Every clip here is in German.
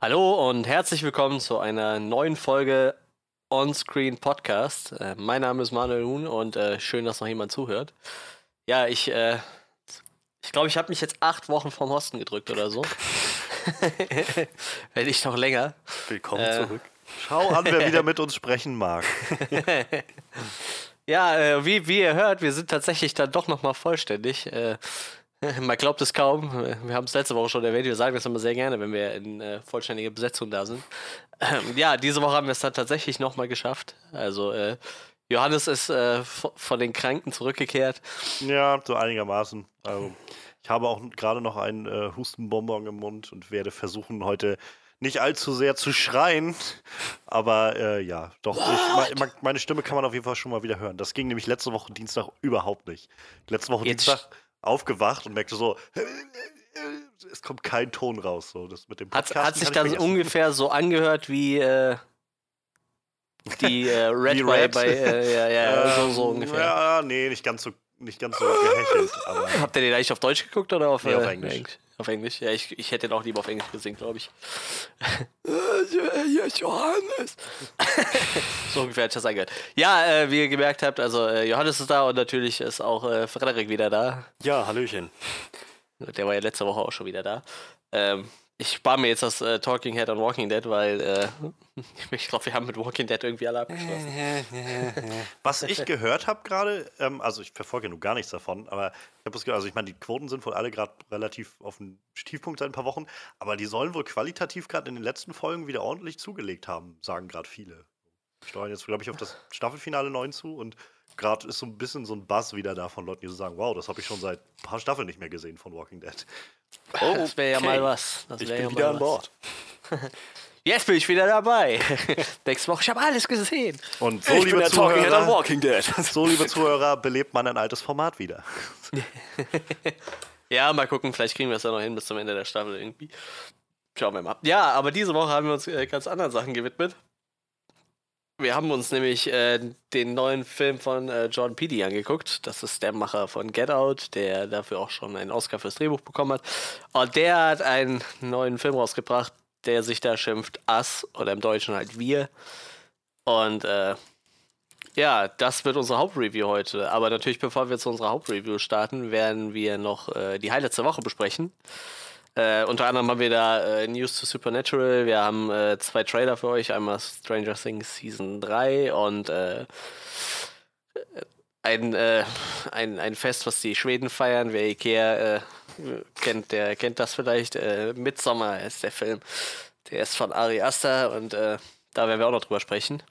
Hallo und herzlich willkommen zu einer neuen Folge Onscreen Podcast. Äh, mein Name ist Manuel Huhn und äh, schön, dass noch jemand zuhört. Ja, ich, äh, ich glaube, ich habe mich jetzt acht Wochen vom Hosten gedrückt oder so. Wenn nicht noch länger. Willkommen Äh. zurück. Schau an, wer wieder mit uns sprechen mag. Ja, äh, wie, wie ihr hört, wir sind tatsächlich dann doch nochmal vollständig. Man glaubt es kaum. Wir haben es letzte Woche schon erwähnt. Wir sagen das immer sehr gerne, wenn wir in äh, vollständiger Besetzung da sind. Ähm, ja, diese Woche haben wir es dann tatsächlich nochmal geschafft. Also, äh, Johannes ist äh, von den Kranken zurückgekehrt. Ja, so einigermaßen. Also, ich habe auch gerade noch einen äh, Hustenbonbon im Mund und werde versuchen, heute nicht allzu sehr zu schreien. Aber äh, ja, doch, ich, me- meine Stimme kann man auf jeden Fall schon mal wieder hören. Das ging nämlich letzte Woche Dienstag überhaupt nicht. Letzte Woche Jetzt- Dienstag aufgewacht und merkte so, es kommt kein Ton raus. So, das mit dem Hat, hat sich dann ungefähr so angehört wie äh, die äh, Red, bei, Red? bei äh, ja, ja, so, so Ähm, ungefähr. Ja, nee, nicht ganz so, nicht ganz so gehechelt, aber. Habt ihr den eigentlich auf Deutsch geguckt oder auf, Nee, auf äh, Englisch. Auf Englisch? Ja, ich, ich hätte den auch lieber auf Englisch gesehen, glaube ich. Hier ist Johannes. so ungefähr hat das angehört. Ja, äh, wie ihr gemerkt habt, also äh, Johannes ist da und natürlich ist auch äh, Frederik wieder da. Ja, Hallöchen. Der war ja letzte Woche auch schon wieder da. Ähm, ich spare mir jetzt das äh, Talking Head on Walking Dead, weil äh, ich glaube, wir haben mit Walking Dead irgendwie alle abgeschlossen. Was ich gehört habe gerade, ähm, also ich verfolge ja nun gar nichts davon, aber ich habe gehört, also ich meine, die Quoten sind wohl alle gerade relativ auf dem Tiefpunkt seit ein paar Wochen, aber die sollen wohl qualitativ gerade in den letzten Folgen wieder ordentlich zugelegt haben, sagen gerade viele. Steuern jetzt, glaube ich, auf das Staffelfinale 9 zu und gerade ist so ein bisschen so ein Buzz wieder da von Leuten, die so sagen, wow, das habe ich schon seit ein paar Staffeln nicht mehr gesehen von Walking Dead. Oh, Das wäre ja okay. mal was. Das Ich bin ja wieder an was. Bord. Jetzt bin ich wieder dabei. Nächste Woche, ich habe alles gesehen. Und so, ich bin liebe Zuhörer, Walking Dead. so, liebe Zuhörer, belebt man ein altes Format wieder. Ja, mal gucken, vielleicht kriegen wir es ja noch hin bis zum Ende der Staffel irgendwie. Schauen wir mal. Ja, aber diese Woche haben wir uns äh, ganz anderen Sachen gewidmet. Wir haben uns nämlich äh, den neuen Film von äh, John Peedy angeguckt. Das ist der Macher von Get Out, der dafür auch schon einen Oscar fürs Drehbuch bekommen hat. Und der hat einen neuen Film rausgebracht, der sich da schimpft Us oder im Deutschen halt Wir. Und äh, ja, das wird unsere Hauptreview heute. Aber natürlich, bevor wir zu unserer Hauptreview starten, werden wir noch äh, die Highlights der Woche besprechen. Äh, unter anderem haben wir da äh, News to Supernatural. Wir haben äh, zwei Trailer für euch. Einmal Stranger Things Season 3 und äh, ein, äh, ein, ein Fest, was die Schweden feiern. Wer Ikea äh, kennt, der kennt das vielleicht. Äh, Midsommar ist der Film. Der ist von Ari Aster und äh, da werden wir auch noch drüber sprechen.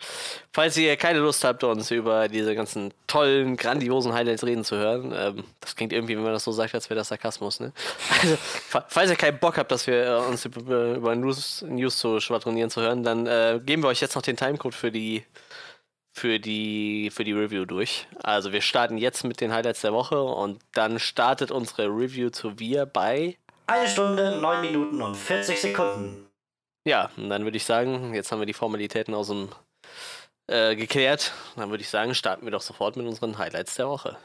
Falls ihr keine Lust habt, uns über diese ganzen tollen, grandiosen Highlights reden zu hören, ähm, das klingt irgendwie, wenn man das so sagt, als wäre das Sarkasmus, ne? Also, fa- falls ihr keinen Bock habt, dass wir äh, uns über, über News, News zu schwadronieren zu hören, dann äh, geben wir euch jetzt noch den Timecode für die für die für die Review durch. Also wir starten jetzt mit den Highlights der Woche und dann startet unsere Review zu Wir bei Eine Stunde, neun Minuten und 40 Sekunden. Ja, und dann würde ich sagen, jetzt haben wir die Formalitäten aus dem äh, geklärt. Dann würde ich sagen, starten wir doch sofort mit unseren Highlights der Woche.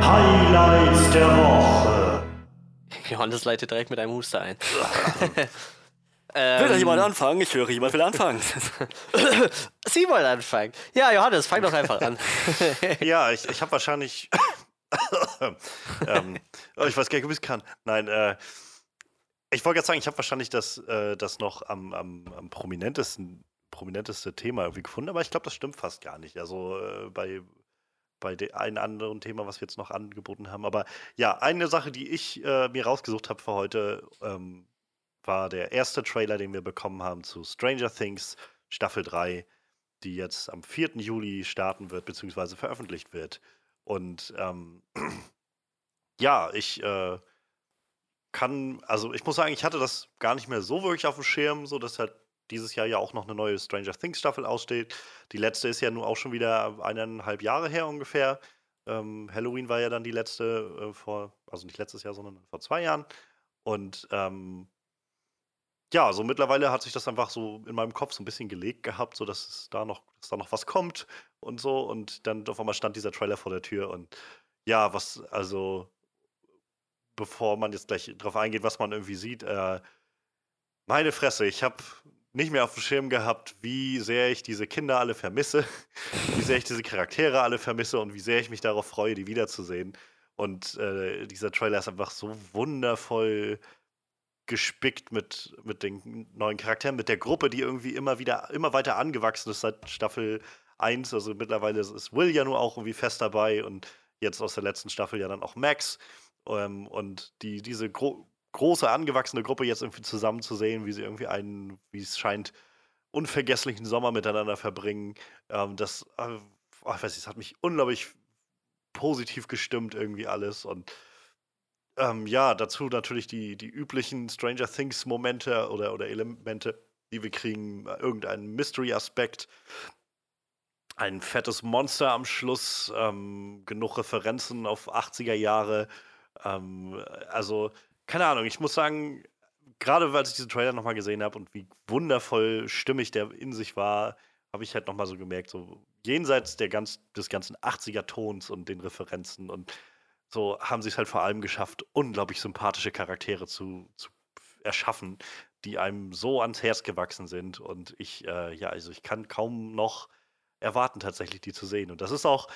Highlights der Woche. Johannes leitet direkt mit einem Huster ein. Will da jemand anfangen? Ich höre, jemand will anfangen. Sie wollen anfangen. Ja, Johannes, fang doch einfach an. Ja, ich, ich habe wahrscheinlich. ähm, oh, ich weiß gar nicht, ob ich es kann. Nein, äh, ich wollte gerade sagen, ich habe wahrscheinlich das, äh, das noch am, am, am prominentesten, prominenteste Thema irgendwie gefunden, aber ich glaube, das stimmt fast gar nicht. Also äh, bei, bei de, einem anderen Thema, was wir jetzt noch angeboten haben. Aber ja, eine Sache, die ich äh, mir rausgesucht habe für heute, ähm, war der erste Trailer, den wir bekommen haben zu Stranger Things Staffel 3, die jetzt am 4. Juli starten wird, beziehungsweise veröffentlicht wird. Und ähm, ja, ich äh, kann, also ich muss sagen, ich hatte das gar nicht mehr so wirklich auf dem Schirm, so dass halt dieses Jahr ja auch noch eine neue Stranger Things Staffel aussteht. Die letzte ist ja nun auch schon wieder eineinhalb Jahre her ungefähr. Ähm, Halloween war ja dann die letzte äh, vor, also nicht letztes Jahr, sondern vor zwei Jahren. Und ähm, ja, so mittlerweile hat sich das einfach so in meinem Kopf so ein bisschen gelegt gehabt, so dass es da noch, dass da noch was kommt und so. Und dann auf einmal stand dieser Trailer vor der Tür und ja, was, also bevor man jetzt gleich drauf eingeht, was man irgendwie sieht, äh, meine Fresse, ich habe nicht mehr auf dem Schirm gehabt, wie sehr ich diese Kinder alle vermisse, wie sehr ich diese Charaktere alle vermisse und wie sehr ich mich darauf freue, die wiederzusehen. Und äh, dieser Trailer ist einfach so wundervoll gespickt mit, mit den neuen Charakteren, mit der Gruppe, die irgendwie immer wieder, immer weiter angewachsen ist seit Staffel 1. Also mittlerweile ist Will ja nur auch irgendwie fest dabei und jetzt aus der letzten Staffel ja dann auch Max. Ähm, und die, diese gro große angewachsene Gruppe jetzt irgendwie zusammen zu sehen, wie sie irgendwie einen, wie es scheint, unvergesslichen Sommer miteinander verbringen. Ähm, das, äh, oh, ich weiß nicht, das hat mich unglaublich positiv gestimmt irgendwie alles und ähm, ja, dazu natürlich die, die üblichen Stranger Things Momente oder, oder Elemente, die wir kriegen, irgendeinen Mystery-Aspekt, ein fettes Monster am Schluss, ähm, genug Referenzen auf 80er Jahre. Ähm, also, keine Ahnung, ich muss sagen, gerade weil ich diesen Trailer nochmal gesehen habe und wie wundervoll stimmig der in sich war, habe ich halt nochmal so gemerkt, so jenseits der ganz, des ganzen 80er-Tons und den Referenzen und so haben sie es halt vor allem geschafft, unglaublich sympathische Charaktere zu, zu erschaffen, die einem so ans Herz gewachsen sind. Und ich, äh, ja, also ich kann kaum noch erwarten, tatsächlich die zu sehen. Und das ist auch,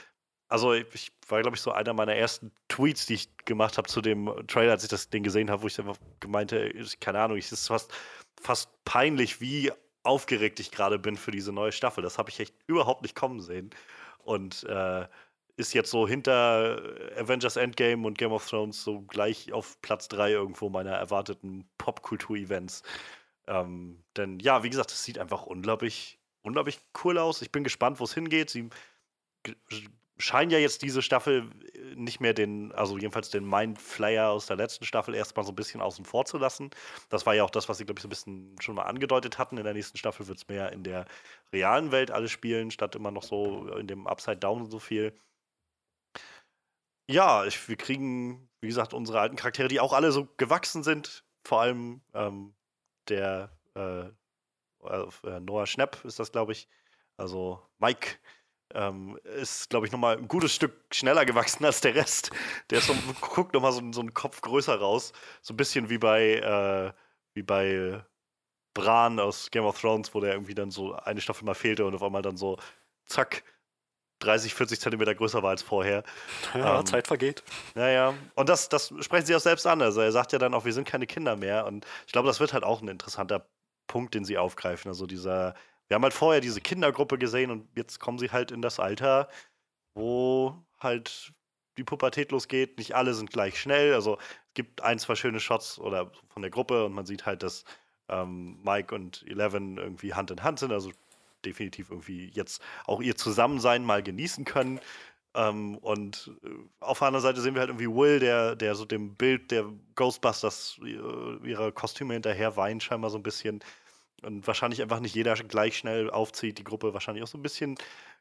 also ich war, glaube ich, so einer meiner ersten Tweets, die ich gemacht habe zu dem Trailer, als ich das Ding gesehen habe, wo ich einfach gemeinte, keine Ahnung, es ist fast, fast peinlich, wie aufgeregt ich gerade bin für diese neue Staffel. Das habe ich echt überhaupt nicht kommen sehen. Und äh, ist jetzt so hinter Avengers Endgame und Game of Thrones so gleich auf Platz 3 irgendwo meiner erwarteten Popkultur-Events. Ähm, denn ja, wie gesagt, es sieht einfach unglaublich, unglaublich cool aus. Ich bin gespannt, wo es hingeht. Sie scheinen ja jetzt diese Staffel äh, nicht mehr den, also jedenfalls den Mindflayer aus der letzten Staffel erstmal so ein bisschen außen vor zu lassen. Das war ja auch das, was sie, glaube ich, so ein bisschen schon mal angedeutet hatten. In der nächsten Staffel wird es mehr in der realen Welt alles spielen, statt immer noch so in dem Upside Down so viel. Ja, ich, wir kriegen, wie gesagt, unsere alten Charaktere, die auch alle so gewachsen sind. Vor allem ähm, der äh, äh, Noah Schnapp ist das, glaube ich. Also Mike ähm, ist, glaube ich, nochmal ein gutes Stück schneller gewachsen als der Rest. Der ist so, guckt nochmal so, so einen Kopf größer raus. So ein bisschen wie bei, äh, wie bei Bran aus Game of Thrones, wo der irgendwie dann so eine Staffel mal fehlte und auf einmal dann so, zack, 30, 40 Zentimeter größer war als vorher. Ja, ähm, Zeit vergeht. Naja, und das, das sprechen sie auch selbst an. Also er sagt ja dann auch, wir sind keine Kinder mehr. Und ich glaube, das wird halt auch ein interessanter Punkt, den sie aufgreifen. Also dieser, wir haben halt vorher diese Kindergruppe gesehen und jetzt kommen sie halt in das Alter, wo halt die Pubertät losgeht. Nicht alle sind gleich schnell. Also es gibt ein, zwei schöne Shots oder von der Gruppe und man sieht halt, dass ähm, Mike und Eleven irgendwie Hand in Hand sind. Also definitiv irgendwie jetzt auch ihr Zusammensein mal genießen können. Ähm, und äh, auf der anderen Seite sehen wir halt irgendwie Will, der, der so dem Bild der Ghostbusters äh, ihre Kostüme hinterher weint, scheinbar so ein bisschen. Und wahrscheinlich einfach nicht jeder gleich schnell aufzieht, die Gruppe wahrscheinlich auch so ein bisschen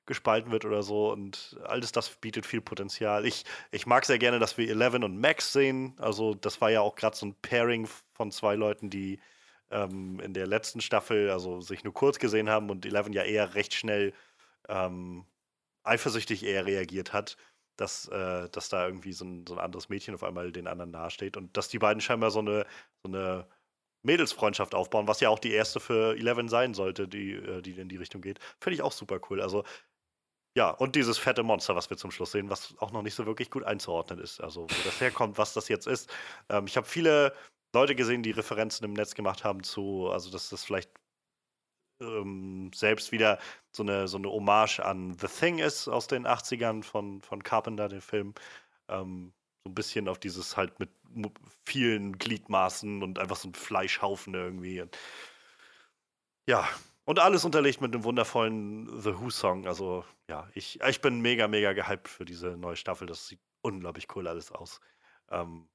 gespalten wird oder so. Und alles das bietet viel Potenzial. Ich, ich mag sehr gerne, dass wir Eleven und Max sehen. Also, das war ja auch gerade so ein Pairing von zwei Leuten, die ähm, in der letzten Staffel, also sich nur kurz gesehen haben und Eleven ja eher recht schnell ähm, eifersüchtig eher reagiert hat, dass, äh, dass da irgendwie so ein, so ein anderes Mädchen auf einmal den anderen nahesteht und dass die beiden scheinbar so eine, so eine Mädelsfreundschaft aufbauen, was ja auch die erste für Eleven sein sollte, die, äh, die in die Richtung geht. Finde ich auch super cool. Also ja, und dieses fette Monster, was wir zum Schluss sehen, was auch noch nicht so wirklich gut einzuordnen ist. Also, wo das herkommt, was das jetzt ist. Ähm, ich habe viele Leute gesehen, die Referenzen im Netz gemacht haben zu, also dass das vielleicht ähm, selbst wieder so eine, so eine Hommage an The Thing ist aus den 80ern von, von Carpenter, den Film. Ähm, so ein bisschen auf dieses halt mit vielen Gliedmaßen und einfach so ein Fleischhaufen irgendwie. Ja, und alles unterlegt mit einem wundervollen The Who-Song. Also ja, ich, ich bin mega, mega gehypt für diese neue Staffel. Das sieht unglaublich cool alles aus. Ähm,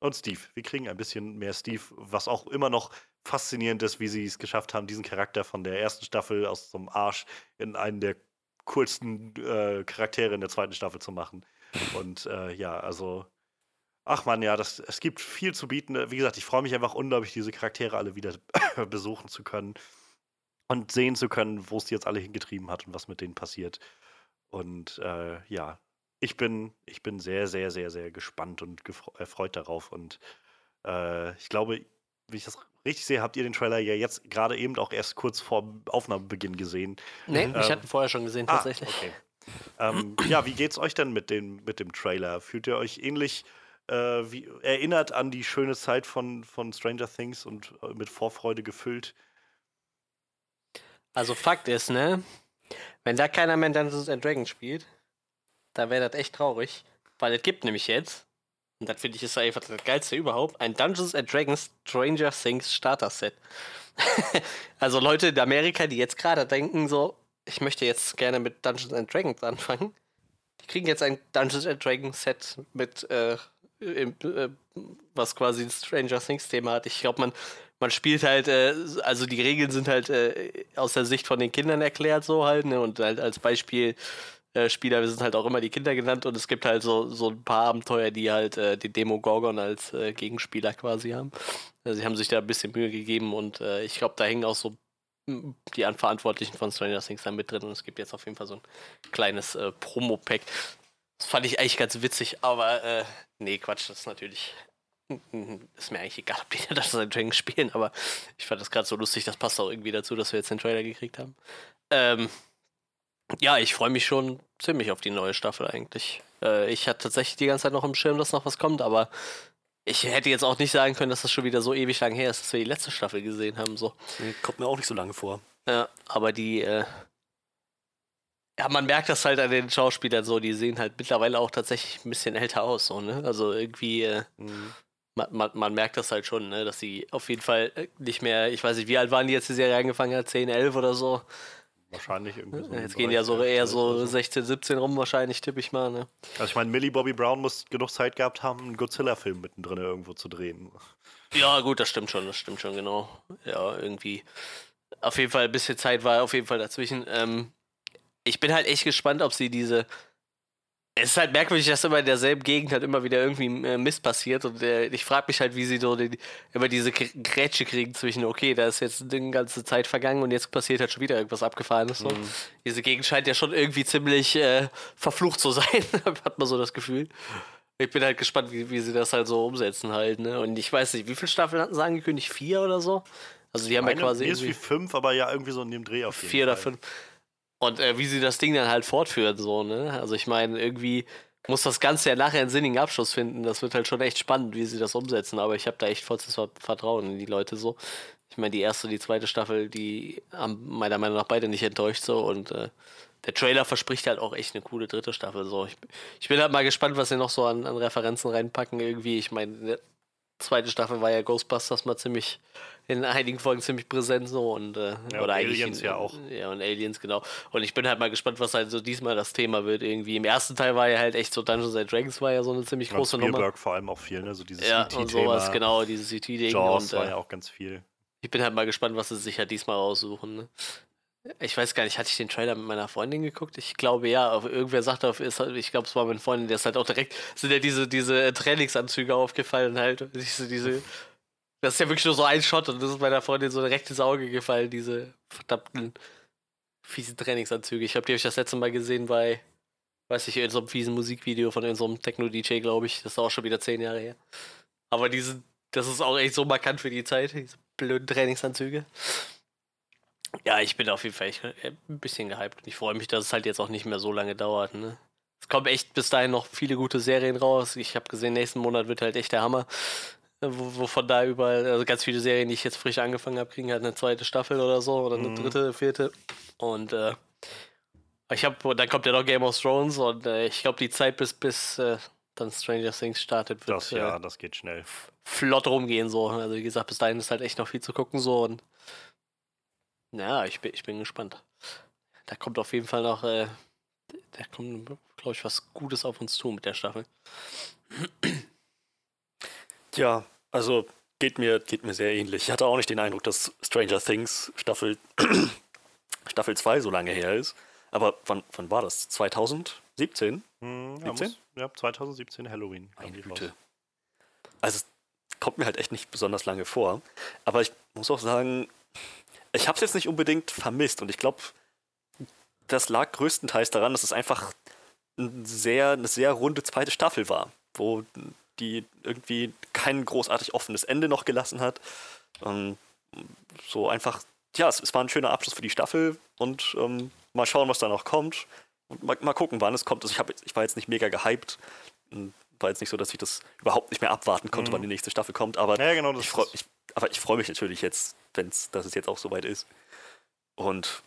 und Steve. Wir kriegen ein bisschen mehr Steve, was auch immer noch faszinierend ist, wie sie es geschafft haben, diesen Charakter von der ersten Staffel aus so einem Arsch in einen der coolsten äh, Charaktere in der zweiten Staffel zu machen. Und äh, ja, also, ach man, ja, das, es gibt viel zu bieten. Wie gesagt, ich freue mich einfach unglaublich, diese Charaktere alle wieder besuchen zu können und sehen zu können, wo es die jetzt alle hingetrieben hat und was mit denen passiert. Und äh, ja, ich bin, ich bin sehr, sehr, sehr, sehr gespannt und erfreut darauf. Und äh, ich glaube, wie ich das richtig sehe, habt ihr den Trailer ja jetzt gerade eben auch erst kurz vor Aufnahmebeginn gesehen. Nee, Ähm, ich hatte ihn vorher schon gesehen, Ah, tatsächlich. okay. Ähm, ja, wie geht's euch denn mit dem, mit dem Trailer? Fühlt ihr euch ähnlich äh, wie, erinnert an die schöne Zeit von, von Stranger Things und äh, mit Vorfreude gefüllt? Also Fakt ist, ne, wenn da keiner mehr Dungeons and Dragons spielt, dann wäre das echt traurig. Weil es gibt nämlich jetzt, und das finde ich ist einfach das geilste überhaupt, ein Dungeons and Dragons Stranger Things Starter Set. also Leute in Amerika, die jetzt gerade denken so, ich möchte jetzt gerne mit Dungeons and Dragons anfangen, die kriegen jetzt ein Dungeons and Dragons Set mit, äh, im, äh, was quasi ein Stranger Things Thema hat. Ich glaube, man, man spielt halt, äh, also die Regeln sind halt äh, aus der Sicht von den Kindern erklärt, so halt, ne? Und halt als Beispiel äh, Spieler sind halt auch immer die Kinder genannt und es gibt halt so, so ein paar Abenteuer, die halt äh, den Demogorgon als äh, Gegenspieler quasi haben. Also sie haben sich da ein bisschen Mühe gegeben und äh, ich glaube, da hängen auch so die Verantwortlichen von Stranger Things da mit drin und es gibt jetzt auf jeden Fall so ein kleines äh, Promo-Pack. Das fand ich eigentlich ganz witzig, aber äh, nee, Quatsch, das ist natürlich. Ist mir eigentlich egal, ob die da das Dragons spielen, aber ich fand das gerade so lustig, das passt auch irgendwie dazu, dass wir jetzt den Trailer gekriegt haben. Ähm, ja, ich freue mich schon ziemlich auf die neue Staffel eigentlich. Äh, ich hatte tatsächlich die ganze Zeit noch im Schirm, dass noch was kommt, aber ich hätte jetzt auch nicht sagen können, dass das schon wieder so ewig lang her ist, dass wir die letzte Staffel gesehen haben. So. Kommt mir auch nicht so lange vor. Ja, aber die, äh, ja, man merkt das halt an den Schauspielern so, die sehen halt mittlerweile auch tatsächlich ein bisschen älter aus, so, ne? Also irgendwie, äh, Mhm. man, man, man merkt das halt schon, ne? Dass sie auf jeden Fall äh, nicht mehr, ich weiß nicht, wie alt waren die jetzt die Serie angefangen hat? 10, 11 oder so? Wahrscheinlich irgendwie so. Jetzt gehen ja so eher 12 oder so 16, 17 rum wahrscheinlich, tippe ich mal, ne? Also ich meine, Millie Bobby Brown muss genug Zeit gehabt haben, einen Godzilla-Film mittendrin irgendwo zu drehen. Ja, gut, das stimmt schon, das stimmt schon, genau. Ja, irgendwie. Auf jeden Fall ein bisschen Zeit war auf jeden Fall dazwischen. Ähm, ich bin halt echt gespannt, ob sie diese. Es ist halt merkwürdig, dass immer in derselben Gegend halt immer wieder irgendwie äh, Mist passiert und äh, ich frage mich halt, wie sie so die, immer diese Gr- Grätsche kriegen zwischen, okay, da ist jetzt eine ganze Zeit vergangen und jetzt passiert halt schon wieder irgendwas Abgefahrenes. So. Diese Gegend scheint ja schon irgendwie ziemlich äh, verflucht zu sein, hat man so das Gefühl. Ich bin halt gespannt, wie, wie sie das halt so umsetzen halt, ne? Und ich weiß nicht, wie viele Staffeln hatten sie angekündigt? Vier oder so? Also die haben Meine, ja quasi mir ist wie irgendwie fünf, aber ja irgendwie so in dem Dreh auf jeden vier oder Fall. fünf. Und äh, wie sie das Ding dann halt fortführen, so, ne? Also ich meine, irgendwie muss das Ganze ja nachher einen sinnigen Abschluss finden. Das wird halt schon echt spannend, wie sie das umsetzen. Aber ich habe da echt vollstes Ver- Vertrauen in die Leute so. Ich meine, die erste, die zweite Staffel, die haben meiner Meinung nach beide nicht enttäuscht so und äh, der Trailer verspricht halt auch echt eine coole dritte Staffel. So. Ich, ich bin halt mal gespannt, was sie noch so an, an Referenzen reinpacken. Irgendwie, ich meine, in der zweiten Staffel war ja Ghostbusters mal ziemlich in einigen Folgen ziemlich präsent so und äh, Ja, oder und Aliens in, ja auch. Ja, und Aliens, genau. Und ich bin halt mal gespannt, was halt so diesmal das Thema wird. Irgendwie im ersten Teil war ja halt echt so Dungeons and Dragons war ja so eine ziemlich große Nummer. Spielberg vor allem auch viel, ne? So dieses Ja, ET-Thema. und sowas, genau, dieses CT-Ding. Jaws Und war äh, ja auch ganz viel. ich bin halt mal gespannt, was sie sich halt diesmal raussuchen. Ne? Ich weiß gar nicht, hatte ich den Trailer mit meiner Freundin geguckt? Ich glaube ja, irgendwer sagte, auf- ist halt- ich glaube, es war meine Freundin, der ist halt auch direkt, sind ja diese, diese Trainingsanzüge aufgefallen halt. Diese, diese, das ist ja wirklich nur so ein Shot und das ist meiner Freundin so direkt ins Auge gefallen, diese verdammten fiesen Trainingsanzüge. Ich habe die hab ich das letzte Mal gesehen bei, weiß ich, in so einem fiesen Musikvideo von in so einem Techno-DJ, glaube ich. Das ist auch schon wieder zehn Jahre her. Aber diese, das ist auch echt so markant für die Zeit, diese blöden Trainingsanzüge. Ja, ich bin auf jeden Fall echt, äh, ein bisschen gehypt und ich freue mich, dass es halt jetzt auch nicht mehr so lange dauert. Ne? Es kommen echt bis dahin noch viele gute Serien raus. Ich habe gesehen, nächsten Monat wird halt echt der Hammer. Äh, Wo, wovon da überall, also ganz viele Serien, die ich jetzt frisch angefangen habe, kriegen halt eine zweite Staffel oder so oder eine Mhm. dritte, vierte. Und äh, ich habe, dann kommt ja noch Game of Thrones und äh, ich glaube, die Zeit bis bis äh, dann Stranger Things startet, wird Das ja, äh, das geht schnell. flott rumgehen so. Also wie gesagt, bis dahin ist halt echt noch viel zu gucken so und ja, ich bin, ich bin gespannt. Da kommt auf jeden Fall noch, äh, da kommt, glaube ich, was Gutes auf uns zu mit der Staffel. Ja, also geht mir, geht mir sehr ähnlich. Ich hatte auch nicht den Eindruck, dass Stranger Things Staffel, Staffel 2 so lange her ist. Aber wann, wann war das? 2017? Hm, ja, 17? muss, ja, 2017 Halloween. Meine Güte. Also es kommt mir halt echt nicht besonders lange vor. Aber ich muss auch sagen, ich habe es jetzt nicht unbedingt vermisst. Und ich glaube, das lag größtenteils daran, dass es einfach ein sehr, eine sehr runde zweite Staffel war, wo die irgendwie kein großartig offenes Ende noch gelassen hat. Ähm, so einfach, ja, es, es, war ein schöner Abschluss für die Staffel und ähm, mal schauen, was da noch kommt. Und mal, mal gucken, wann es kommt. Also ich, hab, ich war jetzt nicht mega gehypt. War jetzt nicht so, dass ich das überhaupt nicht mehr abwarten konnte, mhm. wann die nächste Staffel kommt. Aber ja, genau, ich freue ich, aber ich freu mich natürlich jetzt, wenn's, dass es jetzt auch soweit ist. Und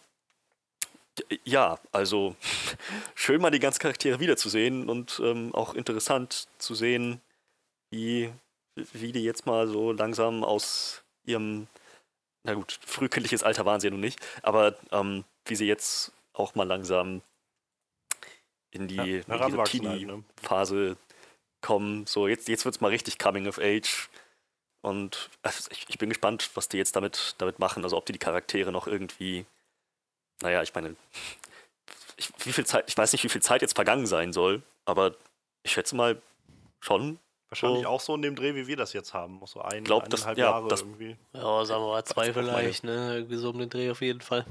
ja, also schön mal die ganzen Charaktere wiederzusehen und ähm, auch interessant zu sehen, wie, wie die jetzt mal so langsam aus ihrem, na gut, frühkindliches Alter waren sie ja nun nicht, aber ähm, wie sie jetzt auch mal langsam in die, ja, Teenie-Phase halt, ne? kommen. So, jetzt, jetzt wird es mal richtig Coming of Age. Und also ich, ich, bin gespannt, was die jetzt damit, damit machen. Also ob die die Charaktere noch irgendwie, naja, ich meine, ich, wie viel Zeit, ich weiß nicht, wie viel Zeit jetzt vergangen sein soll, aber ich schätze mal schon. Wahrscheinlich so, auch so in dem Dreh, wie wir das jetzt haben. So ein, glaub, eineinhalb das, ja, Jahre das, irgendwie. Ja, sagen wir mal zwei vielleicht, ne? Irgendwie so um den Dreh auf jeden Fall.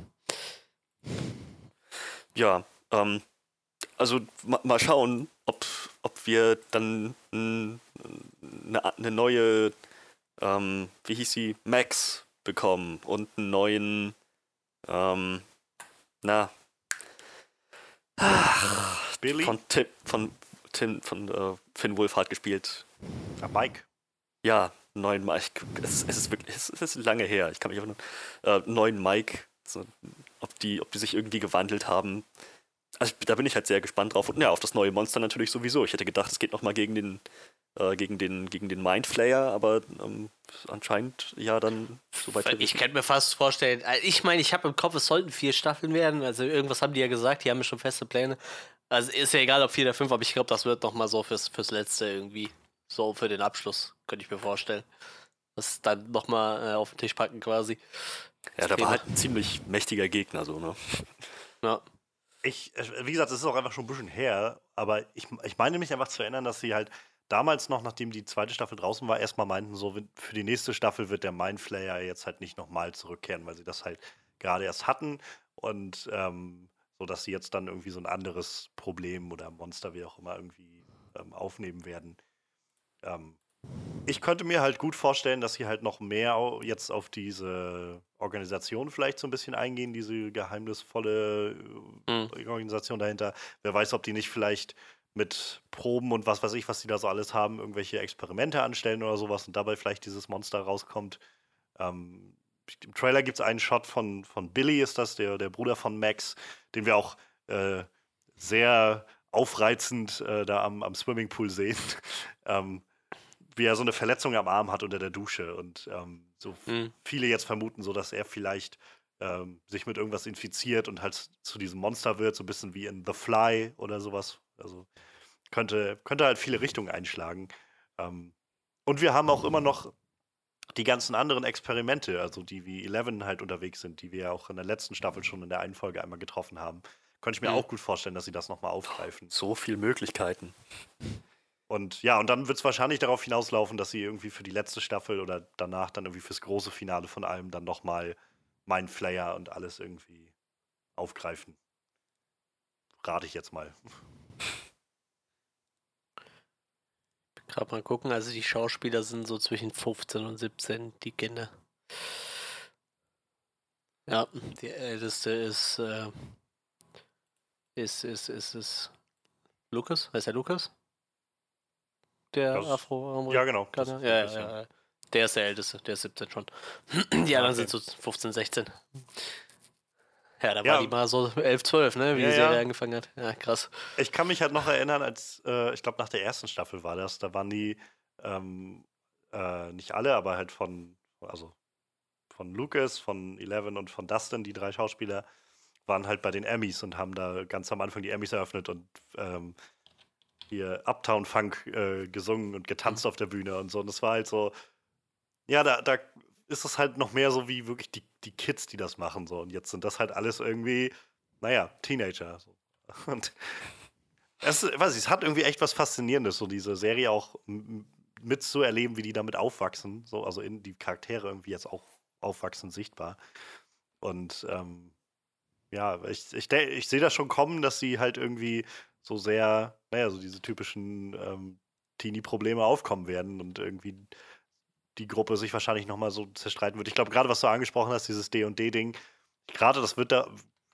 Ja, ähm, also ma, mal schauen, ob, ob wir dann eine, eine neue, ähm, wie hieß sie, Max bekommen und einen neuen, ähm, na, ach, Billy? Von, Tim, von, Tim, von äh, Finn Wolfhard gespielt. Ja, Mike. Ja, neuen Mike. Es, es, ist wirklich, es, es, ist lange her. Ich kann mich erinnern. Äh, neuen Mike. So, ob, die, ob die sich irgendwie gewandelt haben. Also da bin ich halt sehr gespannt drauf. Und ja, auf das neue Monster natürlich sowieso. Ich hätte gedacht, es geht nochmal gegen den, äh, gegen den, gegen den Mindflayer, aber ähm, anscheinend ja dann so weit. Ich könnte mir fast vorstellen, äh, ich meine, ich habe im Kopf, es sollten vier Staffeln werden. Also irgendwas haben die ja gesagt, die haben ja schon feste Pläne. Also ist ja egal, ob vier oder fünf, aber ich glaube, das wird nochmal so fürs, fürs Letzte irgendwie. So für den Abschluss, könnte ich mir vorstellen. Das dann nochmal äh, auf den Tisch packen quasi. Ja, da war halt ein ziemlich mächtiger Gegner, so, ne? Ja ich, wie gesagt, es ist auch einfach schon ein bisschen her, aber ich, ich meine mich einfach zu erinnern, dass sie halt damals noch, nachdem die zweite Staffel draußen war, erstmal meinten, so für die nächste Staffel wird der Mindflayer jetzt halt nicht nochmal zurückkehren, weil sie das halt gerade erst hatten und ähm, dass sie jetzt dann irgendwie so ein anderes Problem oder Monster, wie auch immer, irgendwie ähm, aufnehmen werden. Ähm, ich könnte mir halt gut vorstellen, dass sie halt noch mehr jetzt auf diese Organisation vielleicht so ein bisschen eingehen, diese geheimnisvolle mhm. Organisation dahinter. Wer weiß, ob die nicht vielleicht mit Proben und was weiß ich, was die da so alles haben, irgendwelche Experimente anstellen oder sowas und dabei vielleicht dieses Monster rauskommt. Ähm, Im Trailer gibt es einen Shot von, von Billy, ist das, der, der Bruder von Max, den wir auch äh, sehr aufreizend äh, da am, am Swimmingpool sehen. ähm, wie er so eine Verletzung am Arm hat unter der Dusche und ähm, so mhm. viele jetzt vermuten, so dass er vielleicht ähm, sich mit irgendwas infiziert und halt zu diesem Monster wird, so ein bisschen wie in The Fly oder sowas. Also könnte, könnte halt viele Richtungen einschlagen. Ähm, und wir haben auch immer noch die ganzen anderen Experimente, also die wie Eleven halt unterwegs sind, die wir ja auch in der letzten Staffel schon in der einen Folge einmal getroffen haben. Könnte ich mir mhm. auch gut vorstellen, dass sie das nochmal aufgreifen. So viele Möglichkeiten. Und ja, und dann wird es wahrscheinlich darauf hinauslaufen, dass sie irgendwie für die letzte Staffel oder danach dann irgendwie fürs große Finale von allem dann nochmal mein Flayer und alles irgendwie aufgreifen. Rate ich jetzt mal. Gerade mal gucken, also die Schauspieler sind so zwischen 15 und 17, die Kinder. Ja, die älteste ist, äh, ist, ist, ist, ist Lukas, heißt er Lukas? der afro Ja, genau. Ja, ja, ja, Der ist der Älteste, der ist 17 schon. Die anderen okay. sind so 15, 16. Ja, da war die mal so 11, 12, ne, wie die Serie angefangen hat. Ja, krass. Ich kann mich halt noch erinnern, als, äh, ich glaube, nach der ersten Staffel war das, da waren die, ähm, äh, nicht alle, aber halt von, also von Lucas, von Eleven und von Dustin, die drei Schauspieler, waren halt bei den Emmys und haben da ganz am Anfang die Emmys eröffnet und ähm, hier Uptown Funk äh, gesungen und getanzt mhm. auf der Bühne und so. Und das war halt so, ja, da, da ist es halt noch mehr so wie wirklich die, die Kids, die das machen. So. Und jetzt sind das halt alles irgendwie, naja, Teenager. So. Und es, weiß ich, es hat irgendwie echt was Faszinierendes, so diese Serie auch mitzuerleben, wie die damit aufwachsen. So, also in die Charaktere irgendwie jetzt auch aufwachsen sichtbar. Und ähm, ja, ich, ich, ich sehe das schon kommen, dass sie halt irgendwie so sehr, naja, so diese typischen ähm, Teenie-Probleme aufkommen werden und irgendwie die Gruppe sich wahrscheinlich nochmal so zerstreiten wird. Ich glaube, gerade was du angesprochen hast, dieses D&D-Ding, gerade das wird da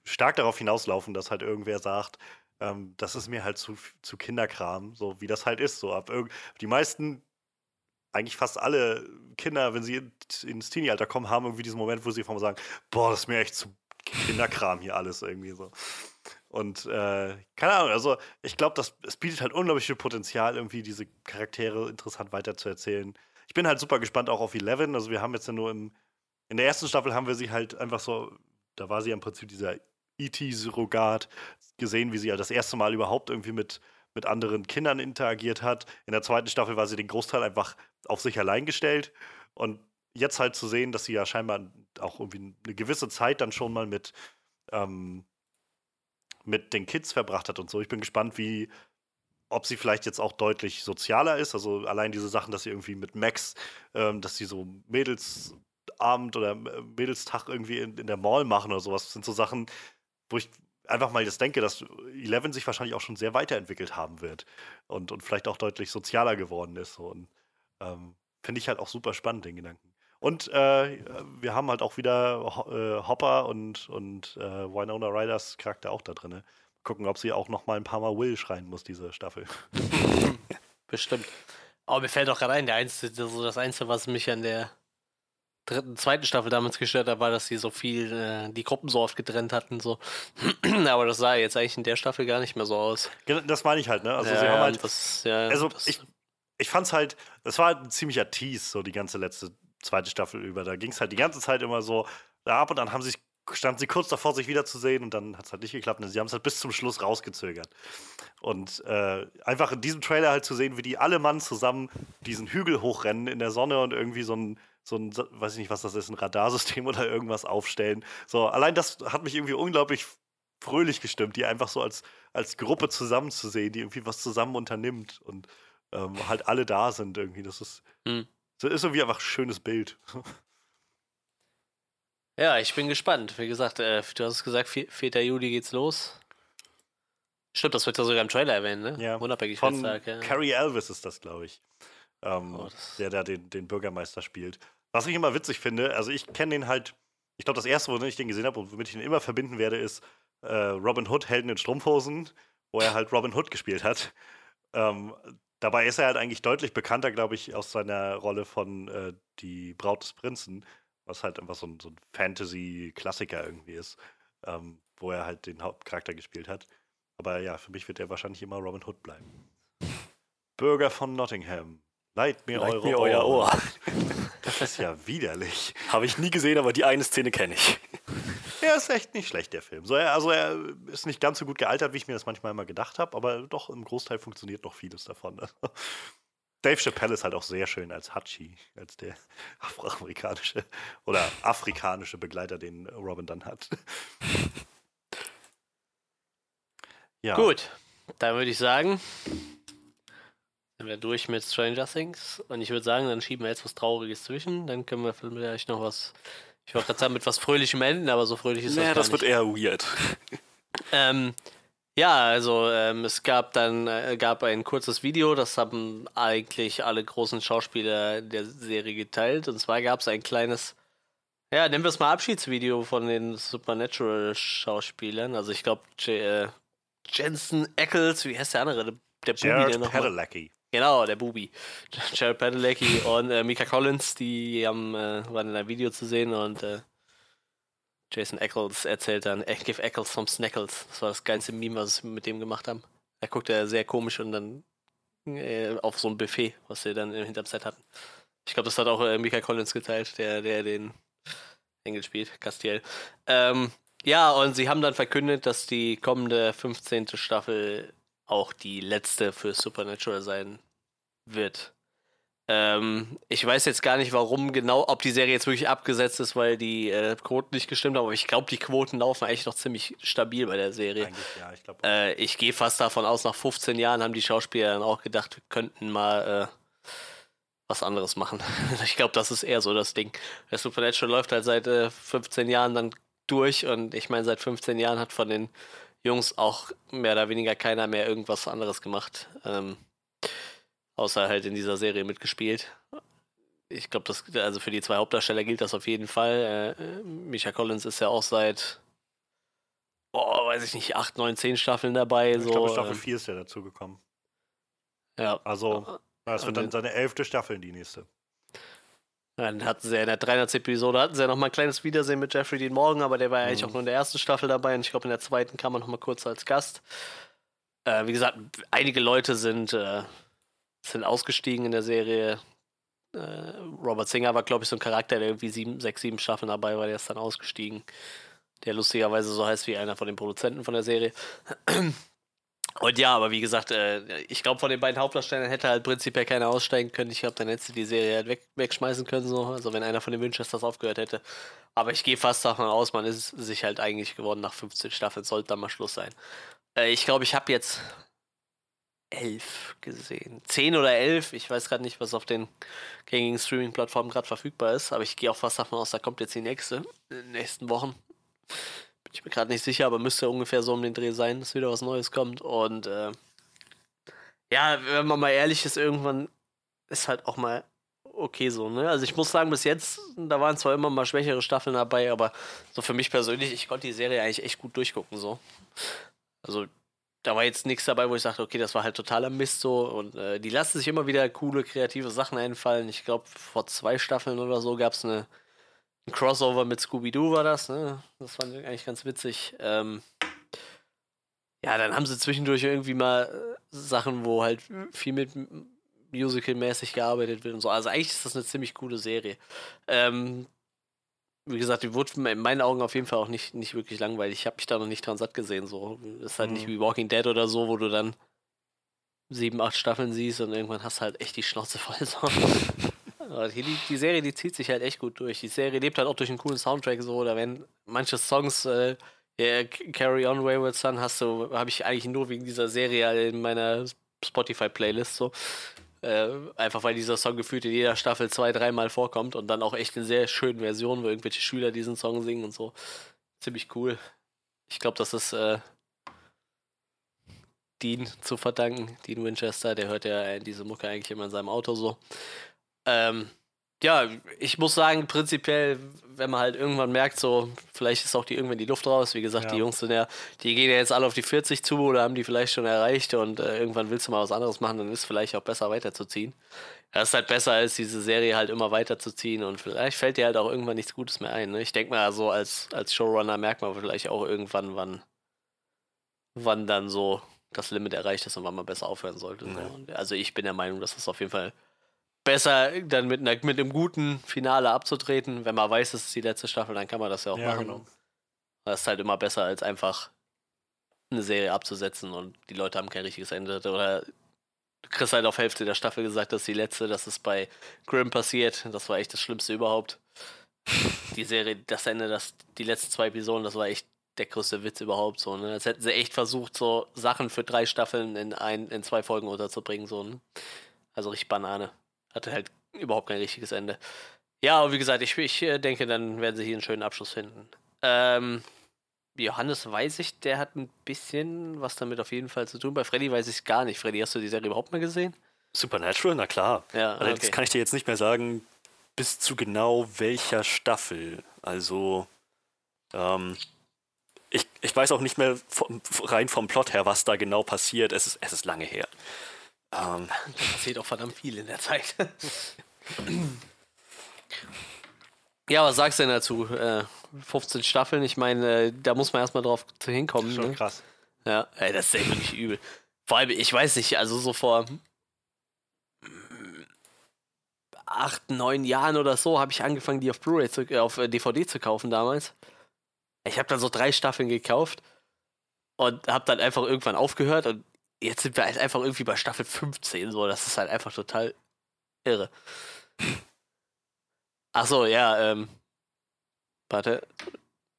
stark darauf hinauslaufen, dass halt irgendwer sagt, ähm, das ist mir halt zu, zu Kinderkram, so wie das halt ist. So ab die meisten, eigentlich fast alle Kinder, wenn sie in- ins Teenie-Alter kommen, haben irgendwie diesen Moment, wo sie von sagen, boah, das ist mir echt zu Kinderkram hier alles irgendwie so. Und äh, keine Ahnung, also ich glaube, das es bietet halt unglaublich viel Potenzial, irgendwie diese Charaktere interessant weiterzuerzählen. Ich bin halt super gespannt auch auf Eleven. Also wir haben jetzt ja nur im, in der ersten Staffel haben wir sie halt einfach so, da war sie ja im Prinzip dieser E.T.-Surrogat, gesehen, wie sie halt das erste Mal überhaupt irgendwie mit, mit anderen Kindern interagiert hat. In der zweiten Staffel war sie den Großteil einfach auf sich allein gestellt. Und jetzt halt zu sehen, dass sie ja scheinbar auch irgendwie eine gewisse Zeit dann schon mal mit, ähm, mit den Kids verbracht hat und so. Ich bin gespannt, wie, ob sie vielleicht jetzt auch deutlich sozialer ist. Also allein diese Sachen, dass sie irgendwie mit Max, ähm, dass sie so Mädelsabend oder äh, Mädelstag irgendwie in, in der Mall machen oder sowas, sind so Sachen, wo ich einfach mal jetzt denke, dass Eleven sich wahrscheinlich auch schon sehr weiterentwickelt haben wird und, und vielleicht auch deutlich sozialer geworden ist. Und ähm, finde ich halt auch super spannend, den Gedanken. Und äh, wir haben halt auch wieder äh, Hopper und, und äh, Winona Riders Charakter auch da drin. Gucken, ob sie auch noch mal ein paar Mal Will schreien muss, diese Staffel. Bestimmt. Aber mir fällt auch gerade ein, der Einzige, so das Einzige, was mich an der dritten, zweiten Staffel damals gestört hat, war, dass sie so viel äh, die Gruppen so oft getrennt hatten. So. Aber das sah jetzt eigentlich in der Staffel gar nicht mehr so aus. Das meine ich halt, ne? Also ja, sie haben halt. das, ja, Also das, ich, ich fand's halt, es war ein ziemlicher Tease, so die ganze letzte, zweite Staffel über. Da ging es halt die ganze Zeit immer so da ab und dann haben sie standen sie kurz davor, sich wiederzusehen und dann hat es halt nicht geklappt. Und sie haben es halt bis zum Schluss rausgezögert. Und äh, einfach in diesem Trailer halt zu sehen, wie die alle Mann zusammen diesen Hügel hochrennen in der Sonne und irgendwie so ein, so ein, weiß ich nicht, was das ist, ein Radarsystem oder irgendwas aufstellen. So, allein das hat mich irgendwie unglaublich fröhlich gestimmt, die einfach so als, als Gruppe zusammenzusehen, die irgendwie was zusammen unternimmt und ähm, halt alle da sind irgendwie. Das ist, Hm. das ist irgendwie einfach ein schönes Bild. ja, ich bin gespannt. Wie gesagt, äh, du hast es gesagt, 4. 4. Juli geht's los. Stimmt, das wird ja sogar im Trailer erwähnt, ne? Ja, Unabhängig Von Tag, ja. Carrie Elvis ist das, glaube ich. Ähm, Oh, das- der da den, den Bürgermeister spielt. Was ich immer witzig finde, also ich kenne den halt, ich glaube, das erste, womit ich den gesehen habe und womit ich ihn immer verbinden werde, ist äh, Robin Hood, Helden in Strumpfhosen, wo er halt Robin Hood gespielt hat. Ähm, dabei ist er halt eigentlich deutlich bekannter, glaube ich, aus seiner Rolle von äh, Die Braut des Prinzen, was halt einfach so ein, so ein Fantasy-Klassiker irgendwie ist, ähm, wo er halt den Hauptcharakter gespielt hat. Aber ja, für mich wird er wahrscheinlich immer Robin Hood bleiben. Bürger von Nottingham, leiht mir, Leiht eure mir euer Ohr. Das ist ja widerlich. Habe ich nie gesehen, aber die eine Szene kenne ich. Er ist echt nicht schlecht, der Film. So, er, also er ist nicht ganz so gut gealtert, wie ich mir das manchmal immer gedacht habe, aber doch im Großteil funktioniert noch vieles davon. Dave Chappelle ist halt auch sehr schön als Hachi, als der afroamerikanische oder afrikanische Begleiter, den Robin dann hat. Ja. Gut, dann würde ich sagen, sind wir durch mit Stranger Things. Und ich würde sagen, dann schieben wir jetzt was Trauriges zwischen. Dann können wir vielleicht noch was. Ich wollte gerade sagen, mit was Fröhlichem enden, aber so fröhlich ist Naja, das das gar wird eher weird. Ähm, ja, also ähm, es gab dann äh, gab ein kurzes Video, das haben eigentlich alle großen Schauspieler der Serie geteilt. Und zwar gab es ein kleines, ja, nennen wir es mal Abschiedsvideo von den Supernatural-Schauspielern. Also ich glaube, äh, Jensen Ackles, wie heißt der andere? Der, der Bubi, der Jared noch Padalecki. Genau, der Bubi. Jared Padalecki und äh, Mika Collins, die haben, äh, waren in einem Video zu sehen und äh, Jason Ackles erzählt dann, äh, give Ackles some Snackles. Das war das geilste Meme, was wir mit dem gemacht haben. Da guckt er sehr komisch und dann äh, auf so ein Buffet, was sie dann hinterm Set hatten. Ich glaube, das hat auch äh, Mika Collins geteilt, der, der den Engel spielt, Castiel. Ähm, ja, und sie haben dann verkündet, dass die kommende 15. Staffel auch die letzte für Supernatural sein wird. Ähm, ich weiß jetzt gar nicht, warum genau, ob die Serie jetzt wirklich abgesetzt ist, weil die äh, Quoten nicht gestimmt haben, aber ich glaube, die Quoten laufen eigentlich noch ziemlich stabil bei der Serie. Eigentlich, ja, ich glaube. Äh, ich gehe fast davon aus, nach 15 Jahren haben die Schauspieler dann auch gedacht, wir könnten mal äh, was anderes machen. ich glaube, das ist eher so das Ding. Der Supernatural läuft halt seit äh, 15 Jahren dann durch und ich meine, seit 15 Jahren hat von den Jungs auch mehr oder weniger keiner mehr irgendwas anderes gemacht. Ähm, außer halt in dieser Serie mitgespielt. Ich glaube, das also für die zwei Hauptdarsteller gilt das auf jeden Fall. Äh, äh, Misha Collins ist ja auch seit oh, weiß ich nicht, acht, neun, zehn Staffeln dabei. Ich so, glaube, Staffel ähm, 4 ist ja dazugekommen. ja. Also, das wird und dann seine elfte Staffel, die nächste. Dann hatten sie ja in der 300. Episode hatten sie ja noch mal ein kleines Wiedersehen mit Jeffrey Dean Morgan, aber der war ja eigentlich auch nur in der ersten Staffel dabei und ich glaube in der zweiten kam er noch mal kurz als Gast. Äh, wie gesagt, einige Leute sind, äh, sind ausgestiegen in der Serie. Äh, Robert Singer war, glaube ich, so ein Charakter, der irgendwie sieben, sechs, sieben Staffeln dabei war, der ist dann ausgestiegen. Der lustigerweise so heißt wie einer von den Produzenten von der Serie. Und ja, aber wie gesagt, äh, ich glaube, von den beiden Hauptdarstellern hätte halt prinzipiell keiner aussteigen können. Ich glaube, dann hättest du die Serie halt weg, wegschmeißen können, so. Also wenn einer von den Winchesters aufgehört hätte. Aber ich gehe fast davon aus, man ist sich halt eigentlich geworden nach 15 Staffeln, sollte dann mal Schluss sein. Äh, ich glaube, ich habe jetzt elf gesehen. Zehn oder elf. Ich weiß gerade nicht, was auf den gängigen Streaming-Plattformen gerade verfügbar ist, aber ich gehe auch fast davon aus, da kommt jetzt die nächste in den nächsten Wochen. Bin ich mir gerade nicht sicher, aber müsste ungefähr so um den Dreh sein, dass wieder was Neues kommt. Und äh, ja, wenn man mal ehrlich ist, irgendwann ist halt auch mal okay so, ne? Also ich muss sagen, bis jetzt, da waren zwar immer mal schwächere Staffeln dabei, aber so für mich persönlich, ich konnte die Serie eigentlich echt gut durchgucken, so. Also da war jetzt nichts dabei, wo ich sagte, okay, das war halt totaler Mist so. Und äh, die lassen sich immer wieder coole, kreative Sachen einfallen. Ich glaube, vor zwei Staffeln oder so gab es eine ein Crossover mit Scooby-Doo war das, ne? Das fand ich eigentlich ganz witzig. Ähm, ja, dann haben sie zwischendurch irgendwie mal äh, Sachen, wo halt viel mit Musical-mäßig gearbeitet wird und so. Also eigentlich ist das eine ziemlich coole Serie. Ähm, wie gesagt, die wurde in meinen Augen auf jeden Fall auch nicht, nicht wirklich langweilig. Ich habe mich da noch nicht dran satt gesehen. So. Das ist halt nicht Mhm. wie Walking Dead oder so, wo du dann sieben, acht Staffeln siehst und irgendwann hast du halt echt die Schnauze voll. So. Die, die Serie, die zieht sich halt echt gut durch. Die Serie lebt halt auch durch einen coolen Soundtrack so. Da werden manche Songs, äh, ja, Carry On Wayward Son hast du, habe ich eigentlich nur wegen dieser Serie in meiner Spotify-Playlist so. Äh, einfach weil dieser Song gefühlt in jeder Staffel zwei, dreimal vorkommt und dann auch echt in sehr schönen Versionen, wo irgendwelche Schüler diesen Song singen und so. Ziemlich cool. Ich glaube, das ist äh, Dean zu verdanken. Dean Winchester, der hört ja diese Mucke eigentlich immer in seinem Auto so. Ähm, ja, ich muss sagen, prinzipiell, wenn man halt irgendwann merkt, so, vielleicht ist auch die irgendwann die Luft raus. Wie gesagt, Ja. die Jungs sind ja, die gehen ja jetzt alle auf die 40 zu oder haben die vielleicht schon erreicht und äh, irgendwann willst du mal was anderes machen, dann ist es vielleicht auch besser weiterzuziehen. Das ist halt besser, als diese Serie halt immer weiterzuziehen und vielleicht fällt dir halt auch irgendwann nichts Gutes mehr ein. Ne? Ich denke mal, so als, als Showrunner merkt man vielleicht auch irgendwann, wann, wann dann so das Limit erreicht ist und wann man besser aufhören sollte. So. Ja. Und Also ich bin der Meinung, dass es auf jeden Fall besser dann mit, einer, mit einem guten Finale abzutreten. Wenn man weiß, es ist die letzte Staffel, dann kann man das ja auch Ja, machen. genau. Das ist halt immer besser, als einfach eine Serie abzusetzen und die Leute haben kein richtiges Ende. Oder du kriegst halt auf Hälfte der Staffel gesagt, das ist die letzte, das ist bei Grimm passiert. Das war echt das Schlimmste überhaupt. Die Serie, das Ende, das, die letzten zwei Episoden, das war echt der größte Witz überhaupt so, ne? Als hätten sie echt versucht, so Sachen für drei Staffeln in ein, in zwei Folgen unterzubringen, so, ne? Also richtig Banane. Hatte halt überhaupt kein richtiges Ende. Ja, aber wie gesagt, ich, ich äh, denke, dann werden sie hier einen schönen Abschluss finden. Ähm, Johannes weiß ich, der hat ein bisschen was damit auf jeden Fall zu tun. Bei Freddy weiß ich es gar nicht. Freddy, hast du die Serie überhaupt mal gesehen? Supernatural, na klar. Ja, Allerdings okay. kann ich dir jetzt nicht mehr sagen, bis zu genau welcher Staffel. Also, ähm, ich, ich weiß auch nicht mehr vom, rein vom Plot her, was da genau passiert. Es ist, es ist lange her. Ähm, Da passiert auch verdammt viel in der Zeit. ja, was sagst du denn dazu? Äh, 15 Staffeln, ich meine, äh, da muss man erstmal drauf hinkommen. Schon Ne? krass. Ja, ey, das ist echt wirklich übel. Vor allem, ich weiß nicht, also so vor acht, neun Jahren oder so habe ich angefangen, die auf Blu-ray zu, äh, auf äh, DVD zu kaufen damals. Ich habe dann so drei Staffeln gekauft und habe dann einfach irgendwann aufgehört und jetzt sind wir halt einfach irgendwie bei Staffel 15 so. Das ist halt einfach total irre. Ach so, ja, ähm, warte.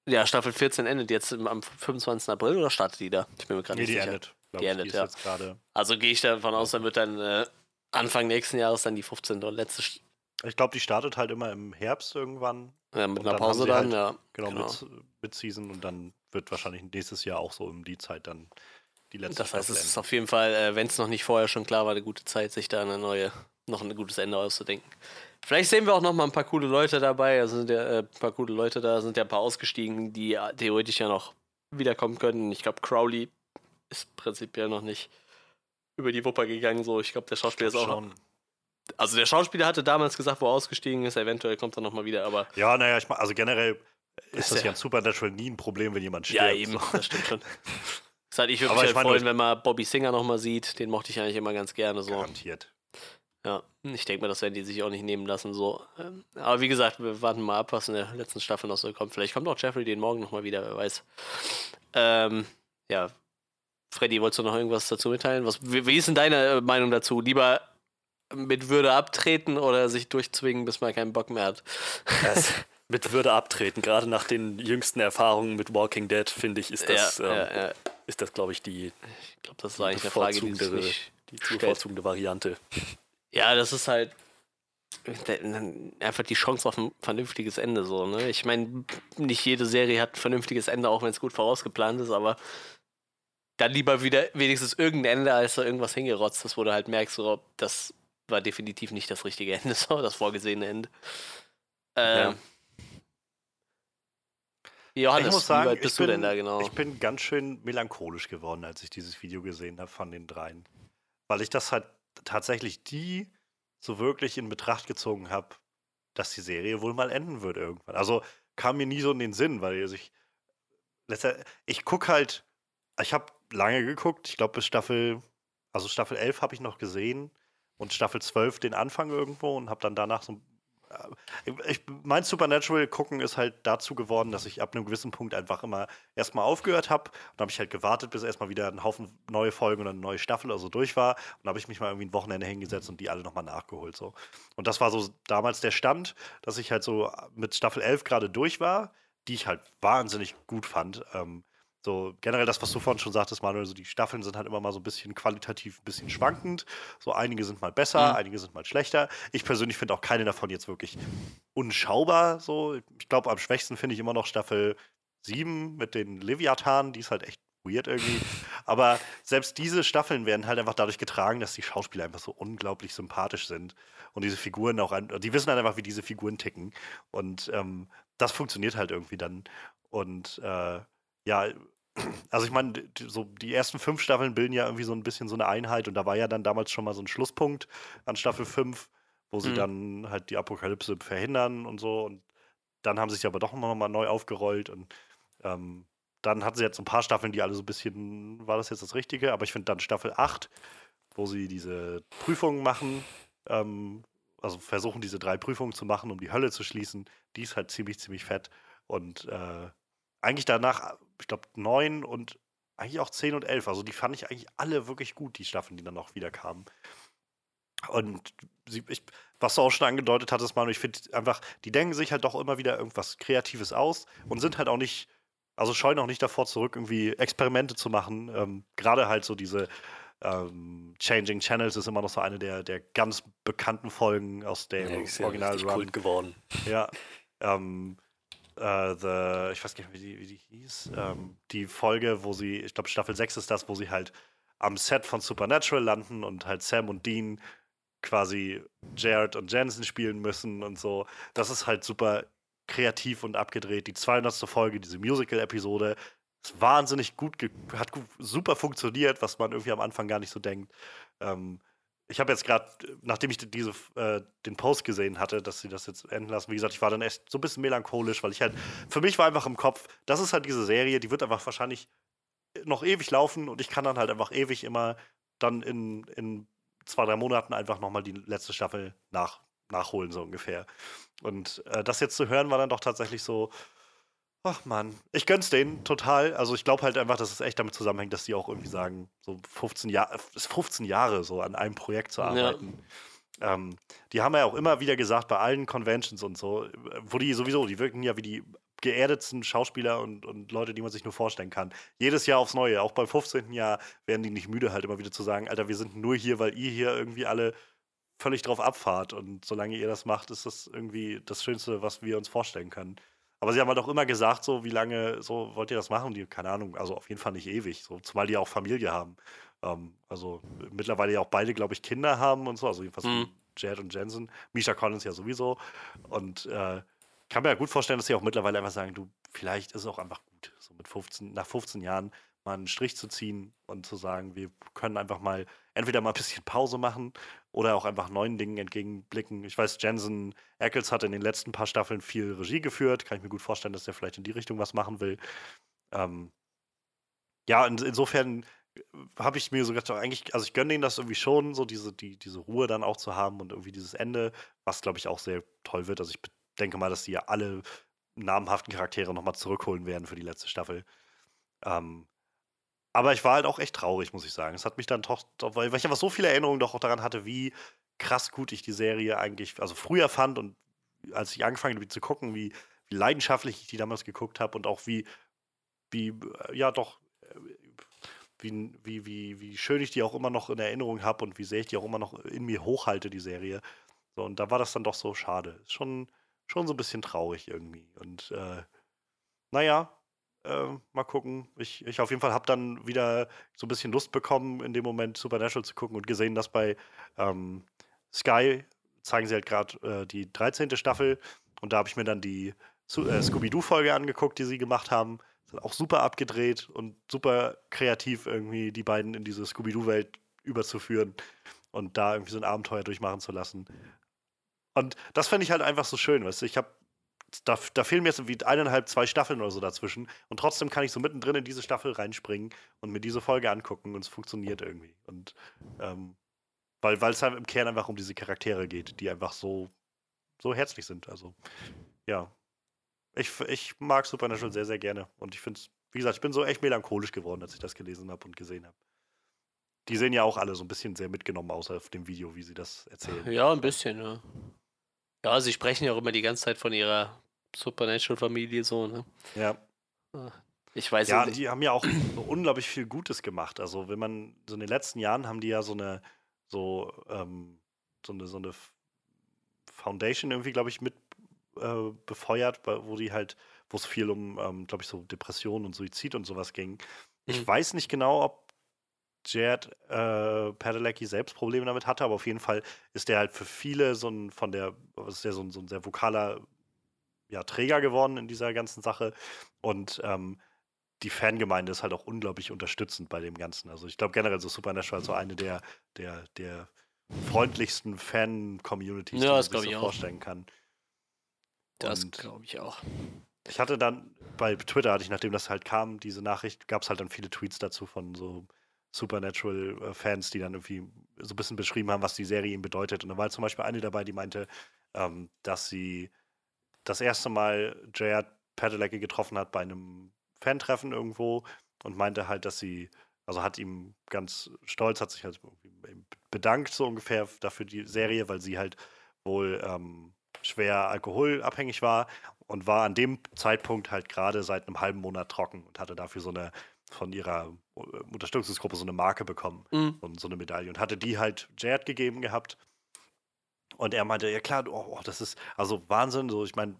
Ja, Staffel 14 endet jetzt am 25. April oder startet die da? Ich bin mir gerade Nee, nicht die sicher. endet. Die endet, ist ja. jetzt gerade. Also gehe ich davon aus, dann wird dann äh, Anfang nächsten Jahres dann die 15. und letzte St- Ich glaube, die startet halt immer im Herbst irgendwann. Ja, mit Und einer dann Pause dann, halt- ja. Genau, Genau. Mit, mit Season und dann wird wahrscheinlich nächstes Jahr auch so um die Zeit dann die letzte Das heißt, Staffel es ist auf jeden Fall, äh, wenn es noch nicht vorher schon klar war, eine gute Zeit, sich da eine neue, noch ein gutes Ende auszudenken. Vielleicht sehen wir auch noch mal ein paar coole Leute dabei. Also sind ja äh, ein paar coole Leute da, sind ja ein paar ausgestiegen, die theoretisch ja noch wiederkommen können. Ich glaube, Crowley ist prinzipiell noch nicht über die Wupper gegangen. So, ich glaube, der Schauspieler ist auch. schon. Also der Schauspieler hatte damals gesagt, wo er ausgestiegen ist. Eventuell kommt er noch mal wieder, aber Ja, naja, ich mein, also generell ist das ja- ja in Supernatural nie ein Problem, wenn jemand stirbt. ja eben, So. das stimmt schon. Das heißt, ich würde mich ich halt freuen, wenn man Bobby Singer noch mal sieht. Den mochte ich eigentlich immer ganz gerne so. Garantiert. Ja, ich denke mal, das werden die sich auch nicht nehmen lassen. So. Ähm, Aber wie gesagt, wir warten mal ab, was in der letzten Staffel noch so kommt. Vielleicht kommt auch Jeffrey den morgen nochmal wieder, wer weiß. Ähm, ja, Freddy, wolltest du noch irgendwas dazu mitteilen? Was, wie, wie ist denn deine äh, Meinung dazu? Lieber mit Würde abtreten oder sich durchzwingen, bis man keinen Bock mehr hat? Das mit Würde abtreten, gerade nach den jüngsten Erfahrungen mit Walking Dead, finde ich, ist das, ja, ähm, ja, ja. Ist das glaube ich, die, Ich glaube, das ist eigentlich eine Frage, die sich die bevorzugende Variante. Ja, das ist halt der- einfach die Chance auf ein vernünftiges Ende so, ne? Ich meine, nicht jede Serie hat ein vernünftiges Ende, auch wenn es gut vorausgeplant ist, aber dann lieber wieder wenigstens irgendein Ende, als da irgendwas hingerotzt ist, wo du halt merkst, so, das war definitiv nicht das richtige Ende, so, das vorgesehene Ende. Ähm, Johannes, ich muss wie sagen, weit ich bist bin, du denn da genau? ich bin ganz schön melancholisch geworden, als ich dieses Video gesehen habe von den dreien. Weil ich das halt tatsächlich die so wirklich in Betracht gezogen habe, dass die Serie wohl mal enden wird irgendwann. Also kam mir nie so in den Sinn, weil ich letzter, ich gucke halt, ich habe lange geguckt, ich glaube bis Staffel, also Staffel 11 habe ich noch gesehen und Staffel 12 den Anfang irgendwo und habe dann danach so ich, mein Supernatural gucken ist halt dazu geworden, dass ich ab einem gewissen Punkt einfach immer erstmal aufgehört habe. Dann habe ich halt gewartet, bis erstmal wieder ein Haufen neue Folgen oder eine neue Staffel oder so durch war. Und habe ich mich mal irgendwie ein Wochenende hingesetzt und die alle nochmal nachgeholt. So. Und das war so damals der Stand, dass ich halt so mit Staffel 11 gerade durch war, die ich halt wahnsinnig gut fand. Ähm, so generell das, was du vorhin schon sagtest, Manuel, so die Staffeln sind halt immer mal so ein bisschen qualitativ ein bisschen schwankend. So einige sind mal besser, Mhm. einige sind mal schlechter. Ich persönlich finde auch keine davon jetzt wirklich unschaubar. So, ich glaube, am schwächsten finde ich immer noch Staffel 7 mit den Leviathan, die ist halt echt weird irgendwie. Aber selbst diese Staffeln werden halt einfach dadurch getragen, dass die Schauspieler einfach so unglaublich sympathisch sind und diese Figuren auch, die wissen halt einfach, wie diese Figuren ticken. Und ähm, das funktioniert halt irgendwie dann. Und äh, ja, also ich meine, so die ersten fünf Staffeln bilden ja irgendwie so ein bisschen so eine Einheit und da war ja dann damals schon mal so ein Schlusspunkt an Staffel 5, wo sie Mhm. dann halt die Apokalypse verhindern und so und dann haben sie sich aber doch noch mal neu aufgerollt und ähm, dann hatten sie jetzt so ein paar Staffeln, die alle so ein bisschen, war das jetzt das Richtige? Aber ich finde dann Staffel 8, wo sie diese Prüfungen machen, ähm, also versuchen diese drei Prüfungen zu machen, um die Hölle zu schließen, die ist halt ziemlich, ziemlich fett. Und äh, eigentlich danach, ich glaube, 9 und eigentlich auch 10 und 11, also die fand ich eigentlich alle wirklich gut, die Staffeln, die dann noch wieder kamen. Und sie, ich, was du auch schon angedeutet hattest, Manu, ich finde einfach, die denken sich halt doch immer wieder irgendwas Kreatives aus und sind halt auch nicht, also scheuen auch nicht davor zurück, irgendwie Experimente zu machen. Ähm, Gerade halt so diese ähm, Changing Channels ist immer noch so eine der, der ganz bekannten Folgen aus dem Ja, ja Original richtig Run. Kult geworden. Ja. Ähm, äh, the, ich weiß gar nicht, wie die, wie die hieß. Ähm, die Folge, wo sie, ich glaube, Staffel 6 ist das, wo sie halt am Set von Supernatural landen und halt Sam und Dean quasi Jared und Jensen spielen müssen und so. Das ist halt super kreativ und abgedreht. Die 200. Folge, diese Musical-Episode, ist wahnsinnig gut, hat super funktioniert, was man irgendwie am Anfang gar nicht so denkt. Ähm, ich habe jetzt gerade, nachdem ich diese, äh, den Post gesehen hatte, dass sie das jetzt enden lassen, wie gesagt, ich war dann echt so ein bisschen melancholisch, weil ich halt, für mich war einfach im Kopf, das ist halt diese Serie, die wird einfach wahrscheinlich noch ewig laufen und ich kann dann halt einfach ewig immer dann in, in zwei, drei Monaten einfach nochmal die letzte Staffel nach, nachholen, so ungefähr. Und äh, das jetzt zu hören, war dann doch tatsächlich so, ach man, ich gönn's denen total. Also ich glaube halt einfach, dass es echt damit zusammenhängt, dass die auch irgendwie sagen, so 15 Jahre, 15 Jahre so an einem Projekt zu Ja. arbeiten. Ähm, die haben ja auch immer wieder gesagt, bei allen Conventions und so, wo die sowieso, die wirken ja wie die geerdetsten Schauspieler und, und Leute, die man sich nur vorstellen kann. Jedes Jahr aufs Neue, auch beim 15. Jahr werden die nicht müde, halt immer wieder zu sagen, Alter, wir sind nur hier, weil ihr hier irgendwie alle völlig drauf abfahrt. Und solange ihr das macht, ist das irgendwie das Schönste, was wir uns vorstellen können. Aber sie haben halt auch immer gesagt, so, wie lange so wollt ihr das machen? Die, keine Ahnung, also auf jeden Fall nicht ewig, so, zumal die auch Familie haben. Ähm, also mittlerweile ja auch beide, glaube ich, Kinder haben und so, also jedenfalls Mhm. Jared und Jensen. Misha Collins ja sowieso. Und äh, kann mir ja gut vorstellen, dass sie auch mittlerweile einfach sagen, du, vielleicht ist es auch einfach gut, so mit 15, nach 15 Jahren mal einen Strich zu ziehen und zu sagen, wir können einfach mal entweder mal ein bisschen Pause machen oder auch einfach neuen Dingen entgegenblicken. Ich weiß, Jensen Ackles hat in den letzten paar Staffeln viel Regie geführt. Kann ich mir gut vorstellen, dass der vielleicht in die Richtung was machen will. Ähm, ja, in, insofern habe ich mir so gedacht, eigentlich, also ich gönne denen das irgendwie schon, so diese, die, diese Ruhe dann auch zu haben und irgendwie dieses Ende, was glaube ich auch sehr toll wird. Also ich denke mal, dass die ja alle namhaften Charaktere nochmal zurückholen werden für die letzte Staffel. Ähm, aber ich war halt auch echt traurig, muss ich sagen. Es hat mich dann doch, weil ich einfach so viele Erinnerungen doch auch daran hatte, wie krass gut ich die Serie eigentlich, also früher fand und als ich angefangen habe, zu gucken, wie, wie leidenschaftlich ich die damals geguckt habe und auch wie, wie, äh, ja doch, äh, wie, wie, wie, wie schön ich die auch immer noch in Erinnerung habe und wie sehr ich die auch immer noch in mir hochhalte, die Serie. So, und da war das dann doch so schade. Schon, schon so ein bisschen traurig irgendwie. Und äh, naja, äh, mal gucken. Ich, ich auf jeden Fall habe dann wieder so ein bisschen Lust bekommen, in dem Moment Supernatural zu gucken und gesehen, dass bei ähm, Sky zeigen sie halt gerade äh, die 13. Staffel und da habe ich mir dann die äh, Scooby-Doo-Folge angeguckt, die sie gemacht haben. Sind auch super abgedreht und super kreativ irgendwie die beiden in diese Scooby-Doo-Welt überzuführen und da irgendwie so ein Abenteuer durchmachen zu lassen. Und das fände ich halt einfach so schön, weißt du, ich habe da, da fehlen mir jetzt irgendwie eineinhalb, zwei Staffeln oder so dazwischen. Und trotzdem kann ich so mittendrin in diese Staffel reinspringen und mir diese Folge angucken und es funktioniert irgendwie. Und ähm, weil weil es halt im Kern einfach um diese Charaktere geht, die einfach so, so herzlich sind. Also, ja. Ich, ich mag Supernatural sehr, sehr gerne. Und ich finde es, wie gesagt, ich bin so echt melancholisch geworden, als ich das gelesen habe und gesehen habe. Die sehen ja auch alle so ein bisschen sehr mitgenommen aus auf dem Video, wie sie das erzählen. Ja, ein bisschen, ja. Ja, sie sprechen ja auch immer die ganze Zeit von ihrer Supernatural-Familie so, ne? Ja. Ich weiß Ja, nicht. die haben ja auch unglaublich viel Gutes gemacht. Also, wenn man so in den letzten Jahren haben die ja so eine, so, ähm, so eine, so eine Foundation irgendwie, glaube ich, mit äh, befeuert, wo die halt, wo es viel um, ähm, glaube ich, so Depressionen und Suizid und sowas ging. Ich Mhm. weiß nicht genau, ob Jared äh, Padalecki selbst Probleme damit hatte, aber auf jeden Fall ist der halt für viele so ein von der, ist der so ein, so ein sehr vokaler ja, Träger geworden in dieser ganzen Sache. Und ähm, die Fangemeinde ist halt auch unglaublich unterstützend bei dem Ganzen. Also ich glaube generell so Supernatural so eine der, der, der freundlichsten Fan-Communities, Ja, die man sich so ich auch. vorstellen kann. Das glaube ich auch. ich hatte dann bei Twitter, hatte ich, nachdem das halt kam, diese Nachricht, gab es halt dann viele Tweets dazu von so Supernatural-Fans, die dann irgendwie so ein bisschen beschrieben haben, was die Serie ihnen bedeutet. Und da war zum Beispiel eine dabei, die meinte, ähm, dass sie das erste Mal Jared Padalecki getroffen hat bei einem Fan-Treffen irgendwo und meinte halt, dass sie, also hat ihm ganz stolz, hat sich halt bedankt, so ungefähr, dafür die Serie, weil sie halt wohl ähm, schwer alkoholabhängig war und war an dem Zeitpunkt halt gerade seit einem halben Monat trocken und hatte dafür so eine von ihrer äh, Unterstützungsgruppe so eine Marke bekommen Mhm. und so eine Medaille und hatte die halt Jared gegeben gehabt. Und er meinte, ja klar, oh, oh, das ist also Wahnsinn, so ich meine,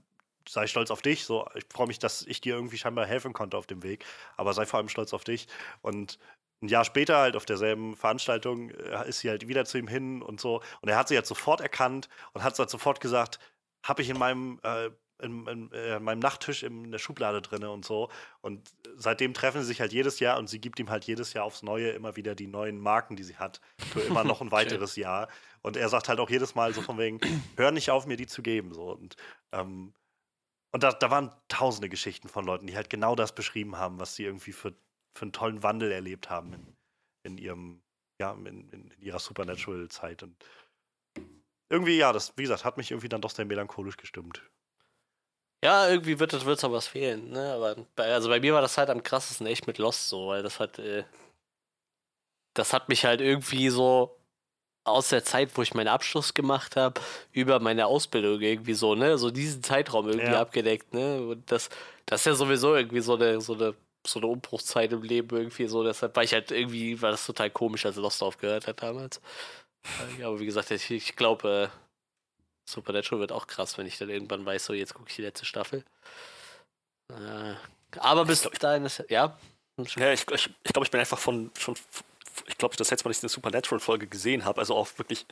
sei stolz auf dich, so ich freue mich, dass ich dir irgendwie scheinbar helfen konnte auf dem Weg, aber sei vor allem stolz auf dich und ein Jahr später halt auf derselben Veranstaltung äh, ist sie halt wieder zu ihm hin und so und er hat sie halt sofort erkannt und hat halt sofort gesagt, habe ich in meinem äh, in, in, in meinem Nachttisch in der Schublade drinne und so. Und seitdem treffen sie sich halt jedes Jahr und sie gibt ihm halt jedes Jahr aufs Neue immer wieder die neuen Marken, die sie hat, für immer noch ein weiteres Jahr. Und er sagt halt auch jedes Mal so von wegen, hör nicht auf, mir die zu geben. So. Und, ähm, und da, da waren tausende Geschichten von Leuten, die halt genau das beschrieben haben, was sie irgendwie für, für einen tollen Wandel erlebt haben in, in ihrem, ja, in, in, in ihrer Supernatural-Zeit. Und irgendwie, ja, das, wie gesagt, hat mich irgendwie dann doch sehr melancholisch gestimmt. Ja, irgendwie wird es wird's was fehlen, ne? Aber bei, also bei mir war das halt am krassesten echt mit Lost so, weil das hat, äh, das hat mich halt irgendwie so aus der Zeit, wo ich meinen Abschluss gemacht habe, über meine Ausbildung irgendwie so, ne? So diesen Zeitraum irgendwie Ja. abgedeckt, ne? Und das, das ist ja sowieso irgendwie so eine, so eine, so eine Umbruchszeit im Leben irgendwie so. Deshalb war ich halt irgendwie, war das total komisch, als Lost aufgehört hat damals. Ja, aber wie gesagt, ich, ich glaube, äh, Supernatural wird auch krass, wenn ich dann irgendwann weiß, so jetzt gucke ich die letzte Staffel. Äh, aber bis glaub, dahin ist ja. Ja, ich, ich, ich glaube, ich bin einfach von schon. Ich glaube, das letzte Mal, dass ich eine Supernatural-Folge gesehen habe, also auch wirklich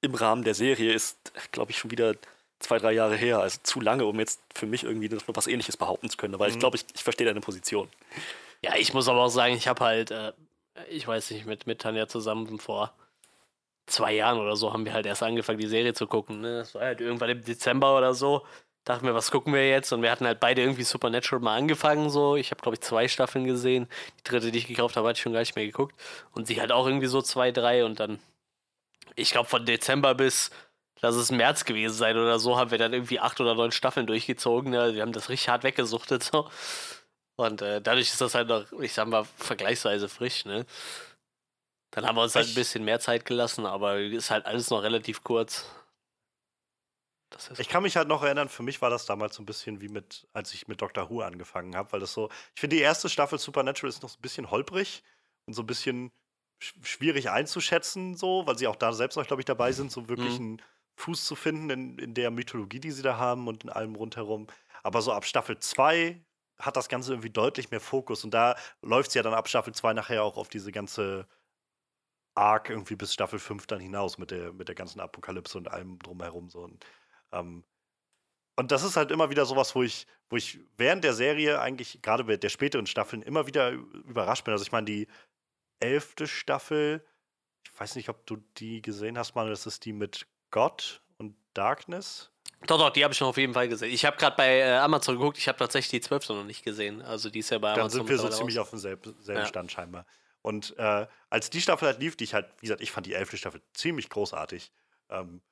im Rahmen der Serie, ist, glaube ich, schon wieder zwei, drei Jahre her. Also zu lange, um jetzt für mich irgendwie noch was ähnliches behaupten zu können. Aber ich glaube, ich, ich verstehe deine Position. Ja, ich muss aber auch sagen, ich habe halt, äh, ich weiß nicht, mit, mit Tanja zusammen vor zwei Jahren oder so haben wir halt erst angefangen, die Serie zu gucken. Ne? Das war halt irgendwann im Dezember oder so. Dachten wir, was gucken wir jetzt? Und wir hatten halt beide irgendwie Supernatural mal angefangen. So, ich habe glaube ich zwei Staffeln gesehen. Die dritte, die ich gekauft habe, hatte ich schon gar nicht mehr geguckt. Und sie halt auch irgendwie so zwei, drei. Und dann, ich glaube von Dezember bis, lass es März gewesen sein oder so, haben wir dann irgendwie acht oder neun Staffeln durchgezogen. Ne? Wir haben das richtig hart weggesuchtet so. Und äh, dadurch ist das halt noch, ich sag mal, vergleichsweise frisch, ne? Dann haben wir uns halt ein Ich- bisschen mehr Zeit gelassen, aber ist halt alles noch relativ kurz. Das ist Ich kann mich halt noch erinnern, für mich war das damals so ein bisschen wie mit, als ich mit Doctor Who angefangen habe, weil das so, ich finde die erste Staffel Supernatural ist noch so ein bisschen holprig und so ein bisschen sch- schwierig einzuschätzen, so, weil sie auch da selbst noch, glaube ich, dabei sind, so wirklich einen Fuß zu finden in, in der Mythologie, die sie da haben und in allem rundherum. Aber so ab Staffel 2 hat das Ganze irgendwie deutlich mehr Fokus und da läuft es ja dann ab Staffel 2 nachher auch auf diese ganze Arc irgendwie bis Staffel 5 dann hinaus mit der, mit der ganzen Apokalypse und allem drumherum so. Und, ähm, und das ist halt immer wieder sowas, wo ich, wo ich während der Serie eigentlich, gerade bei der späteren Staffeln, immer wieder überrascht bin. Also ich meine, die elfte Staffel, ich weiß nicht, ob du die gesehen hast, mal, das ist die mit Gott und Darkness. Doch, doch, die habe ich noch auf jeden Fall gesehen. Ich habe gerade bei äh, Amazon geguckt, ich habe tatsächlich die 12. noch nicht gesehen. Also die ist ja bei Dann Amazon. sind wir so ziemlich raus. auf demselben selben Ja. Stand scheinbar. Und äh, als die Staffel halt lief, die ich halt, wie gesagt, ich fand die elfte Staffel ziemlich großartig. Ähm,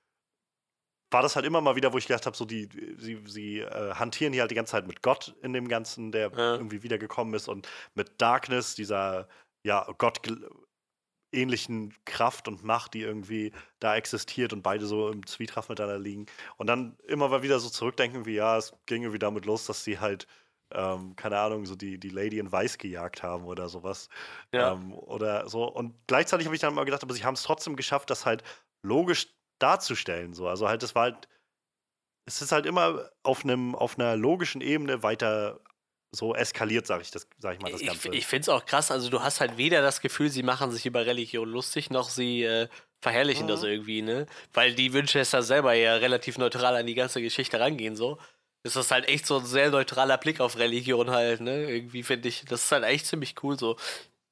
war das halt immer mal wieder, wo ich gedacht habe, so die, sie, sie äh, hantieren hier halt die ganze Zeit mit Gott in dem Ganzen, der Ja. irgendwie wiedergekommen ist und mit Darkness, dieser ja Gott ähnlichen Kraft und Macht, die irgendwie da existiert und beide so im Zwietracht miteinander liegen. Und dann immer mal wieder so zurückdenken, wie ja, es ging irgendwie damit los, dass sie halt, ähm, keine Ahnung, so die, die Lady in Weiß gejagt haben oder sowas. Ja. Ähm, oder so. Und gleichzeitig habe ich dann mal gedacht, aber sie haben es trotzdem geschafft, das halt logisch darzustellen. So. Also halt, es war halt, es ist halt immer auf einem, auf einer logischen Ebene weiter so eskaliert, sage ich, das, sag ich mal, das Ich, Ganze. ich finde es auch krass, also du hast halt weder das Gefühl, sie machen sich über Religion lustig, noch sie äh, verherrlichen das Mhm. irgendwie, ne? Weil die Winchester selber ja relativ neutral an die ganze Geschichte rangehen, so. Ist das halt echt so ein sehr neutraler Blick auf Religion halt, ne? Irgendwie finde ich, das ist halt echt ziemlich cool so.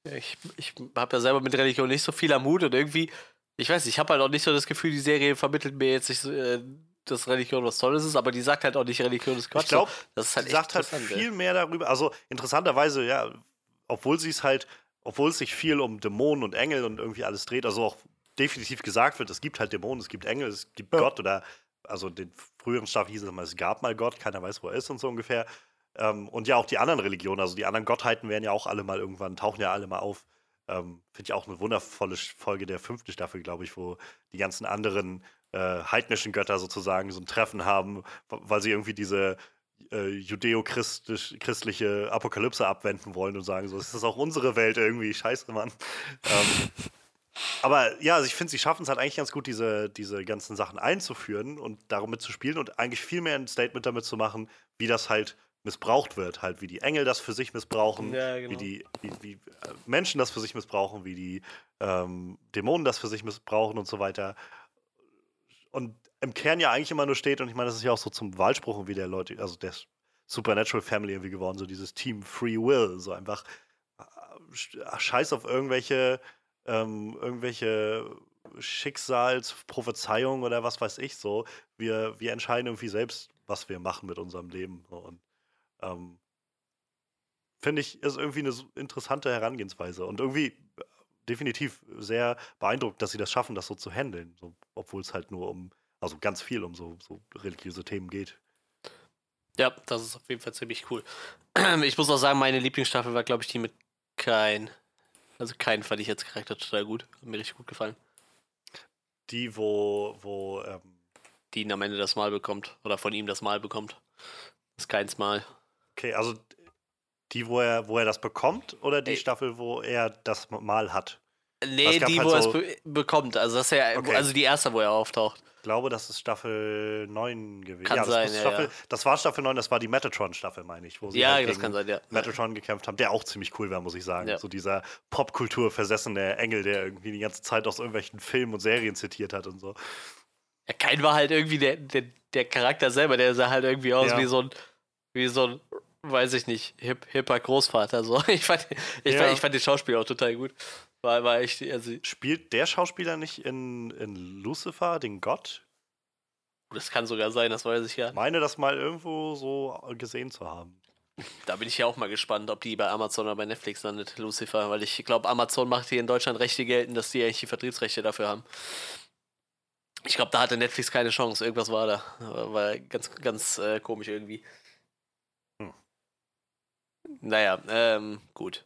Ich, ich habe ja selber mit Religion nicht so viel am Hut und irgendwie, ich weiß nicht, ich habe halt auch nicht so das Gefühl, die Serie vermittelt mir jetzt nicht, so, äh, dass Religion was Tolles ist, aber die sagt halt auch nicht, Religion ist Quatsch. Ich glaube, so. das ist halt sie echt sagt halt viel mehr darüber. Also interessanterweise, ja, obwohl sie es halt, obwohl es sich viel um Dämonen und Engel und irgendwie alles dreht, also auch definitiv gesagt wird, es gibt halt Dämonen, es gibt Engel, es gibt Gott oder also den früheren Staffeln hieß es immer, es gab mal Gott, keiner weiß, wo er ist und so ungefähr. Ähm, und ja, auch die anderen Religionen, also die anderen Gottheiten werden ja auch alle mal irgendwann, tauchen ja alle mal auf. Ähm, Finde ich auch eine wundervolle Folge der fünften Staffel, glaube ich, wo die ganzen anderen äh, heidnischen Götter sozusagen so ein Treffen haben, weil sie irgendwie diese äh, judeo-christliche Apokalypse abwenden wollen und sagen so, das ist auch unsere Welt irgendwie, scheiße, Mann. ähm, aber ja, also ich finde, sie schaffen es halt eigentlich ganz gut, diese, diese ganzen Sachen einzuführen und damit zu spielen und eigentlich viel mehr ein Statement damit zu machen, wie das halt missbraucht wird, halt wie die Engel das für sich missbrauchen, Ja, wie genau. die wie, wie äh, Menschen das für sich missbrauchen, wie die ähm, Dämonen das für sich missbrauchen und so weiter. Und im Kern ja eigentlich immer nur steht, und ich meine, das ist ja auch so zum Wahlspruch wie der Leute, also der Supernatural Family irgendwie geworden, so dieses Team Free Will, so einfach äh, sch- scheiß auf irgendwelche, ähm, irgendwelche Schicksalsprophezeiungen oder was weiß ich so. Wir, wir entscheiden irgendwie selbst, was wir machen mit unserem Leben. Und ähm, finde ich, ist irgendwie eine interessante Herangehensweise und irgendwie äh, definitiv sehr beeindruckt, dass sie das schaffen, das so zu handeln, so, obwohl es halt nur um, also ganz viel um so, so religiöse Themen geht. Ja, das ist auf jeden Fall ziemlich cool. Ich muss auch sagen, meine Lieblingsstaffel war, glaube ich, die mit Kein. Also Kein fand ich jetzt Charakter total gut. Hat mir richtig gut gefallen. Die, wo, wo, ähm, Die ihn am Ende das Mal bekommt. Oder von ihm das Mal bekommt. Das Keins Mal. okay, also die, wo er, wo er das bekommt oder die Ey. Staffel, wo er das mal hat? Nee, Es die, halt wo er es so- be bekommt. Also das ist ja, Okay. also die erste, wo er auftaucht. Ich glaube, das ist Staffel 9 gewesen. Kann ja, das, sein, ja, Staffel, ja. das war Staffel 9, das war die Metatron-Staffel, meine ich. Wo sie Ja, halt gegen kann sein, ja. Metatron gekämpft haben, der auch ziemlich cool war, muss ich sagen. So dieser Popkultur versessene Engel, der irgendwie die ganze Zeit aus irgendwelchen Filmen und Serien zitiert hat und so. Ja, Kein war halt irgendwie der, der, der Charakter selber, der sah halt irgendwie aus wie so ein, wie so ein, weiß ich nicht, hip, hipper Großvater. So. Ich, fand, ich, fand, ich fand den Schauspieler auch total gut. War, war echt, also, Spielt der Schauspieler nicht in, in Lucifer, den Gott? das kann sogar sein, das weiß ich ja. Meine das mal irgendwo so gesehen zu haben. Da bin ich ja auch mal gespannt, ob die bei Amazon oder bei Netflix landet, Lucifer, weil ich glaube, Amazon macht hier in Deutschland Rechte gelten, dass die eigentlich die Vertriebsrechte dafür haben. Ich glaube, da hatte Netflix keine Chance. Irgendwas war da. War ganz, ganz äh, komisch irgendwie. Hm. Naja, ähm, gut.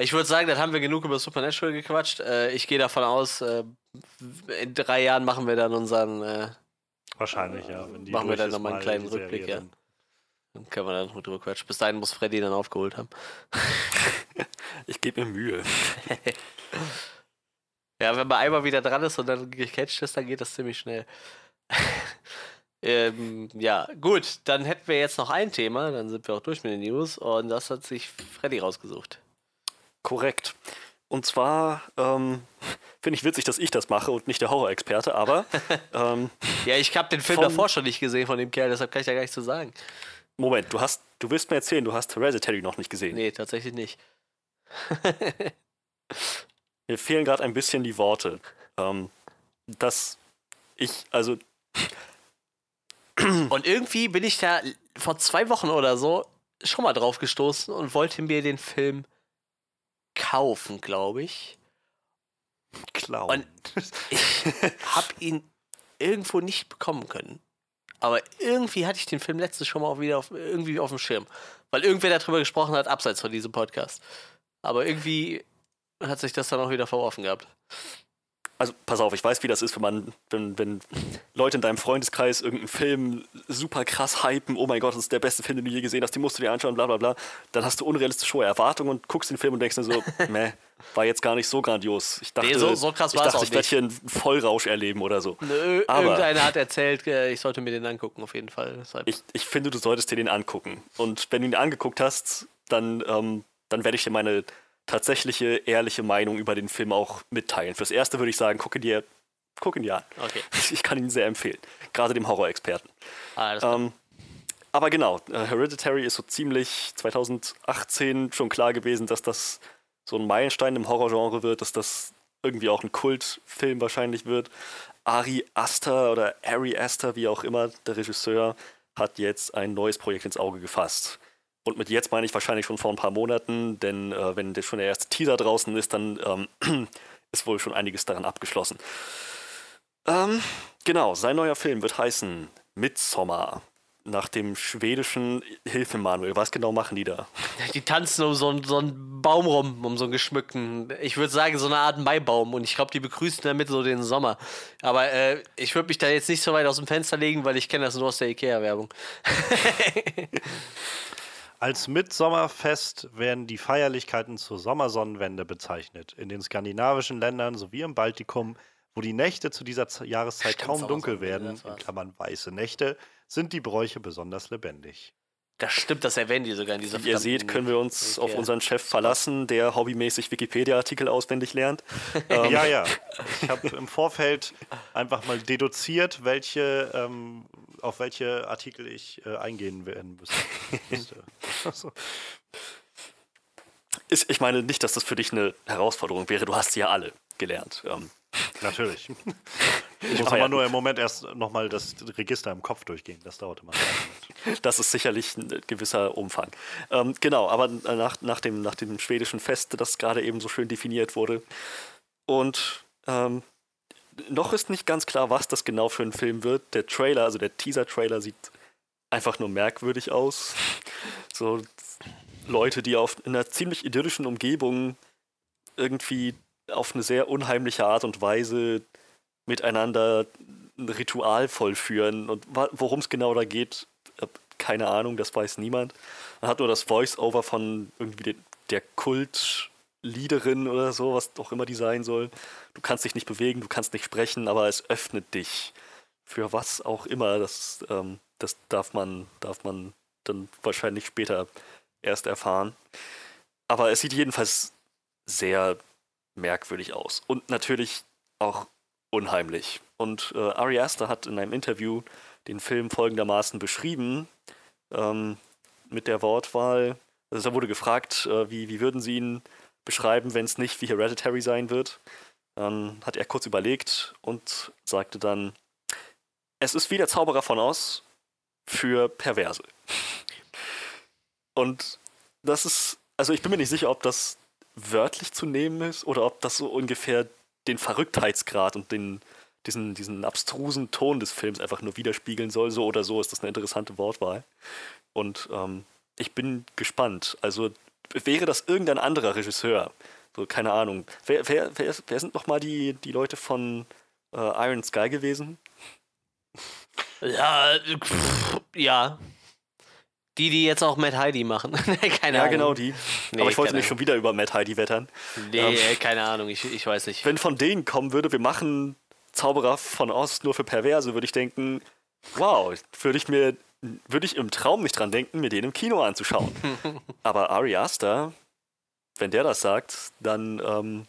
Ich würde sagen, dann haben wir genug über Supernatural gequatscht. Äh, ich gehe davon aus, äh, in drei Jahren machen wir dann unseren, äh, Wahrscheinlich, ja. Wenn die Machen wir dann ist, noch mal einen kleinen Serie Rückblick, ja. dann. dann können wir dann noch drüber quatschen. Bis dahin muss Freddy dann aufgeholt haben. Ich gebe mir Mühe. Ja, wenn man einmal wieder dran ist und dann gecatcht ist, dann geht das ziemlich schnell. ähm, ja, gut, dann hätten wir jetzt noch ein Thema, dann sind wir auch durch mit den News und das hat sich Freddy rausgesucht. Korrekt. Und zwar ähm, finde ich witzig, dass ich das mache und nicht der Horror-Experte, aber ähm, Ja, ich habe den Film Von- davor schon nicht gesehen von dem Kerl, deshalb kann ich da gar nichts zu sagen. Moment, du hast, du willst mir erzählen, du hast Hereditary noch nicht gesehen. Nee, tatsächlich nicht. Mir fehlen gerade ein bisschen die Worte. Ähm, dass ich, also Und irgendwie bin ich da vor zwei Wochen oder so schon mal drauf gestoßen und wollte mir den Film kaufen, glaube ich. Clown. Und ich habe ihn irgendwo nicht bekommen können. Aber irgendwie hatte ich den Film letztens schon mal auch wieder auf, irgendwie auf dem Schirm. Weil irgendwer darüber gesprochen hat, abseits von diesem Podcast. Aber irgendwie hat sich das dann auch wieder verworfen gehabt. Also, pass auf, ich weiß, wie das ist, wenn man, wenn, wenn Leute in deinem Freundeskreis irgendeinen Film super krass hypen, oh mein Gott, das ist der beste Film, den du je gesehen hast, den musst du dir anschauen, bla bla bla. Dann hast du unrealistisch hohe Erwartungen und guckst den Film und denkst dir so, meh, war jetzt gar nicht so grandios. Ich dachte, Nee, so- so krass ich, war's dachte, ich werde hier einen Vollrausch erleben oder so. Nö, Aber- irgendeiner hat erzählt, äh, ich sollte mir den angucken, auf jeden Fall. Ich, ich finde, du solltest dir den angucken. Und wenn du ihn angeguckt hast, dann, ähm, dann werde ich dir meine tatsächliche, ehrliche Meinung über den Film auch mitteilen. Fürs Erste würde ich sagen, gucke dir, guck ihn dir an. okay. Ich kann ihn sehr empfehlen. Gerade dem Horror-Experten. Ähm, aber genau, äh, Hereditary ist so ziemlich 2018 schon klar gewesen, dass das so ein Meilenstein im Horrorgenre wird, dass das irgendwie auch ein Kultfilm wahrscheinlich wird. Ari Aster oder Ari Aster, wie auch immer, der Regisseur, hat jetzt ein neues Projekt ins Auge gefasst. Und mit jetzt meine ich wahrscheinlich schon vor ein paar Monaten, denn äh, wenn schon der erste Teaser draußen ist, dann ähm, ist wohl schon einiges daran abgeschlossen. Ähm, genau, sein neuer Film wird heißen Midsommar. Nach dem schwedischen Hilfe Manuel. Was genau machen die da? Die tanzen um so, einen- so einen Baum rum, um so einen geschmückten, ich würde sagen, so eine Art Maibaum. Und ich glaube, die begrüßen damit so den Sommer. Aber äh, ich würde mich da jetzt nicht so weit aus dem Fenster legen, weil ich kenne das nur aus der Ikea-Werbung. Als Mitsommerfest werden die Feierlichkeiten zur Sommersonnenwende bezeichnet. In den skandinavischen Ländern sowie im Baltikum, wo die Nächte zu dieser Z Jahreszeit Stimmt, kaum dunkel werden, in Klammern weiße Nächte, sind die Bräuche besonders lebendig. Das stimmt, das erwähnen die sogar in dieser Wie ihr seht, können wir uns auf Ikea. unseren Chef verlassen, der hobbymäßig Wikipedia-Artikel auswendig lernt. Ähm, Ja, ja. Ich habe im Vorfeld einfach mal deduziert, welche, ähm, auf welche Artikel ich äh, eingehen werden müsste. Also, ist, ich meine nicht, dass das für dich eine Herausforderung wäre. Du hast sie ja alle gelernt. Ähm, natürlich. Ich muss Aber nur im Moment erst nochmal das Register im Kopf durchgehen. Das dauert immer. Das ist sicherlich ein gewisser Umfang. Ähm, genau, aber nach, nach, dem, nach dem schwedischen Fest, das gerade eben so schön definiert wurde. Und ähm, noch ist nicht ganz klar, was das genau für ein Film wird. Der Trailer, also der Teaser-Trailer, sieht einfach nur merkwürdig aus. So Leute, die auf in einer ziemlich idyllischen Umgebung irgendwie auf eine sehr unheimliche Art und Weise miteinander ein Ritual vollführen. Und worum es genau da geht, äh, keine Ahnung, das weiß niemand. Man hat nur das Voice-Over von irgendwie de der Leaderin oder so, was auch immer die sein soll. Du kannst dich nicht bewegen, du kannst nicht sprechen, aber es öffnet dich für was auch immer. Das, ähm, das darf man, darf man dann wahrscheinlich später erst erfahren. Aber es sieht jedenfalls sehr merkwürdig aus. Und natürlich auch unheimlich. Und äh, Ari Aster hat in einem Interview den Film folgendermaßen beschrieben, ähm, mit der Wortwahl, also da wurde gefragt, äh, wie, wie würden Sie ihn beschreiben, wenn es nicht wie Hereditary sein wird? Dann hat er kurz überlegt und sagte dann, es ist wie der Zauberer von Oz für Perverse. Und das ist, also ich bin mir nicht sicher, ob das wörtlich zu nehmen ist oder ob das so ungefähr den Verrücktheitsgrad und den, diesen, diesen abstrusen Ton des Films einfach nur widerspiegeln soll. So oder so ist das eine interessante Wortwahl. Und ähm, ich bin gespannt. Also wäre das irgendein anderer Regisseur, so keine Ahnung. Wer, wer, wer, wer sind nochmal die, die Leute von äh, Iron Sky gewesen? Ja, pff, ja. Die, die jetzt auch Matt Heidi machen. keine Ja, Ahnung. genau die. Nee, Aber ich wollte nicht schon wieder über Matt Heidi wettern. Nee, Ähm, äh, keine Ahnung, ich, ich weiß nicht. Wenn von denen kommen würde, wir machen Zauberer von Oz nur für Perverse, würde ich denken, wow, würde ich mir, würde ich im Traum nicht dran denken, mir den im Kino anzuschauen. Aber Ari Aster, wenn der das sagt, dann ähm,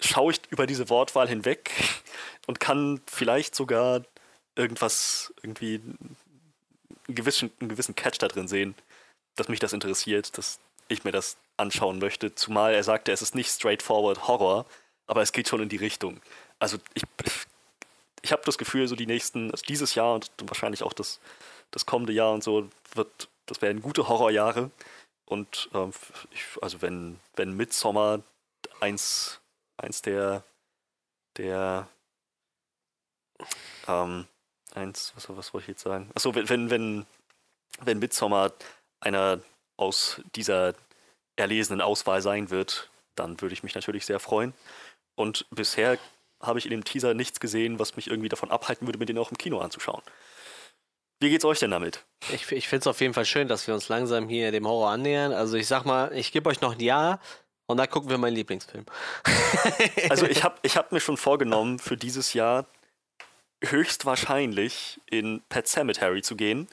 schaue ich über diese Wortwahl hinweg und kann vielleicht sogar irgendwas, irgendwie einen gewissen, einen gewissen Catch da drin sehen, dass mich das interessiert, dass ich mir das anschauen möchte. Zumal er sagte, es ist nicht straightforward Horror, aber es geht schon in die Richtung. Also ich, ich habe das Gefühl, so die nächsten, also dieses Jahr und wahrscheinlich auch das, das kommende Jahr und so, wird, das werden gute Horrorjahre. Und ähm, ich, also wenn, wenn Midsommar eins, eins der, der ähm, eins, was, was wollte ich jetzt sagen? Achso, wenn, wenn, wenn, wenn Midsommar einer aus dieser erlesenen Auswahl sein wird, dann würde ich mich natürlich sehr freuen. Und bisher habe ich in dem Teaser nichts gesehen, was mich irgendwie davon abhalten würde, mir den auch im Kino anzuschauen. Wie geht's euch denn damit? Ich, ich finde es auf jeden Fall schön, dass wir uns langsam hier dem Horror annähern. Also ich sag mal, ich gebe euch noch ein Jahr und dann gucken wir meinen Lieblingsfilm. Also ich habe ich hab mir schon vorgenommen, für dieses Jahr höchstwahrscheinlich in Pet Cemetery zu gehen.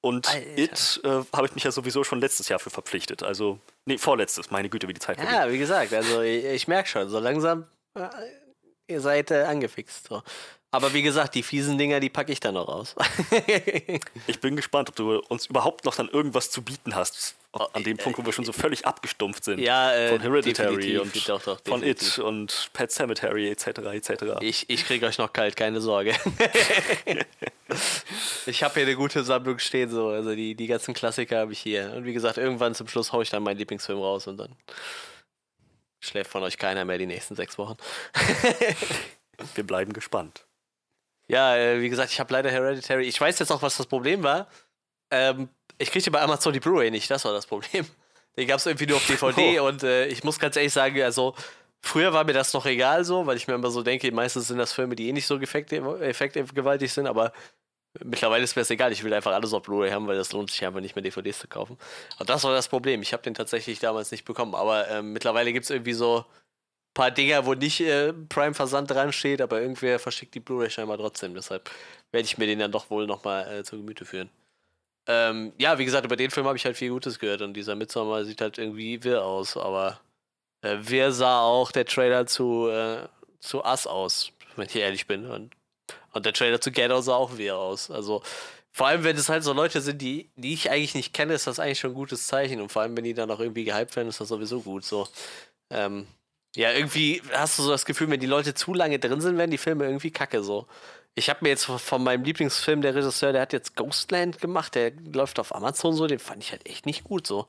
Und Alter. It äh, habe ich mich ja sowieso schon letztes Jahr für verpflichtet. Also, nee, vorletztes, meine Güte, wie die Zeit vergeht. Ja, wie gesagt, also ich, ich merke schon, so langsam, äh, ihr seid äh, angefixt. So. Aber wie gesagt, die fiesen Dinger, die packe ich dann noch raus. Ich bin gespannt, ob du uns überhaupt noch dann irgendwas zu bieten hast. Oh, An dem Punkt, wo wir schon so völlig abgestumpft sind. ja, äh, von Hereditary und doch, doch, von. It und Pet Cemetery etc. etc. Ich, ich kriege euch noch kalt, keine Sorge. ich habe hier eine gute Sammlung stehen, so. Also die, die ganzen Klassiker habe ich hier. Und wie gesagt, irgendwann zum Schluss haue ich dann meinen Lieblingsfilm raus und dann schläft von euch keiner mehr die nächsten sechs Wochen. Wir bleiben gespannt. Ja, äh, wie gesagt, ich habe leider Hereditary. Ich weiß jetzt auch, was das Problem war. Ähm, ich kriegte bei Amazon die Blu-ray nicht, das war das Problem. Den gab es irgendwie nur auf DVD und äh, ich muss ganz ehrlich sagen, also früher war mir das noch egal so, weil ich mir immer so denke, meistens sind das Filme, die eh nicht so effektiv- effektgewaltig sind, aber mittlerweile ist mir das egal. Ich will einfach alles auf Blu-ray haben, weil das lohnt sich einfach nicht mehr DVDs zu kaufen. Und das war das Problem. Ich habe den tatsächlich damals nicht bekommen, aber ähm, mittlerweile gibt es irgendwie so paar Dinger, wo nicht äh, Prime-Versand dran steht, aber irgendwer verschickt die Blu-ray scheinbar trotzdem. Deshalb werde ich mir den dann doch wohl nochmal äh, zu Gemüte führen. Ähm, ja, wie gesagt, über den Film habe ich halt viel Gutes gehört und dieser Midsommar sieht halt irgendwie wirr aus, aber äh, wirr sah auch der Trailer zu, äh, zu Us aus, wenn ich ehrlich bin. Und, und der Trailer zu Out sah auch wirr aus. Also vor allem, wenn es halt so Leute sind, die, die ich eigentlich nicht kenne, ist das eigentlich schon ein gutes Zeichen. Und vor allem, wenn die dann auch irgendwie gehypt werden, ist das sowieso gut. So, ähm, ja, irgendwie hast du so das Gefühl, wenn die Leute zu lange drin sind, werden die Filme irgendwie kacke so. Ich habe mir jetzt von meinem Lieblingsfilm, der Regisseur, der hat jetzt Ghostland gemacht, der läuft auf Amazon so, den fand ich halt echt nicht gut so.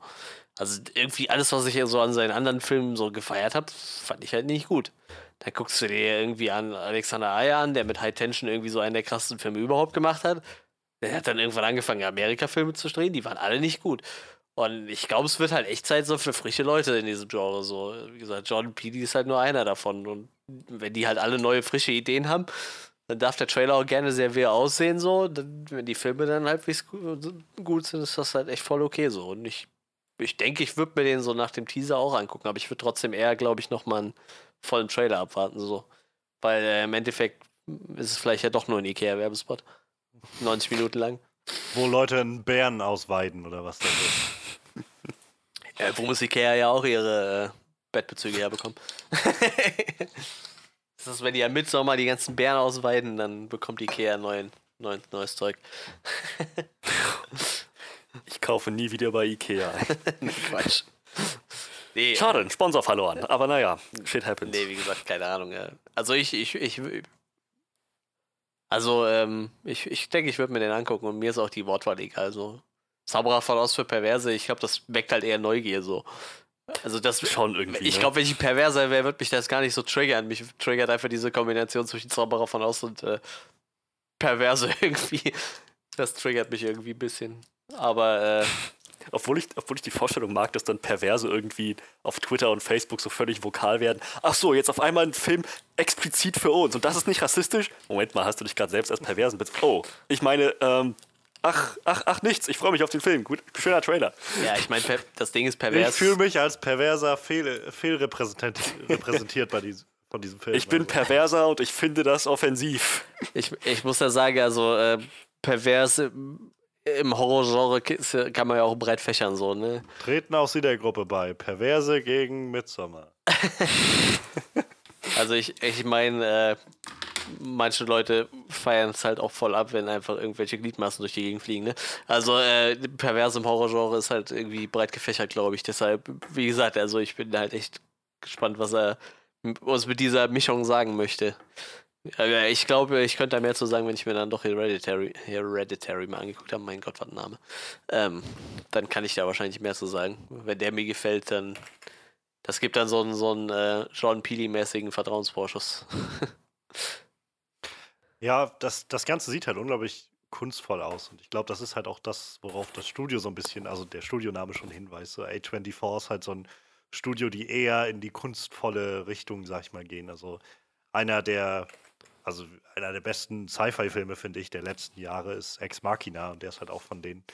Also irgendwie alles, was ich so an seinen anderen Filmen so gefeiert habe, fand ich halt nicht gut. Dann guckst du dir irgendwie an Alexander Ayer an, der mit High Tension irgendwie so einen der krassesten Filme überhaupt gemacht hat. Der hat dann irgendwann angefangen, Amerika-Filme zu drehen, die waren alle nicht gut. Und ich glaube, es wird halt echt Zeit so für frische Leute in diesem Genre. So, wie gesagt, Jordan Peele ist halt nur einer davon. Und wenn die halt alle neue, frische Ideen haben, dann darf der Trailer auch gerne sehr wehr aussehen. So, dann, wenn die Filme dann halbwegs gu- gut sind, ist das halt echt voll okay so. Und ich ich denke, ich würde mir den so nach dem Teaser auch angucken, aber ich würde trotzdem eher, glaube ich, nochmal einen vollen Trailer abwarten, so. Weil äh, im Endeffekt ist es vielleicht ja doch nur ein Ikea-Werbespot. 90 Minuten lang. Wo Leute einen Bären ausweiden oder was das ist. Ja, wo muss Ikea ja auch ihre äh, Bettbezüge herbekommen. das ist, wenn die ja Mitsommer die ganzen Bären ausweiden, dann bekommt Ikea neuen, neuen, neues Zeug. Ich kaufe nie wieder bei Ikea. nee, Quatsch. Nee, Schade, ein Sponsor verloren. Aber naja, shit happens. Nee, wie gesagt, keine Ahnung. Also ich, ich, ich, also ähm, ich, ich denke, ich würde mir den angucken und mir ist auch die Wortwahl egal. Also Zauberer von Ost für Perverse, ich glaube, das weckt halt eher Neugier so. Also das Schon irgendwie. Ich ne? glaube, wenn ich perverser wäre, würde mich das gar nicht so triggern. Mich triggert einfach diese Kombination zwischen Zauberer von Ost und äh, Perverse irgendwie. Das triggert mich irgendwie ein bisschen. Aber äh, Obwohl ich, obwohl ich die Vorstellung mag, dass dann Perverse irgendwie auf Twitter und Facebook so völlig vokal werden. Ach so, jetzt auf einmal ein Film explizit für uns. Und das ist nicht rassistisch? Moment mal, hast du dich gerade selbst als Perversen bezeichnet? Oh, ich meine, ähm, ach, ach, ach, nichts. Ich freue mich auf den Film. Gut, schöner Trailer. ja, ich meine, das Ding ist Ich pervers. fühle mich als perverser fehl, fehlrepräsentiert repräsentiert bei diesem, von diesem Film. Ich bin also. perverser und ich finde das offensiv. Ich, ich muss ja sagen, also äh, pervers im, Horrorgenre kann man ja auch breit fächern, so, ne? Treten auch Sie der Gruppe bei. Perverse gegen Midsommar. Also ich, ich meine, äh, manche Leute feiern es halt auch voll ab, wenn einfach irgendwelche Gliedmaßen durch die Gegend fliegen, ne? Also äh, pervers im Horrorgenre ist halt irgendwie breit gefächert, glaube ich. Deshalb, wie gesagt, also ich bin halt echt gespannt, was er uns mit dieser Mischung sagen möchte. Ich glaube, ich könnte da mehr zu sagen, wenn ich mir dann doch Hereditary, Hereditary mal angeguckt habe. Mein Gott, was ein Name. Ähm, dann kann ich da wahrscheinlich mehr zu sagen. Wenn der mir gefällt, dann. Das gibt dann so einen, so einen äh, John Peely-mäßigen Vertrauensvorschuss. Ja, das, das Ganze sieht halt unglaublich kunstvoll aus. Und ich glaube, das ist halt auch das, worauf das Studio so ein bisschen, also der Studioname schon hinweist. So A24 ist halt so ein Studio, die eher in die kunstvolle Richtung, sag ich mal, gehen. Also einer der, also einer der besten Sci-Fi-Filme, finde ich, der letzten Jahre ist Ex Machina und der ist halt auch von denen.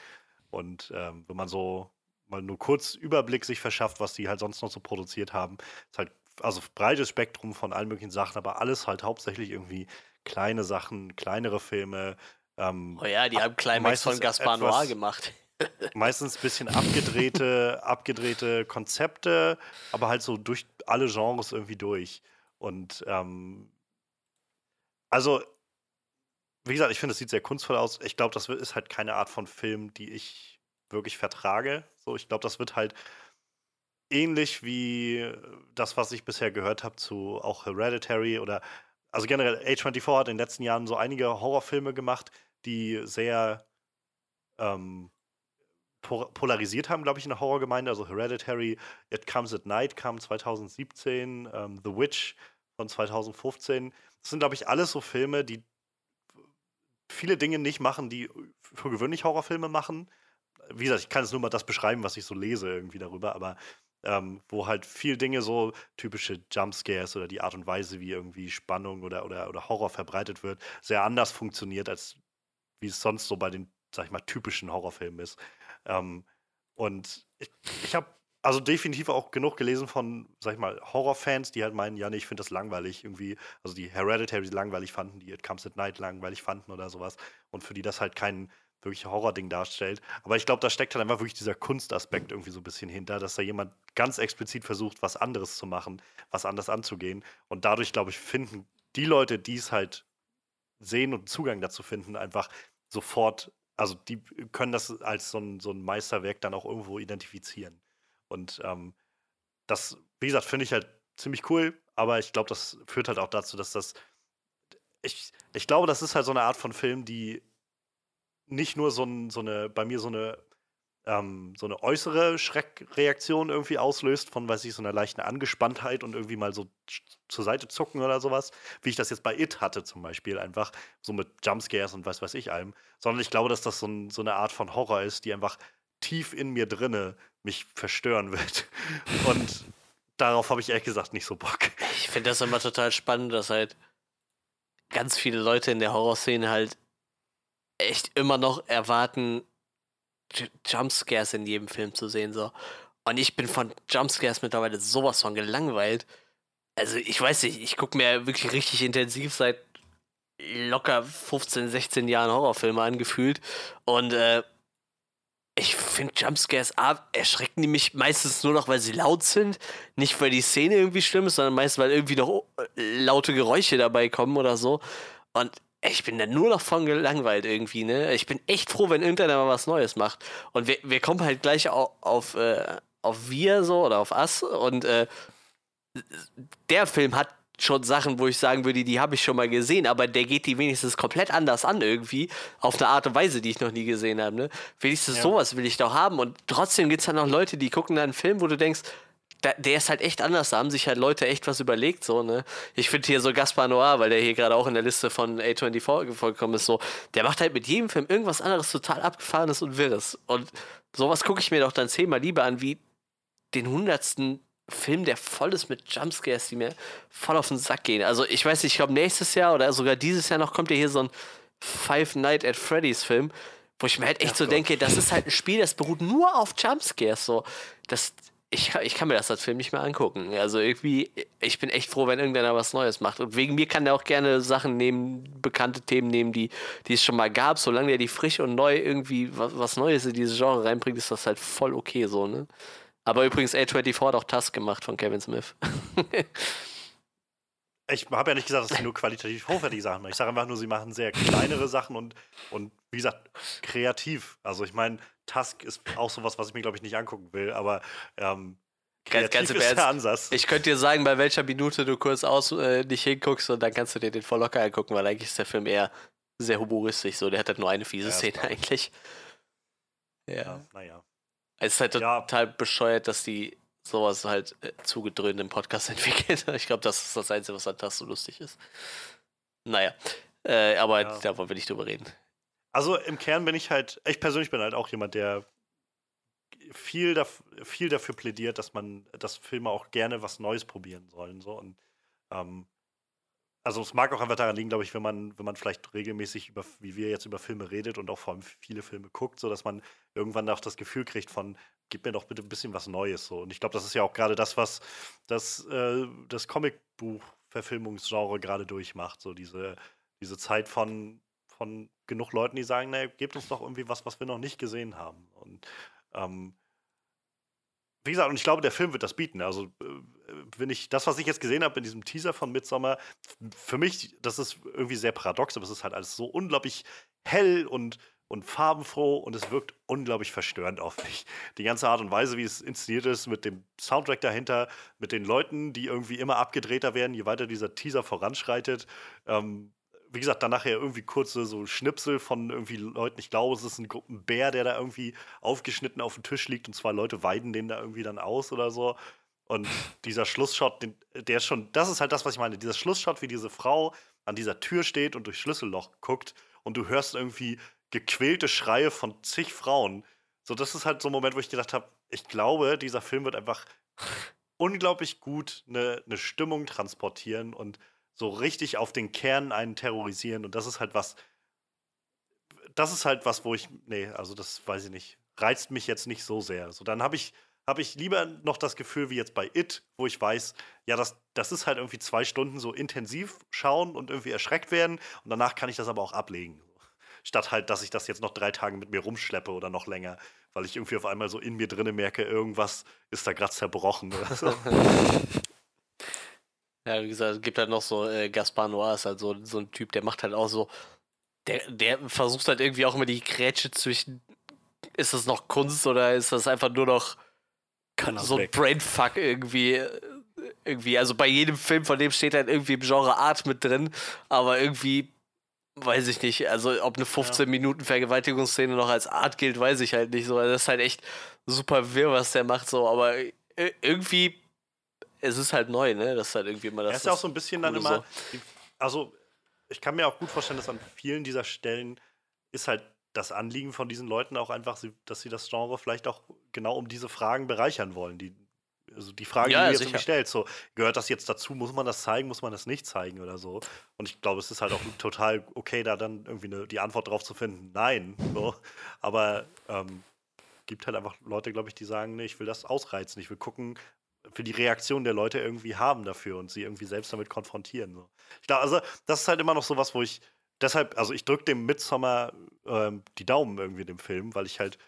Und ähm, wenn man so mal nur kurz Überblick sich verschafft, was die halt sonst noch so produziert haben, ist halt also breites Spektrum von allen möglichen Sachen, aber alles halt hauptsächlich irgendwie kleine Sachen, kleinere Filme, ähm, Oh ja, die haben Climax von Gaspar Noir etwas- gemacht. meistens ein bisschen abgedrehte, abgedrehte Konzepte, aber halt so durch alle Genres irgendwie durch. Und ähm, also, wie gesagt, ich finde, es sieht sehr kunstvoll aus. Ich glaube, das ist halt keine Art von Film, die ich wirklich vertrage. So, ich glaube, das wird halt ähnlich wie das, was ich bisher gehört habe zu auch Hereditary oder also generell A24 hat in den letzten Jahren so einige Horrorfilme gemacht, die sehr ähm, po- polarisiert haben, glaube ich, in der Horrorgemeinde. Also Hereditary, It Comes at Night kam 2017, ähm, The Witch von 2015. Das sind, glaube ich, alles so Filme, die viele Dinge nicht machen, die für gewöhnlich Horrorfilme machen. Wie gesagt, ich kann jetzt nur mal das beschreiben, was ich so lese irgendwie darüber, aber ähm, wo halt viel Dinge so typische Jumpscares oder die Art und Weise, wie irgendwie Spannung oder, oder, oder Horror verbreitet wird, sehr anders funktioniert, als wie es sonst so bei den, sag ich mal, typischen Horrorfilmen ist. Ähm, und ich, ich habe also definitiv auch genug gelesen von, sag ich mal, Horrorfans, die halt meinen, ja, nee, ich finde das langweilig irgendwie, also die Hereditary langweilig fanden, die It Comes at Night langweilig fanden oder sowas und für die das halt kein wirkliches Horror-Ding darstellt. Aber ich glaube, da steckt halt einfach wirklich dieser Kunstaspekt irgendwie so ein bisschen hinter, dass da jemand ganz explizit versucht, was anderes zu machen, was anders anzugehen. Und dadurch, glaube ich, finden die Leute, die es halt sehen und Zugang dazu finden, einfach sofort, also die können das als so ein, so ein Meisterwerk dann auch irgendwo identifizieren. Und ähm, das, wie gesagt, finde ich halt ziemlich cool, aber ich glaube, das führt halt auch dazu, dass das. Ich, ich glaube, das ist halt so eine Art von Film, die nicht nur so, ein, so eine, bei mir so eine, ähm, so eine äußere Schreckreaktion irgendwie auslöst, von, weiß ich, so einer leichten Angespanntheit und irgendwie mal so zur Seite zucken oder sowas, wie ich das jetzt bei It hatte zum Beispiel, einfach so mit Jumpscares und was weiß ich allem, sondern ich glaube, dass das so, ein, so eine Art von Horror ist, die einfach tief in mir drinne mich verstören wird. Und darauf habe ich ehrlich gesagt nicht so Bock. Ich finde das immer total spannend, dass halt ganz viele Leute in der Horrorszene halt echt immer noch erwarten, J Jumpscares in jedem Film zu sehen. So. Und ich bin von Jumpscares mittlerweile sowas von gelangweilt. Also ich weiß nicht, ich gucke mir wirklich richtig intensiv seit locker 15, 16 Jahren Horrorfilme angefühlt. Und äh, ich finde Jumpscares A, erschrecken die mich meistens nur noch, weil sie laut sind. Nicht, weil die Szene irgendwie schlimm ist, sondern meistens, weil irgendwie noch äh, laute Geräusche dabei kommen oder so. Und ich bin da nur noch von gelangweilt irgendwie, ne? Ich bin echt froh, wenn irgendeiner mal was Neues macht. Und wir, wir kommen halt gleich auf, auf, äh, auf wir so oder auf us. Und äh, der Film hat schon Sachen, wo ich sagen würde, die habe ich schon mal gesehen, aber der geht die wenigstens komplett anders an irgendwie, auf eine Art und Weise, die ich noch nie gesehen habe. Ne? Wenigstens ja. sowas will ich doch haben und trotzdem gibt es dann noch Leute, die gucken dann einen Film, wo du denkst, der, der ist halt echt anders, da haben sich halt Leute echt was überlegt, so, ne? Ich finde hier so Gaspar Noir, weil der hier gerade auch in der Liste von A24 vorgekommen ist, so, der macht halt mit jedem Film irgendwas anderes total abgefahrenes und wirres. Und sowas gucke ich mir doch dann zehnmal lieber an, wie den hundertsten Film, der voll ist mit Jumpscares, die mir voll auf den Sack gehen. Also ich weiß nicht, ich glaube nächstes Jahr oder sogar dieses Jahr noch kommt ja hier so ein Five Night at Freddy's Film, wo ich mir halt echt Ach so Gott. denke, das ist halt ein Spiel, das beruht nur auf Jumpscares. So, das, ich, ich kann mir das als Film nicht mehr angucken. Also irgendwie, ich bin echt froh, wenn irgendeiner was Neues macht. Und wegen mir kann der auch gerne Sachen nehmen, bekannte Themen nehmen, die, die es schon mal gab. Solange der die frisch und neu irgendwie was, was Neues in dieses Genre reinbringt, ist das halt voll okay so, ne? Aber übrigens, A24 hat auch Task gemacht von Kevin Smith. ich habe ja nicht gesagt, dass sie nur qualitativ hochwertige Sachen machen. Ich sage einfach nur, sie machen sehr kleinere Sachen und, und wie gesagt, kreativ. Also ich meine, Task ist auch sowas, was ich mir, glaube ich, nicht angucken will, aber ähm, kreativ ganz, ganz ist der Ansatz. Ich könnte dir sagen, bei welcher Minute du kurz aus äh, nicht hinguckst und dann kannst du dir den voll locker angucken, weil eigentlich ist der Film eher sehr humoristisch. So, der hat halt nur eine fiese ja, Szene eigentlich. Ja. ja naja. Es ist halt ja. total bescheuert, dass die sowas halt äh, zugedröhnt im Podcast entwickeln. Ich glaube, das ist das Einzige, was an das so lustig ist. Naja, äh, aber ja. da wollen wir nicht drüber reden. Also im Kern bin ich halt, ich persönlich bin halt auch jemand, der viel, daf viel dafür plädiert, dass man, dass Filme auch gerne was Neues probieren sollen. So. Und ähm, also es mag auch einfach daran liegen, glaube ich, wenn man, wenn man vielleicht regelmäßig über, wie wir jetzt über Filme redet und auch vor allem viele Filme guckt, so dass man irgendwann auch das Gefühl kriegt von, gib mir doch bitte ein bisschen was Neues. So. Und ich glaube, das ist ja auch gerade das, was das, äh, das Comicbuch-Verfilmungsgenre gerade durchmacht. So diese, diese Zeit von, von genug Leuten, die sagen, naja, gebt uns doch irgendwie was, was wir noch nicht gesehen haben. Und ähm, wie gesagt, und ich glaube, der Film wird das bieten. Also, äh, wenn ich das, was ich jetzt gesehen habe in diesem Teaser von Midsommar, für mich, das ist irgendwie sehr paradox, aber es ist halt alles so unglaublich hell und, und farbenfroh und es wirkt unglaublich verstörend auf mich. Die ganze Art und Weise, wie es inszeniert ist, mit dem Soundtrack dahinter, mit den Leuten, die irgendwie immer abgedrehter werden, je weiter dieser Teaser voranschreitet. Ähm, wie gesagt, dann nachher irgendwie kurze so Schnipsel von irgendwie Leuten. Ich glaube, es ist ein, Bär, der da irgendwie aufgeschnitten auf dem Tisch liegt und zwei Leute weiden den da irgendwie dann aus oder so. Und dieser Schlussshot, den, der ist schon, das ist halt das, was ich meine. Dieser Schlussshot, wie diese Frau an dieser Tür steht und durch Schlüsselloch guckt und du hörst irgendwie gequälte Schreie von zig Frauen. So, das ist halt so ein Moment, wo ich gedacht habe, ich glaube, dieser Film wird einfach unglaublich gut eine, eine Stimmung transportieren und so richtig auf den Kern einen terrorisieren. Und das ist halt was, das ist halt was, wo ich, nee, also das weiß ich nicht, reizt mich jetzt nicht so sehr. So, dann habe ich, habe ich lieber noch das Gefühl wie jetzt bei It, wo ich weiß, ja, das, das ist halt irgendwie zwei Stunden so intensiv schauen und irgendwie erschreckt werden und danach kann ich das aber auch ablegen. Statt halt, dass ich das jetzt noch drei Tage mit mir rumschleppe oder noch länger, weil ich irgendwie auf einmal so in mir drinne merke, irgendwas ist da gerade zerbrochen oder so. Ja, wie gesagt, es gibt halt noch so, äh, Gaspar Noir ist halt so, so ein Typ, der macht halt auch so, der, der versucht halt irgendwie auch immer die Grätsche zwischen, ist das noch Kunst oder ist das einfach nur noch so ein Brainfuck irgendwie, irgendwie, also bei jedem Film von dem steht halt irgendwie im Genre Art mit drin, aber irgendwie, weiß ich nicht, also ob eine 15 ja. Minuten Vergewaltigungsszene noch als Art gilt, weiß ich halt nicht so, also das ist halt echt super wirr, was der macht so, aber irgendwie es ist halt neu, ne? Das ist halt irgendwie immer das. Er ist ja auch so ein bisschen dann immer. So. Also, ich kann mir auch gut vorstellen, dass an vielen dieser Stellen ist halt das Anliegen von diesen Leuten auch einfach, dass sie das Genre vielleicht auch genau um diese Fragen bereichern wollen. Die, also die Frage, ja, die du jetzt irgendwie stellst, so, gehört das jetzt dazu? Muss man das zeigen? Muss man das nicht zeigen oder so? Und ich glaube, es ist halt auch total okay, da dann irgendwie eine, die Antwort drauf zu finden, nein. So. Aber ähm, gibt halt einfach Leute, glaube ich, die sagen, nee, ich will das ausreizen, ich will gucken, für die Reaktion der Leute irgendwie haben dafür und sie irgendwie selbst damit konfrontieren. So. Ich glaube, also das ist halt immer noch so was, wo ich deshalb, also ich drücke dem Midsommar ähm, die Daumen irgendwie dem Film, weil ich halt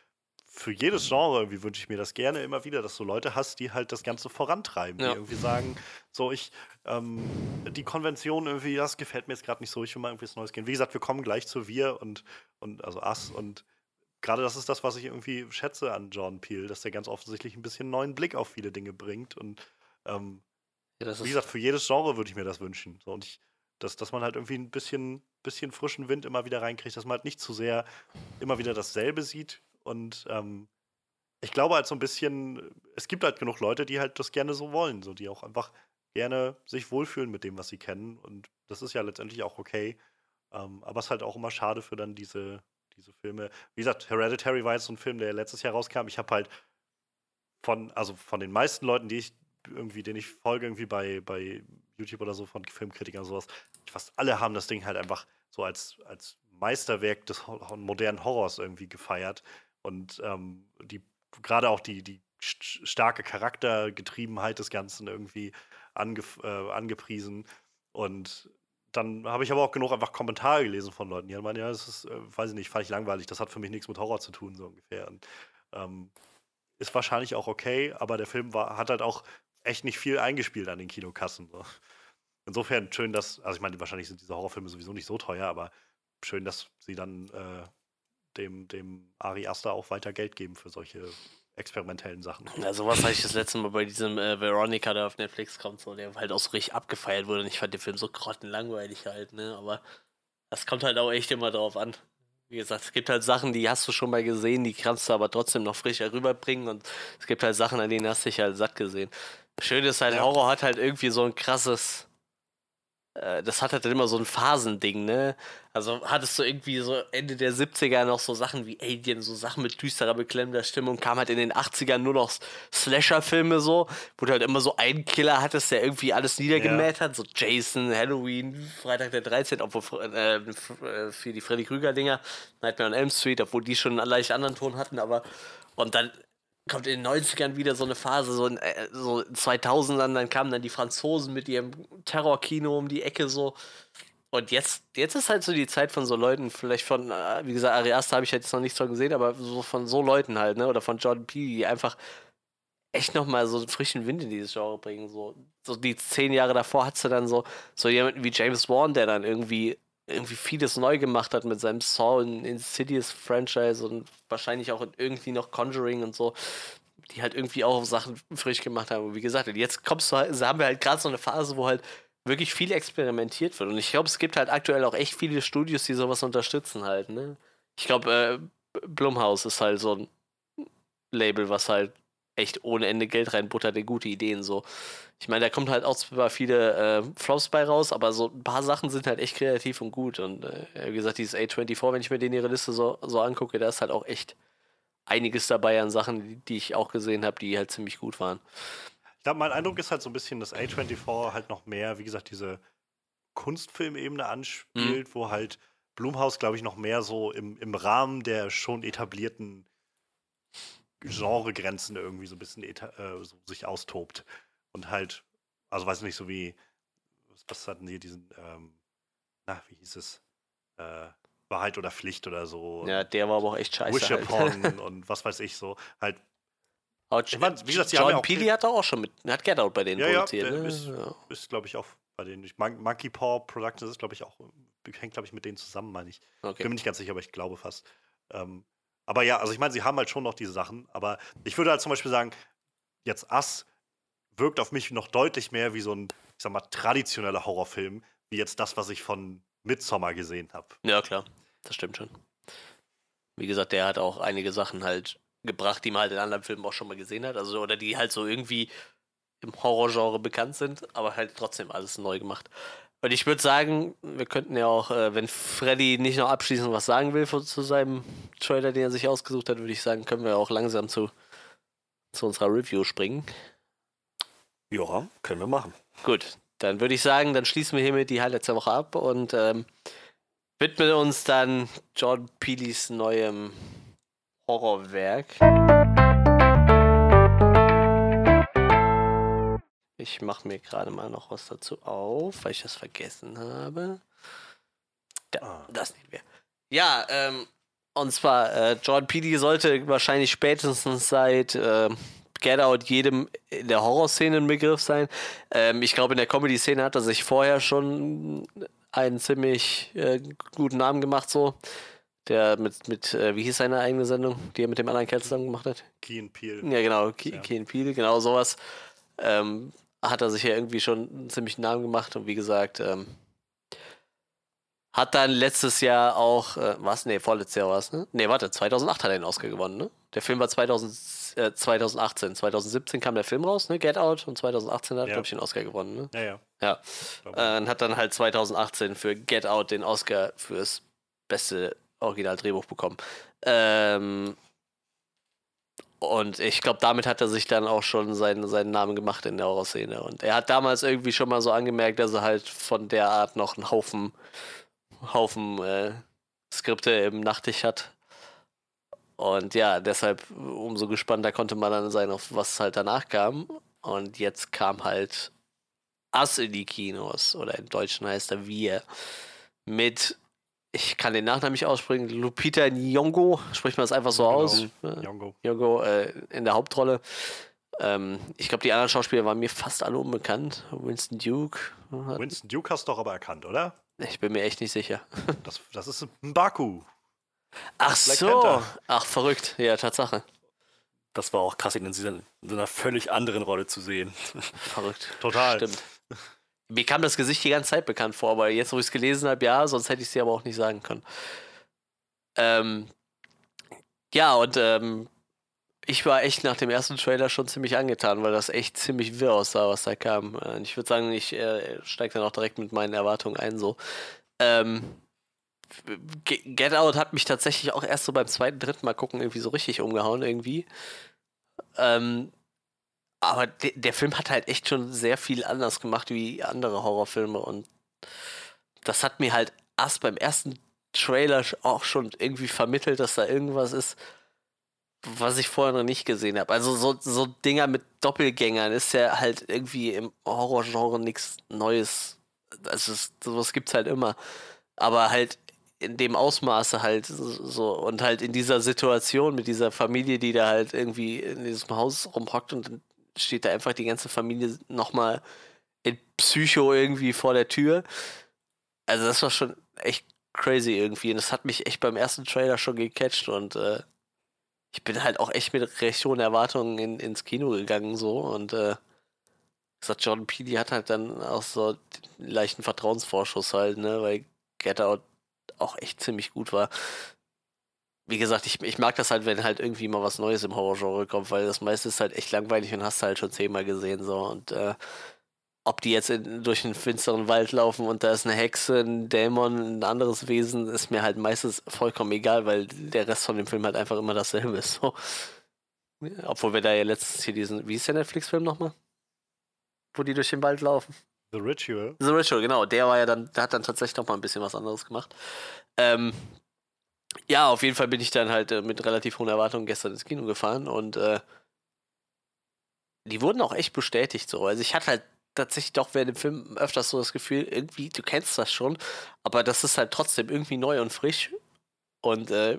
für jedes Genre irgendwie wünsche ich mir das gerne immer wieder, dass du Leute hast, die halt das Ganze vorantreiben, Ja. die irgendwie sagen, so ich, ähm, die Konvention irgendwie, das gefällt mir jetzt gerade nicht so, ich will mal irgendwie was Neues gehen. Wie gesagt, wir kommen gleich zu wir und, und also Us und gerade das ist das, was ich irgendwie schätze an Jordan Peele, dass der ganz offensichtlich ein bisschen neuen Blick auf viele Dinge bringt und ähm, Ja, wie gesagt, für jedes Genre würde ich mir das wünschen. So, und ich, dass, dass man halt irgendwie ein bisschen, bisschen frischen Wind immer wieder reinkriegt, dass man halt nicht zu sehr immer wieder dasselbe sieht. Und ähm, ich glaube halt so ein bisschen, es gibt halt genug Leute, die halt das gerne so wollen, so die auch einfach gerne sich wohlfühlen mit dem, was sie kennen. Und das ist ja letztendlich auch okay. Ähm, aber es ist halt auch immer schade für dann diese, diese Filme. Wie gesagt, Hereditary war jetzt so ein Film, der letztes Jahr rauskam. Ich habe halt von, also von den meisten Leuten, die ich irgendwie, denen ich folge, irgendwie bei, bei YouTube oder so, von Filmkritikern und sowas, fast alle haben das Ding halt einfach so als, als Meisterwerk des modernen Horrors irgendwie gefeiert. Und ähm, die, gerade auch die, die st- starke Charaktergetriebenheit des Ganzen irgendwie angef äh, angepriesen. Und dann habe ich aber auch genug einfach Kommentare gelesen von Leuten, die halt meinen, ja, das ist, äh, weiß ich nicht, fand ich langweilig, das hat für mich nichts mit Horror zu tun, so ungefähr. Und, ähm, ist wahrscheinlich auch okay, aber der Film war, hat halt auch echt nicht viel eingespielt an den Kinokassen. So. Insofern schön, dass, also ich meine, wahrscheinlich sind diese Horrorfilme sowieso nicht so teuer, aber schön, dass sie dann äh, dem, dem Ari Aster auch weiter Geld geben für solche experimentellen Sachen. also was habe ich das letzte Mal bei diesem äh, Veronica, der auf Netflix kommt, so, der halt auch so richtig abgefeiert wurde und ich fand den Film so grottenlangweilig halt, ne, aber das kommt halt auch echt immer drauf an. Wie gesagt, es gibt halt Sachen, die hast du schon mal gesehen, die kannst du aber trotzdem noch frischer rüberbringen und es gibt halt Sachen, an denen hast du dich halt satt gesehen. Schön ist halt, Ja. Horror hat halt irgendwie so ein krasses, das hat halt immer so ein Phasending, ne? Also hattest du irgendwie so Ende der 70er noch so Sachen wie Alien, so Sachen mit düsterer, beklemmender Stimmung, kam halt in den 80ern nur noch Slasher-Filme so, wo du halt immer so einen Killer hattest, der irgendwie alles niedergemäht hat, so Jason, Halloween, Freitag der 13., obwohl äh, äh, für die Freddy Krüger-Dinger, Nightmare on Elm Street, obwohl die schon einen leicht anderen Ton hatten, aber und dann kommt in den 90ern wieder so eine Phase, so in, äh, so in 2000ern, dann kamen dann die Franzosen mit ihrem Terrorkino um die Ecke so. Und jetzt, jetzt ist halt so die Zeit von so Leuten, vielleicht von, äh, wie gesagt, Ari Aster habe ich jetzt noch nichts von gesehen, aber so von so Leuten halt, ne? Oder von Jordan Peele, die einfach echt nochmal so einen frischen Wind in dieses Genre bringen. So, so die zehn Jahre davor hattest du dann so, so jemanden wie James Wan, der dann irgendwie irgendwie vieles neu gemacht hat mit seinem Saw in Insidious Franchise und wahrscheinlich auch irgendwie noch Conjuring und so, die halt irgendwie auch Sachen frisch gemacht haben. Und wie gesagt, jetzt kommst du halt, also haben wir halt gerade so eine Phase, wo halt wirklich viel experimentiert wird. Und ich glaube, es gibt halt aktuell auch echt viele Studios, die sowas unterstützen halt, ne? Ich glaube, äh, Blumhaus ist halt so ein Label, was halt echt ohne Ende Geld reinbuttert in gute Ideen so. Ich meine, da kommt halt auch zwar viele äh, Flops bei raus, aber so ein paar Sachen sind halt echt kreativ und gut. Und äh, wie gesagt, dieses A24, wenn ich mir den ihre Liste so, so angucke, da ist halt auch echt einiges dabei an Sachen, die, die ich auch gesehen habe, die halt ziemlich gut waren. Ich glaube, mein Eindruck ist halt so ein bisschen, dass A24 halt noch mehr, wie gesagt, diese Kunstfilmebene anspielt, wo halt Blumhaus, glaube ich, noch mehr so im, im Rahmen der schon etablierten Genregrenzen irgendwie so ein bisschen äh, so sich austobt. Und halt, also weiß nicht, so wie, was, hatten die, diesen, ähm, na, wie hieß es? Äh, Wahrheit oder Pflicht oder so. Ja, der war aber auch echt scheiße. Wish Halt. Upon und was weiß ich so. Halt, Aber Ich mein, wie gesagt, John ja viel- hat auch schon mit, hat Get Out bei denen Ja, ja, produziert. der ne? ist- ja. ist, glaube ich, auch bei denen. Ich, Mon Monkey Paw Productions ist, glaube ich, auch, hängt, glaube ich, mit denen zusammen, meine ich. Okay. Bin mir nicht ganz sicher, aber ich glaube fast. Ähm, aber ja, also ich meine, sie haben halt schon noch diese Sachen, aber ich würde halt zum Beispiel sagen, jetzt Ass wirkt auf mich noch deutlich mehr wie so ein, ich sag mal, traditioneller Horrorfilm, wie jetzt das, was ich von Midsommar gesehen habe. Ja, klar. Das stimmt schon. Wie gesagt, der hat auch einige Sachen halt gebracht, die man halt in anderen Filmen auch schon mal gesehen hat. Also, oder die halt so irgendwie im Horrorgenre bekannt sind, aber halt trotzdem alles neu gemacht. Und ich würde sagen, wir könnten ja auch, äh, wenn Freddy nicht noch abschließend was sagen will zu seinem Trailer, den er sich ausgesucht hat, würde ich sagen, können wir auch langsam zu, zu unserer Review springen. Ja, können wir machen. Gut, dann würde ich sagen, dann schließen wir hiermit die Highlights der Woche ab und ähm, widmen uns dann John Peelys neuem Horrorwerk. Ich mache mir gerade mal noch was dazu auf, weil ich das vergessen habe. Da, Ah. das nehmen wir. Ja, ähm, und zwar, äh, Jordan Peele sollte wahrscheinlich spätestens seit ähm, Get Out jedem in der Horrorszene ein Begriff sein. Ähm, ich glaube, in der Comedy-Szene hat er sich vorher schon einen ziemlich äh, guten Namen gemacht, so. Der mit, mit äh, wie hieß seine eigene Sendung, die er mit dem anderen Kerl zusammen gemacht hat? Key and Peel. Ja, genau, Ke Ja. Keen Peele, genau sowas. Ähm, hat er sich ja irgendwie schon einen ziemlichen Namen gemacht und wie gesagt, ähm, hat dann letztes Jahr auch, äh, was? Nee, vorletztes Jahr war es, ne? Nee, warte, 2008 hat er den Oscar gewonnen, ne? Der Film war 2000, äh, 2018. 2017 kam der Film raus, ne? Get Out und 2018 hat er, Ja. glaube ich, den Oscar gewonnen, ne? Ja, ja. Ja. Äh, und hat dann halt 2018 für Get Out den Oscar fürs beste Originaldrehbuch bekommen. Ähm, und ich glaube, damit hat er sich dann auch schon seinen, seinen Namen gemacht in der Horrorszene. Und er hat damals irgendwie schon mal so angemerkt, dass er halt von der Art noch einen Haufen, Haufen äh, Skripte im Nachttisch hat. Und ja, deshalb umso gespannter konnte man dann sein, auf was halt danach kam. Und jetzt kam halt Us in die Kinos. Oder im Deutschen heißt er Wir. Mit, ich kann den Nachnamen nicht aussprechen, Lupita Nyong'o, spricht man das einfach so Genau. aus? Jongo. Nyong'o äh, in der Hauptrolle. Ähm, ich glaube, die anderen Schauspieler waren mir fast alle unbekannt. Winston Duke. Winston Duke hast du doch aber erkannt, oder? Ich bin mir echt nicht sicher. Das, das ist ein Baku. Ach Black so. Panther. Ach, verrückt. Ja, Tatsache. Das war auch krass, ihn in so einer völlig anderen Rolle zu sehen. Verrückt. Total. Stimmt. Mir kam das Gesicht die ganze Zeit bekannt vor, aber jetzt, wo ich es gelesen habe, ja, sonst hätte ich es dir aber auch nicht sagen können. Ähm, ja, und ähm, ich war echt nach dem ersten Trailer schon ziemlich angetan, weil das echt ziemlich wirr aussah, was da kam. Äh, Ich würde sagen, ich äh, steige dann auch direkt mit meinen Erwartungen ein. So. Ähm, Get Out hat mich tatsächlich auch erst so beim zweiten, dritten Mal gucken irgendwie so richtig umgehauen irgendwie. Ähm, aber de der Film hat halt echt schon sehr viel anders gemacht wie andere Horrorfilme und das hat mir halt erst beim ersten Trailer auch schon irgendwie vermittelt, dass da irgendwas ist, was ich vorher noch nicht gesehen habe. Also so, so Dinger mit Doppelgängern ist ja halt irgendwie im Horrorgenre nichts Neues. Also sowas gibt's halt immer. Aber halt in dem Ausmaße halt so und halt in dieser Situation mit dieser Familie, die da halt irgendwie in diesem Haus rumhockt und dann steht da einfach die ganze Familie nochmal in Psycho irgendwie vor der Tür. Also das war schon echt crazy irgendwie und das hat mich echt beim ersten Trailer schon gecatcht und äh, ich bin halt auch echt mit recht hohen Erwartungen in, ins Kino gegangen so und äh, gesagt, Jordan Peele hat halt dann auch so den leichten Vertrauensvorschuss halt, ne, weil Get Out auch echt ziemlich gut war. Wie gesagt, ich, ich mag das halt, wenn halt irgendwie mal was Neues im Horrorgenre kommt, weil das meiste ist halt echt langweilig und hast halt schon zehnmal gesehen so und äh, ob die jetzt in, durch einen finsteren Wald laufen und da ist eine Hexe, ein Dämon, ein anderes Wesen, ist mir halt meistens vollkommen egal, weil der Rest von dem Film halt einfach immer dasselbe ist. So. Obwohl wir da ja letztens hier diesen, wie ist der Netflix-Film nochmal? Wo die durch den Wald laufen. The Ritual. The Ritual, genau. Der war ja dann, der hat dann tatsächlich noch mal ein bisschen was anderes gemacht. Ähm, ja, auf jeden Fall bin ich dann halt äh, mit relativ hohen Erwartungen gestern ins Kino gefahren und äh, die wurden auch echt bestätigt so. Also ich hatte halt tatsächlich doch während dem Film öfters so das Gefühl, irgendwie, du kennst das schon, aber das ist halt trotzdem irgendwie neu und frisch. Und äh,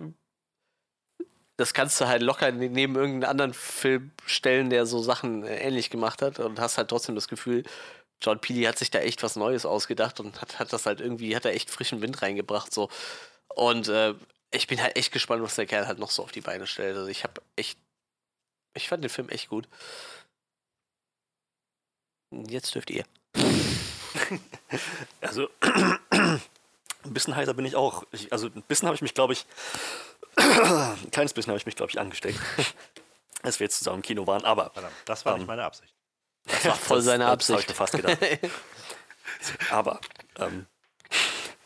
das kannst du halt locker ne- neben irgendeinen anderen Film stellen, der so Sachen äh, ähnlich gemacht hat und hast halt trotzdem das Gefühl, John Peele hat sich da echt was Neues ausgedacht und hat, hat das halt irgendwie, hat da echt frischen Wind reingebracht so. Und äh, ich bin halt echt gespannt, was der Kerl halt noch so auf die Beine stellt. Also ich habe echt, ich fand den Film echt gut. Jetzt dürft ihr. Also, ein bisschen heiser bin ich auch. Ich, also, ein bisschen habe ich mich, glaube ich, ein kleines bisschen habe ich mich, glaube ich, angesteckt, als wir jetzt zusammen im Kino waren. Aber Verdammt, das war Ähm, nicht meine Absicht. Das war voll seine das habe ich Absicht. mir fast gedacht. Aber, ähm,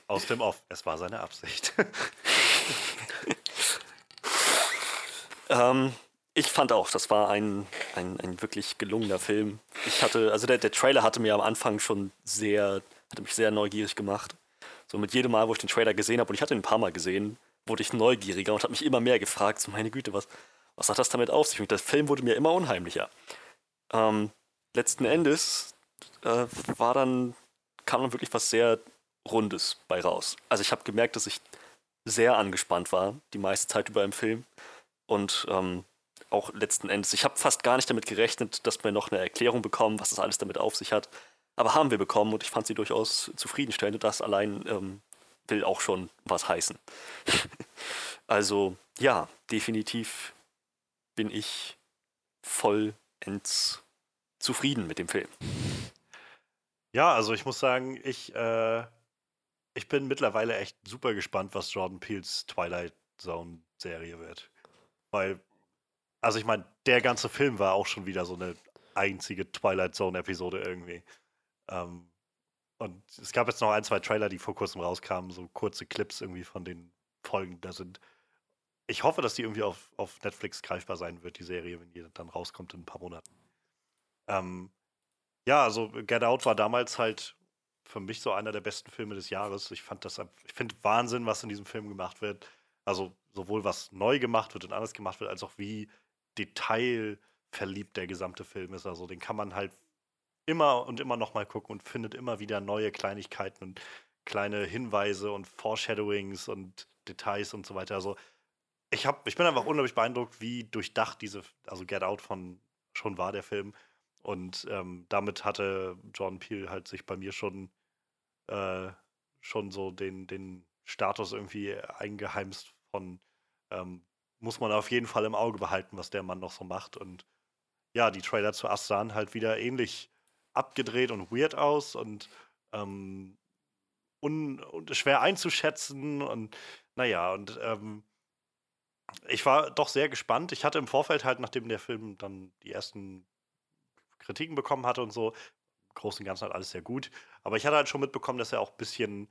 Aus dem Off. Es war seine Absicht. Ähm, ich fand auch, das war ein, ein, ein wirklich gelungener Film. Ich hatte, also der, der Trailer hatte mir am Anfang schon sehr, hatte mich sehr neugierig gemacht. So mit jedem Mal, wo ich den Trailer gesehen habe, und ich hatte ihn ein paar Mal gesehen, wurde ich neugieriger und habe mich immer mehr gefragt, so meine Güte, was, was hat das damit auf sich? Und der Film wurde mir immer unheimlicher. Ähm, letzten Endes äh, war dann, kam dann wirklich was sehr Rundes bei raus. Also ich habe gemerkt, dass ich sehr angespannt war, die meiste Zeit über im Film. Und ähm, auch letzten Endes, ich habe fast gar nicht damit gerechnet, dass wir noch eine Erklärung bekommen, was das alles damit auf sich hat. Aber haben wir bekommen und ich fand sie durchaus zufriedenstellend. Und das allein ähm, will auch schon was heißen. also ja, definitiv bin ich vollends zufrieden mit dem Film. Ja, also ich muss sagen, ich, äh, ich bin mittlerweile echt super gespannt, was Jordan Peels Twilight Zone Serie wird. Weil, also ich meine, der ganze Film war auch schon wieder so eine einzige Twilight Zone Episode irgendwie. Ähm, und es gab jetzt noch ein, zwei Trailer, die vor kurzem rauskamen, so kurze Clips irgendwie von den Folgen da sind. Ich hoffe, dass die irgendwie auf, auf Netflix greifbar sein wird, die Serie, wenn die dann rauskommt in ein paar Monaten. Ähm, ja, also Get Out war damals halt für mich so einer der besten Filme des Jahres. Ich fand das, ich finde Wahnsinn, was in diesem Film gemacht wird. Also sowohl was neu gemacht wird und anders gemacht wird, als auch wie detailverliebt der gesamte Film ist. Also den kann man halt immer und immer noch mal gucken und findet immer wieder neue Kleinigkeiten und kleine Hinweise und Foreshadowings und Details und so weiter. Also ich, hab, ich bin einfach unglaublich beeindruckt, wie durchdacht diese, also Get Out von schon war der Film. Und ähm, damit hatte John Peel halt sich bei mir schon, äh, schon so den, den Status irgendwie eingeheimst von, ähm, muss man auf jeden Fall im Auge behalten, was der Mann noch so macht. Und ja, die Trailer zu Us sahen halt wieder ähnlich abgedreht und weird aus und, ähm, un, und schwer einzuschätzen. Und naja, und ähm, ich war doch sehr gespannt. Ich hatte im Vorfeld halt, nachdem der Film dann die ersten Kritiken bekommen hatte und so, im Großen und Ganzen halt alles sehr gut. Aber ich hatte halt schon mitbekommen, dass er auch ein bisschen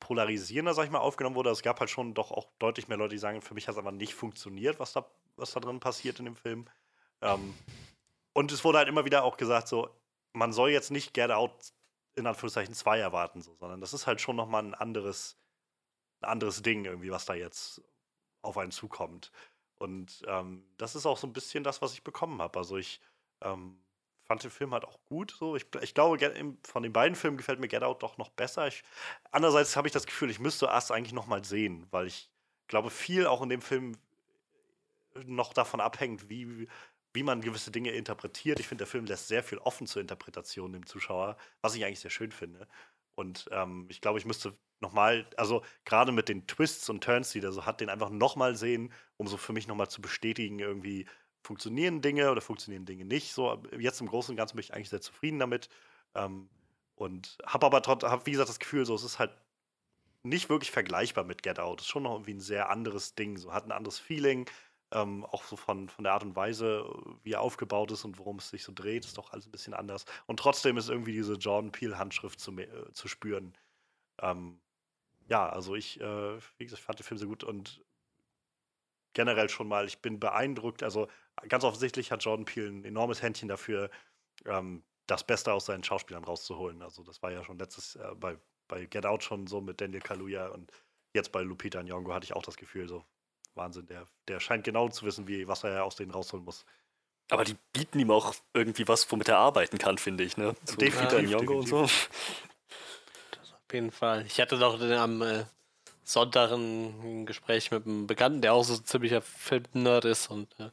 polarisierender, sag ich mal, aufgenommen wurde. Es gab halt schon doch auch deutlich mehr Leute, die sagen, für mich hat es aber nicht funktioniert, was da, was da drin passiert in dem Film. Ähm, und es wurde halt immer wieder auch gesagt, so, man soll jetzt nicht Get Out in Anführungszeichen 2 erwarten, so, sondern das ist halt schon nochmal ein anderes, ein anderes Ding irgendwie, was da jetzt auf einen zukommt. Und ähm, das ist auch so ein bisschen das, was ich bekommen habe. Also ich ähm, fand den Film halt auch gut. So. Ich, ich glaube, von den beiden Filmen gefällt mir Get Out doch noch besser. Ich, andererseits habe ich das Gefühl, ich müsste Us eigentlich noch mal sehen, weil ich glaube, viel auch in dem Film noch davon abhängt, wie, wie man gewisse Dinge interpretiert. Ich finde, der Film lässt sehr viel offen zur Interpretation dem Zuschauer, was ich eigentlich sehr schön finde. Und ähm, ich glaube, ich müsste nochmal, also gerade mit den Twists und Turns, die der so hat, den einfach nochmal sehen, um so für mich nochmal zu bestätigen, irgendwie, funktionieren Dinge oder funktionieren Dinge nicht. So, jetzt im Großen und Ganzen bin ich eigentlich sehr zufrieden damit. Ähm, und habe aber trotzdem, hab, wie gesagt, das Gefühl, so, es ist halt nicht wirklich vergleichbar mit Get Out. Es ist schon noch irgendwie ein sehr anderes Ding. So hat ein anderes Feeling. Ähm, auch so von, von der Art und Weise, wie er aufgebaut ist und worum es sich so dreht, ist doch alles ein bisschen anders. Und trotzdem ist irgendwie diese Jordan Peele-Handschrift zu, äh, zu spüren. Ähm, ja, also ich, äh, wie gesagt, fand den Film sehr gut und generell schon mal, ich bin beeindruckt. Also ganz offensichtlich hat Jordan Peele ein enormes Händchen dafür, ähm, das Beste aus seinen Schauspielern rauszuholen. Also das war ja schon letztes äh, bei, bei Get Out schon so mit Daniel Kaluuya und jetzt bei Lupita Nyong'o hatte ich auch das Gefühl, so Wahnsinn, der, der scheint genau zu wissen, wie, was er aus denen rausholen muss. Aber die bieten ihm auch irgendwie was, womit er arbeiten kann, finde ich, ne? So Lupita Nyong'o und so. Das auf jeden Fall. Ich hatte doch am äh, Sonntag ein Gespräch mit einem Bekannten, der auch so ziemlicher Film-Nerd ist und äh,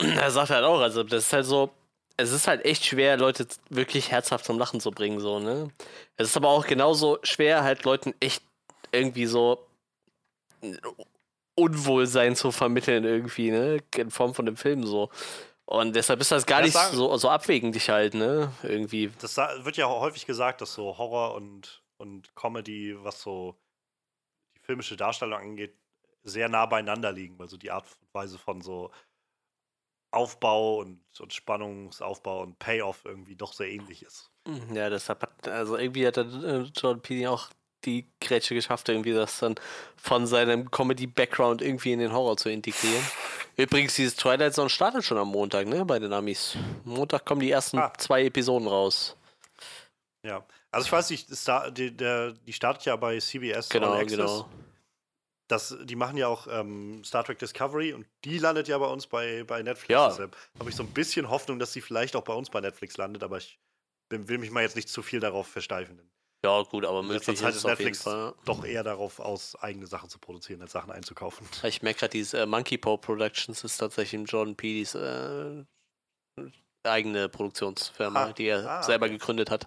er sagt halt auch, also das ist halt so, es ist halt echt schwer, Leute wirklich herzhaft zum Lachen zu bringen, so, ne? Es ist aber auch genauso schwer, halt Leuten echt irgendwie so Unwohlsein zu vermitteln, irgendwie, ne? In Form von dem Film so. Und deshalb ist das gar Ja, nicht sagen- so, so abwegend dich halt, ne? Irgendwie. Das wird ja auch häufig gesagt, dass so Horror und, und Comedy, was so die filmische Darstellung angeht, sehr nah beieinander liegen, weil so die Art und Weise von so Aufbau und, und Spannungsaufbau und Payoff irgendwie doch sehr ähnlich ist. Ja, deshalb hat, also irgendwie hat dann äh, Jordan Peele auch die Grätsche geschafft, irgendwie das dann von seinem Comedy-Background irgendwie in den Horror zu integrieren. Übrigens, dieses Twilight Zone startet schon am Montag, ne, bei den Amis. Montag kommen die ersten Ah. zwei Episoden raus. Ja. Also ich weiß nicht, die, der, die startet ja bei CBS Genau, All Access. genau. Das, die machen ja auch ähm, Star Trek Discovery und die landet ja bei uns bei, bei Netflix. Ja. Deshalb habe ich so ein bisschen Hoffnung, dass sie vielleicht auch bei uns bei Netflix landet, aber ich bin, will mich mal jetzt nicht zu viel darauf versteifen. Ja, gut, aber möglich ist es Netflix doch eher darauf aus, eigene Sachen zu produzieren, als Sachen einzukaufen. Ich merke gerade, dieses äh, Monkey Paw Productions ist tatsächlich Jordan Peele's äh, eigene Produktionsfirma, Ah, die er ah, selber okay. gegründet hat.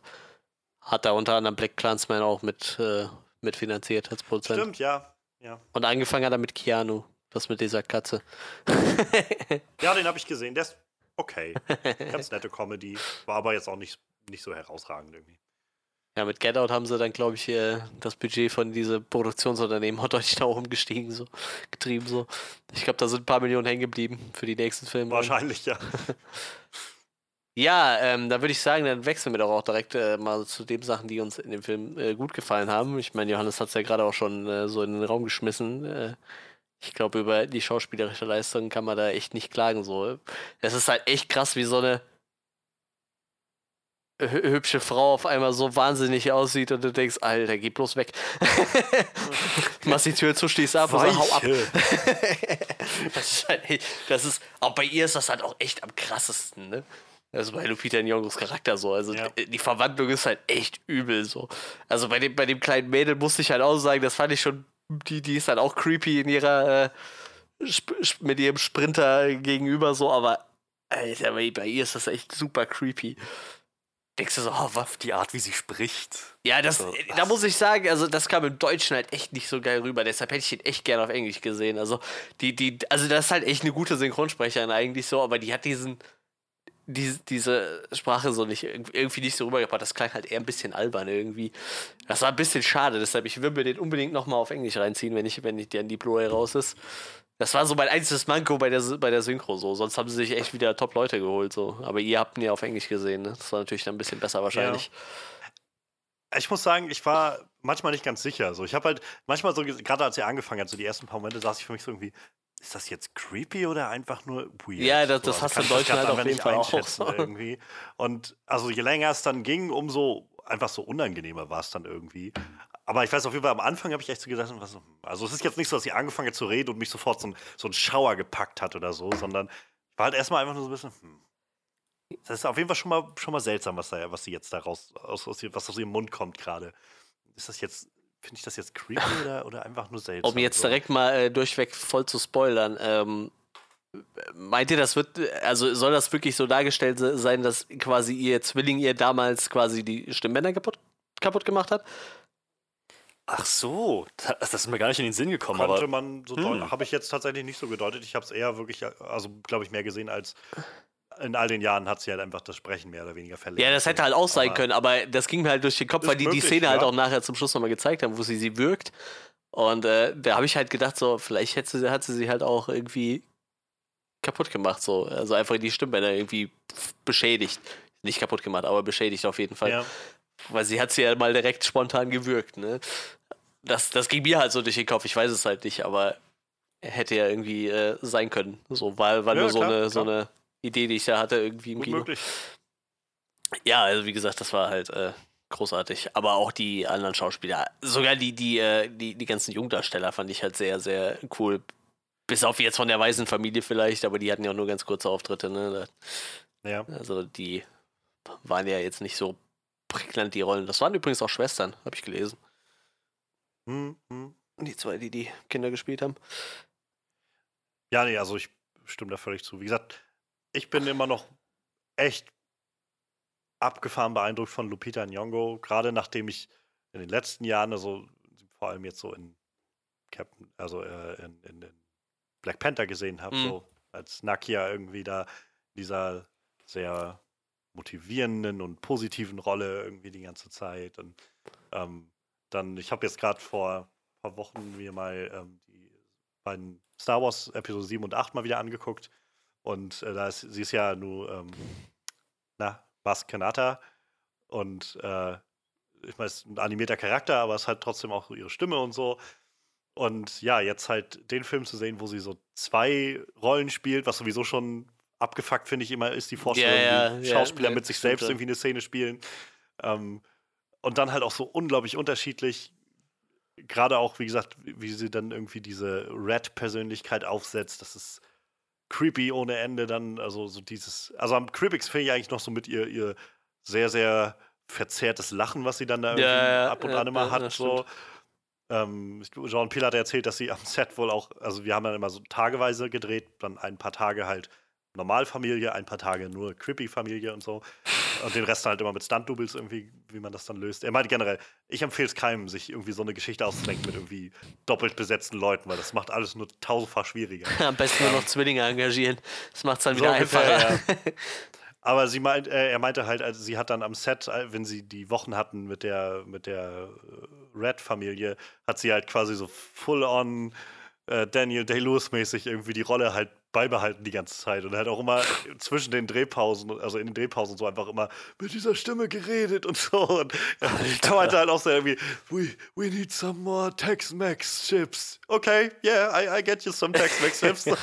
Hat da unter anderem Black Clansman auch mit, äh, mitfinanziert als Produzent. Stimmt, ja. Ja. Und angefangen hat er mit Keanu, das mit dieser Katze. Ja, den habe ich gesehen. Der ist okay. Ganz nette Comedy. War aber jetzt auch nicht, nicht so herausragend irgendwie. Ja, mit Get Out haben sie dann, glaube ich, äh, das Budget von diese Produktionsunternehmen auch deutlich nach oben gestiegen, so getrieben. so. Ich glaube, da sind ein paar Millionen hängen geblieben für die nächsten Filme. Wahrscheinlich, ja. Ja, ähm, da würde ich sagen, dann wechseln wir doch auch direkt äh, mal zu den Sachen, die uns in dem Film äh, gut gefallen haben. Ich meine, Johannes hat es ja gerade auch schon äh, so in den Raum geschmissen. Äh, ich glaube, über die schauspielerische Leistung kann man da echt nicht klagen. So. Es ist halt echt krass, wie so eine hü- hübsche Frau auf einmal so wahnsinnig aussieht und du denkst, Alter, geh bloß weg. Machst die Tür zu, stehst ab und so, hau ab. das ist halt, das ist, auch bei ihr ist das halt auch echt am krassesten, ne? Also bei Lupita Nyong'os Charakter so. Also Ja. die- Verwandlung ist halt echt übel so. Also bei dem, bei dem kleinen Mädel musste ich halt auch sagen, das fand ich schon, die, die ist halt auch creepy in ihrer, äh, mit ihrem Sprinter gegenüber so, aber Alter, bei, ihr ist das echt super creepy. Denkst du so, oh, was? Die Art, wie sie spricht. Ja, das, So, äh, da muss ich sagen, also das kam im Deutschen halt echt nicht so geil rüber. Deshalb hätte ich ihn echt gerne auf Englisch gesehen. Also die, die, also das ist halt echt eine gute Synchronsprecherin eigentlich so, aber die hat diesen, die, diese Sprache so nicht irgendwie nicht so rübergebracht. Das klang halt eher ein bisschen albern irgendwie. Das war ein bisschen schade. Deshalb ich will mir den unbedingt noch mal auf Englisch reinziehen, wenn ich, wenn ich der in die Blu-ray raus ist. Das war so mein einziges Manko bei der, bei der Synchro so. Sonst haben sie sich echt wieder Top-Leute geholt so. Aber ihr habt ihn ja auf Englisch gesehen. Ne? Das war natürlich dann ein bisschen besser wahrscheinlich. Ich muss sagen, ich war manchmal nicht ganz sicher. So, ich habe halt manchmal so, gerade als er angefangen hat, so die ersten paar Momente, saß ich für mich so irgendwie, ist das jetzt creepy oder einfach nur weird? Ja, das- so, das hast du in ich Deutschland halt auf jeden nicht Fall auch. irgendwie. Und also je länger es dann ging, umso einfach so unangenehmer war es dann irgendwie. Aber ich weiß auf jeden Fall, am Anfang habe ich echt so gedacht, was, hm. also es ist jetzt nicht so, dass sie angefangen hat zu reden und mich sofort so ein, so ein Schauer gepackt hat oder so, sondern ich war halt erstmal einfach nur so ein bisschen, hm. Das ist auf jeden Fall schon mal, schon mal seltsam, was, da, was sie jetzt daraus, aus, aus, ihr- was aus ihrem Mund kommt gerade. Ist das jetzt, finde ich das jetzt creepy oder, oder einfach nur seltsam? Um jetzt so? direkt mal äh, durchweg voll zu spoilern, ähm, meint ihr, das wird, also soll das wirklich so dargestellt se- sein, dass quasi ihr Zwilling ihr damals quasi die Stimmbänder kaputt, kaputt gemacht hat? Ach so, das, das ist mir gar nicht in den Sinn gekommen, Könnte aber man so Hm. deuten. Habe ich jetzt tatsächlich nicht so gedeutet. Ich habe es eher wirklich, also glaube ich, mehr gesehen als in all den Jahren hat sie halt einfach das Sprechen mehr oder weniger verletzt. Ja, das hätte halt auch sein Aber- können, aber das ging mir halt durch den Kopf, weil die die möglich, Szene halt ja. auch nachher zum Schluss nochmal gezeigt haben, wo sie sie wirkt. Und äh, da habe ich halt gedacht, so, vielleicht hätte sie, hat sie sie halt auch irgendwie kaputt gemacht, so. Also einfach die Stimmbänder irgendwie beschädigt. Nicht kaputt gemacht, aber beschädigt auf jeden Fall. Ja. Weil sie hat sie ja mal direkt spontan gewürgt, ne? Das, das ging mir halt so durch den Kopf, ich weiß es halt nicht, aber hätte ja irgendwie äh, sein können. So, weil, weil Ja, nur so, klar, eine, so klar. eine Idee, die ich da hatte, irgendwie im Gut Kino. Ja, also wie gesagt, das war halt äh, großartig. Aber auch die anderen Schauspieler, sogar die, die, äh, die, die ganzen Jungdarsteller fand ich halt sehr, sehr cool. Bis auf jetzt von der Waisenfamilie vielleicht, aber die hatten ja auch nur ganz kurze Auftritte, ne? Ja. Also die waren ja jetzt nicht so prägnant, die Rollen. Das waren übrigens auch Schwestern, habe ich gelesen. Hm, hm. Die zwei, die die Kinder gespielt haben. Ja, nee, also ich stimme da völlig zu. Wie gesagt, ich bin immer noch echt abgefahren beeindruckt von Lupita Nyong'o, gerade nachdem ich in den letzten Jahren, also vor allem jetzt so in Captain, also äh, in, in, in Black Panther gesehen habe, Mhm. so als Nakia irgendwie da dieser sehr motivierenden und positiven Rolle irgendwie die ganze Zeit und ähm, dann, ich habe jetzt gerade vor ein paar Wochen mir mal ähm, die beiden Star Wars Episode 7 und 8 mal wieder angeguckt. Und äh, da ist, sie ist ja nur, ähm, na, Bas Kanata. Und äh, ich meine, es ist ein animierter Charakter, aber es hat trotzdem auch ihre Stimme und so. Und ja, jetzt halt den Film zu sehen, wo sie so zwei Rollen spielt, was sowieso schon abgefuckt, finde ich immer, ist die Vorstellung, ja, wie ja, Schauspieler ja, mit sich selbst irgendwie eine Szene spielen. Ähm, und dann halt auch so unglaublich unterschiedlich gerade auch, wie gesagt, wie wie sie dann irgendwie diese Red-Persönlichkeit aufsetzt, das ist creepy ohne Ende dann, also so dieses, also am creepigsten finde ich eigentlich noch so mit ihr, ihr sehr, sehr verzerrtes Lachen, was sie dann da irgendwie Ja, ab und ja, an immer ja, hat, so. Ähm, ich- Jean Piel hat erzählt, dass sie am Set wohl auch, also wir haben dann immer so tageweise gedreht, dann ein paar Tage halt Normalfamilie, ein paar Tage nur Creepy-Familie und so. Und den Rest halt immer mit Stunt-Doubles irgendwie, wie man das dann löst. Er meinte generell, ich empfehle es keinem, sich irgendwie so eine Geschichte auszudenken mit irgendwie doppelt besetzten Leuten, weil das macht alles nur tausendfach schwieriger. Am besten nur noch Zwillinge engagieren. Das macht es dann So wieder einfacher. Aber sie meint, äh, er meinte halt, also sie hat dann am Set, äh, wenn sie die Wochen hatten mit der, mit der äh, Red-Familie, hat sie halt quasi so full-on äh, Daniel Day-Lewis-mäßig irgendwie die Rolle halt beibehalten die ganze Zeit und halt auch immer zwischen den Drehpausen, also in den Drehpausen so einfach immer mit dieser Stimme geredet und so. Und er meinte halt auch so irgendwie, we, we need some more Tex-Mex chips. Okay, yeah, I, I get you some Tex-Mex chips.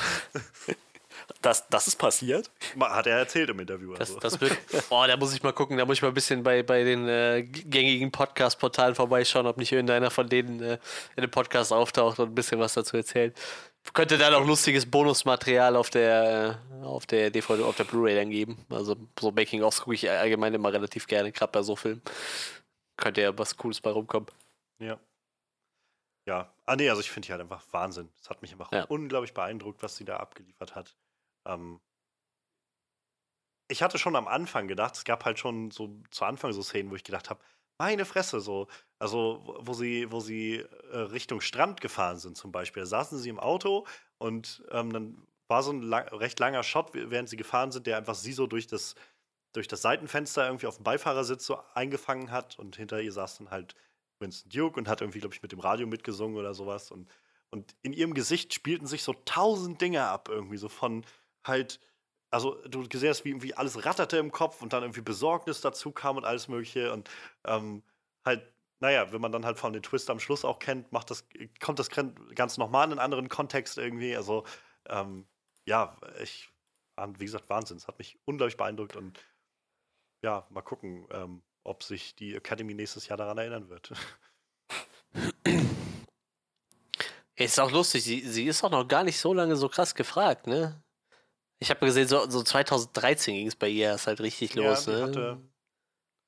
Das, das ist passiert. Hat er erzählt im Interview. Das, Also. das wird, oh, da muss ich mal gucken, da muss ich mal ein bisschen bei, bei den äh, gängigen Podcast-Portalen vorbeischauen, ob nicht irgendeiner von denen äh, in dem Podcast auftaucht und ein bisschen was dazu erzählt. Könnte dann auch lustiges Bonusmaterial auf der, äh, auf der DVD, auf der Blu-ray dann geben. Also so Making-ofs gucke ich allgemein immer relativ gerne, gerade bei so Filmen. Könnte ja was Cooles bei rumkommen. Ja. Ja. Ah, nee, also ich finde die halt einfach Wahnsinn. Es hat mich einfach Ja. unglaublich beeindruckt, was sie da abgeliefert hat. Ähm, ich hatte schon am Anfang gedacht, es gab halt schon so zu Anfang so Szenen, wo ich gedacht habe, meine Fresse, so, also wo- sie, wo sie äh, Richtung Strand gefahren sind zum Beispiel. Da saßen sie im Auto und ähm, dann war so ein lang, recht langer Shot, während sie gefahren sind, der einfach sie so durch das, durch das Seitenfenster irgendwie auf dem Beifahrersitz so eingefangen hat und hinter ihr saß dann halt Winston Duke und hat irgendwie, glaube ich, mit dem Radio mitgesungen oder sowas. Und, und in ihrem Gesicht spielten sich so tausend Dinge ab, irgendwie so von halt, also du gesehen hast, wie irgendwie alles ratterte im Kopf und dann irgendwie Besorgnis dazu kam und alles Mögliche. Und ähm, halt, naja, wenn man dann halt von den Twist am Schluss auch kennt, macht das, kommt das ganz nochmal in einen anderen Kontext irgendwie. Also, ähm, ja, ich, wie gesagt, Wahnsinn. Es hat mich unglaublich beeindruckt und ja, mal gucken, ähm, ob sich die Academy nächstes Jahr daran erinnern wird. Ist auch lustig, sie, sie ist auch noch gar nicht so lange so krass gefragt, ne? Ich habe gesehen, so, so 2013 ging es bei ihr erst halt richtig Ja, los, ne? hatte-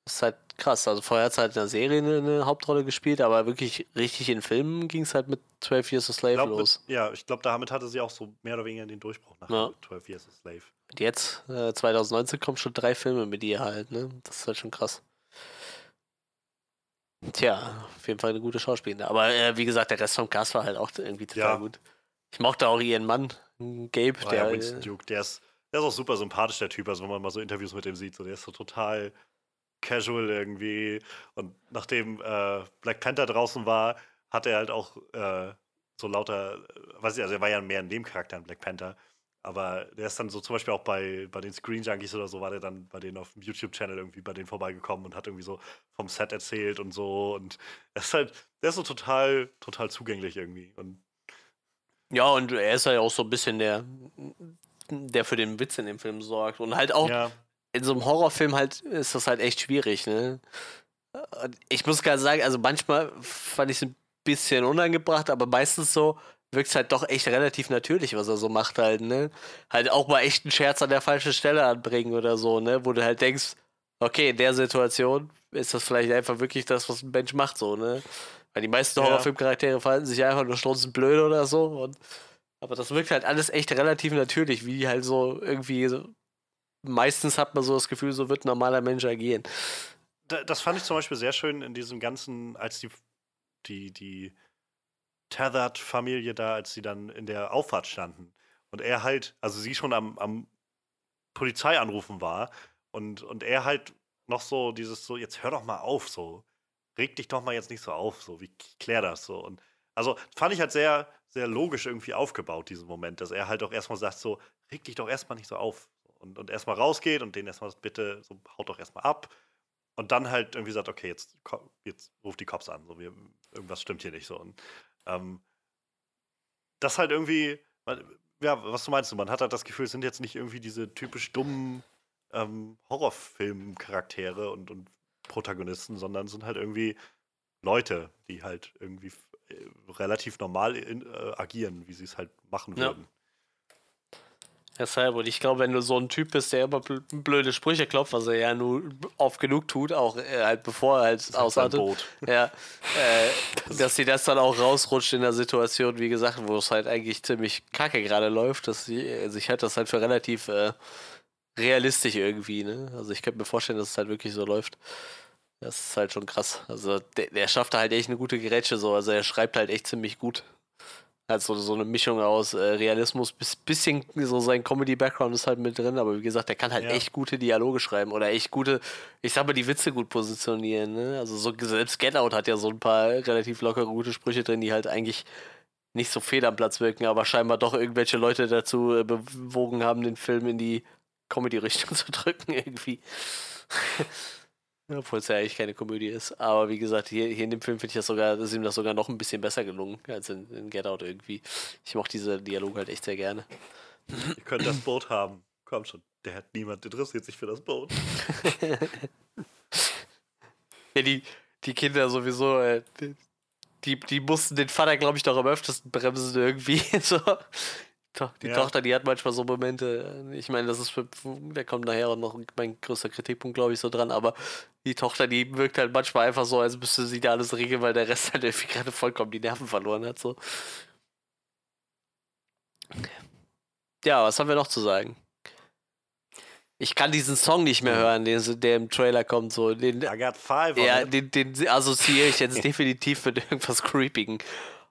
Das ist halt krass. Also vorher hat sie halt in der Serie eine, eine Hauptrolle gespielt, aber wirklich richtig in Filmen ging es halt mit 12 Years a Slave glaub, los. Mit, ja, ich glaube, damit hatte sie auch so mehr oder weniger den Durchbruch nach Ja. 12 Years a Slave. Und jetzt, äh, 2019, kommen schon drei Filme mit ihr halt, ne? Das ist halt schon krass. Tja, auf jeden Fall eine gute Schauspielerin. Aber äh, wie gesagt, der Rest vom Cast war halt auch irgendwie total Ja. gut. Ich mochte auch ihren Mann, Gabe, Oh, der. ja, Winston äh, Duke, der ist, der ist auch super sympathisch, der Typ. Also, wenn man mal so Interviews mit ihm sieht, so, der ist so total casual irgendwie. Und nachdem äh, Black Panther draußen war, hat er halt auch äh, so lauter, äh, weiß ich, also er war ja mehr ein Nebencharakter in Black Panther. Aber der ist dann so zum Beispiel auch bei, bei den Screen Junkies oder so, war der dann bei denen auf dem YouTube-Channel irgendwie bei denen vorbeigekommen und hat irgendwie so vom Set erzählt und so. Und er ist halt, der ist so total, total zugänglich irgendwie. Und Ja, und er ist ja auch so ein bisschen der, der für den Witz in dem Film sorgt. Und halt auch ja, in so einem Horrorfilm halt ist das halt echt schwierig, ne? Und Ich muss gerade sagen, also manchmal fand ich es ein bisschen unangebracht, aber meistens so wirkt es halt doch echt relativ natürlich, was er so macht halt, ne? Halt auch mal echt einen Scherz an der falschen Stelle anbringen oder so, ne? Wo du halt denkst, okay, in der Situation ist das vielleicht einfach wirklich das, was ein Mensch macht, so, ne? Weil die meisten Ja. Horrorfilmcharaktere verhalten sich einfach nur blöd oder so und aber das wirkt halt alles echt relativ natürlich, wie halt so irgendwie so meistens hat man so das Gefühl, so wird ein normaler Mensch agieren. da, das fand ich zum Beispiel sehr schön in diesem ganzen, als die, die, die Tethered-Familie da, als sie dann in der Auffahrt standen und er halt, also sie schon am, am Polizeianrufen war und, und er halt noch so dieses so, jetzt hör doch mal auf, so, reg dich doch mal jetzt nicht so auf, so, wie klär das so. Und also fand ich halt sehr, sehr logisch irgendwie aufgebaut, diesen Moment, dass er halt auch erstmal sagt, so, reg dich doch erstmal nicht so auf. Und, und erstmal rausgeht und den erstmal bitte, so, haut doch erstmal ab. Und dann halt irgendwie sagt, okay, jetzt, jetzt ruft die Cops an, so, wir, irgendwas stimmt hier nicht so. Und ähm, das halt irgendwie, ja, was du meinst, man hat halt das Gefühl, es sind jetzt nicht irgendwie diese typisch dummen ähm, Horrorfilm-Charaktere und, und Protagonisten, sondern sind halt irgendwie Leute, die halt irgendwie äh, relativ normal in, äh, agieren, wie sie es halt machen Ja. würden. Deshalb, und ich glaube, wenn du so ein Typ bist, der immer bl- blöde Sprüche klopft, was er ja nur oft genug tut, auch äh, halt bevor er halt Das ausatmet, Boot. ja, äh, dass sie das dann auch rausrutscht in der Situation, wie gesagt, wo es halt eigentlich ziemlich kacke gerade läuft, dass sie, also ich halte das halt für relativ äh, realistisch irgendwie, ne? Also ich könnte mir vorstellen, dass es halt wirklich so läuft. Das ist halt schon krass. Also der, der schafft da halt echt eine gute Gerätsche so, also er schreibt halt echt ziemlich gut. So, so eine Mischung aus äh, Realismus, bis bisschen so sein Comedy-Background ist halt mit drin, aber wie gesagt, der kann halt Ja. echt gute Dialoge schreiben oder echt gute, ich sag mal, die Witze gut positionieren. Ne? Also so selbst Get Out hat ja so ein paar relativ lockere, gute Sprüche drin, die halt eigentlich nicht so fehl am Platz wirken, aber scheinbar doch irgendwelche Leute dazu äh, bewogen haben, den Film in die Comedy-Richtung zu drücken irgendwie. Obwohl es ja eigentlich keine Komödie ist. Aber wie gesagt, hier, hier in dem Film finde ich das sogar, ist ihm das sogar noch ein bisschen besser gelungen als in, in Get Out irgendwie. Ich mochte diese Dialoge halt echt sehr gerne. Ihr könnt das Boot haben. Komm schon, der hat niemand interessiert sich für das Boot. Ja, die, die Kinder sowieso, äh, die, die mussten den Vater, glaube ich, doch am öftesten bremsen irgendwie. so. To- Die Ja. Tochter, die hat manchmal so Momente. Ich meine, das ist, für, da kommt nachher auch noch mein größter Kritikpunkt, glaube ich, so dran. Aber die Tochter, die wirkt halt manchmal einfach so, als müsste sie da alles regeln, weil der Rest halt irgendwie gerade vollkommen die Nerven verloren hat. So. Ja, was haben wir noch zu sagen? Ich kann diesen Song nicht mehr hören, den, der im Trailer kommt. So. Den, I got five ja, den, den assoziiere ich jetzt definitiv mit irgendwas Creepigen.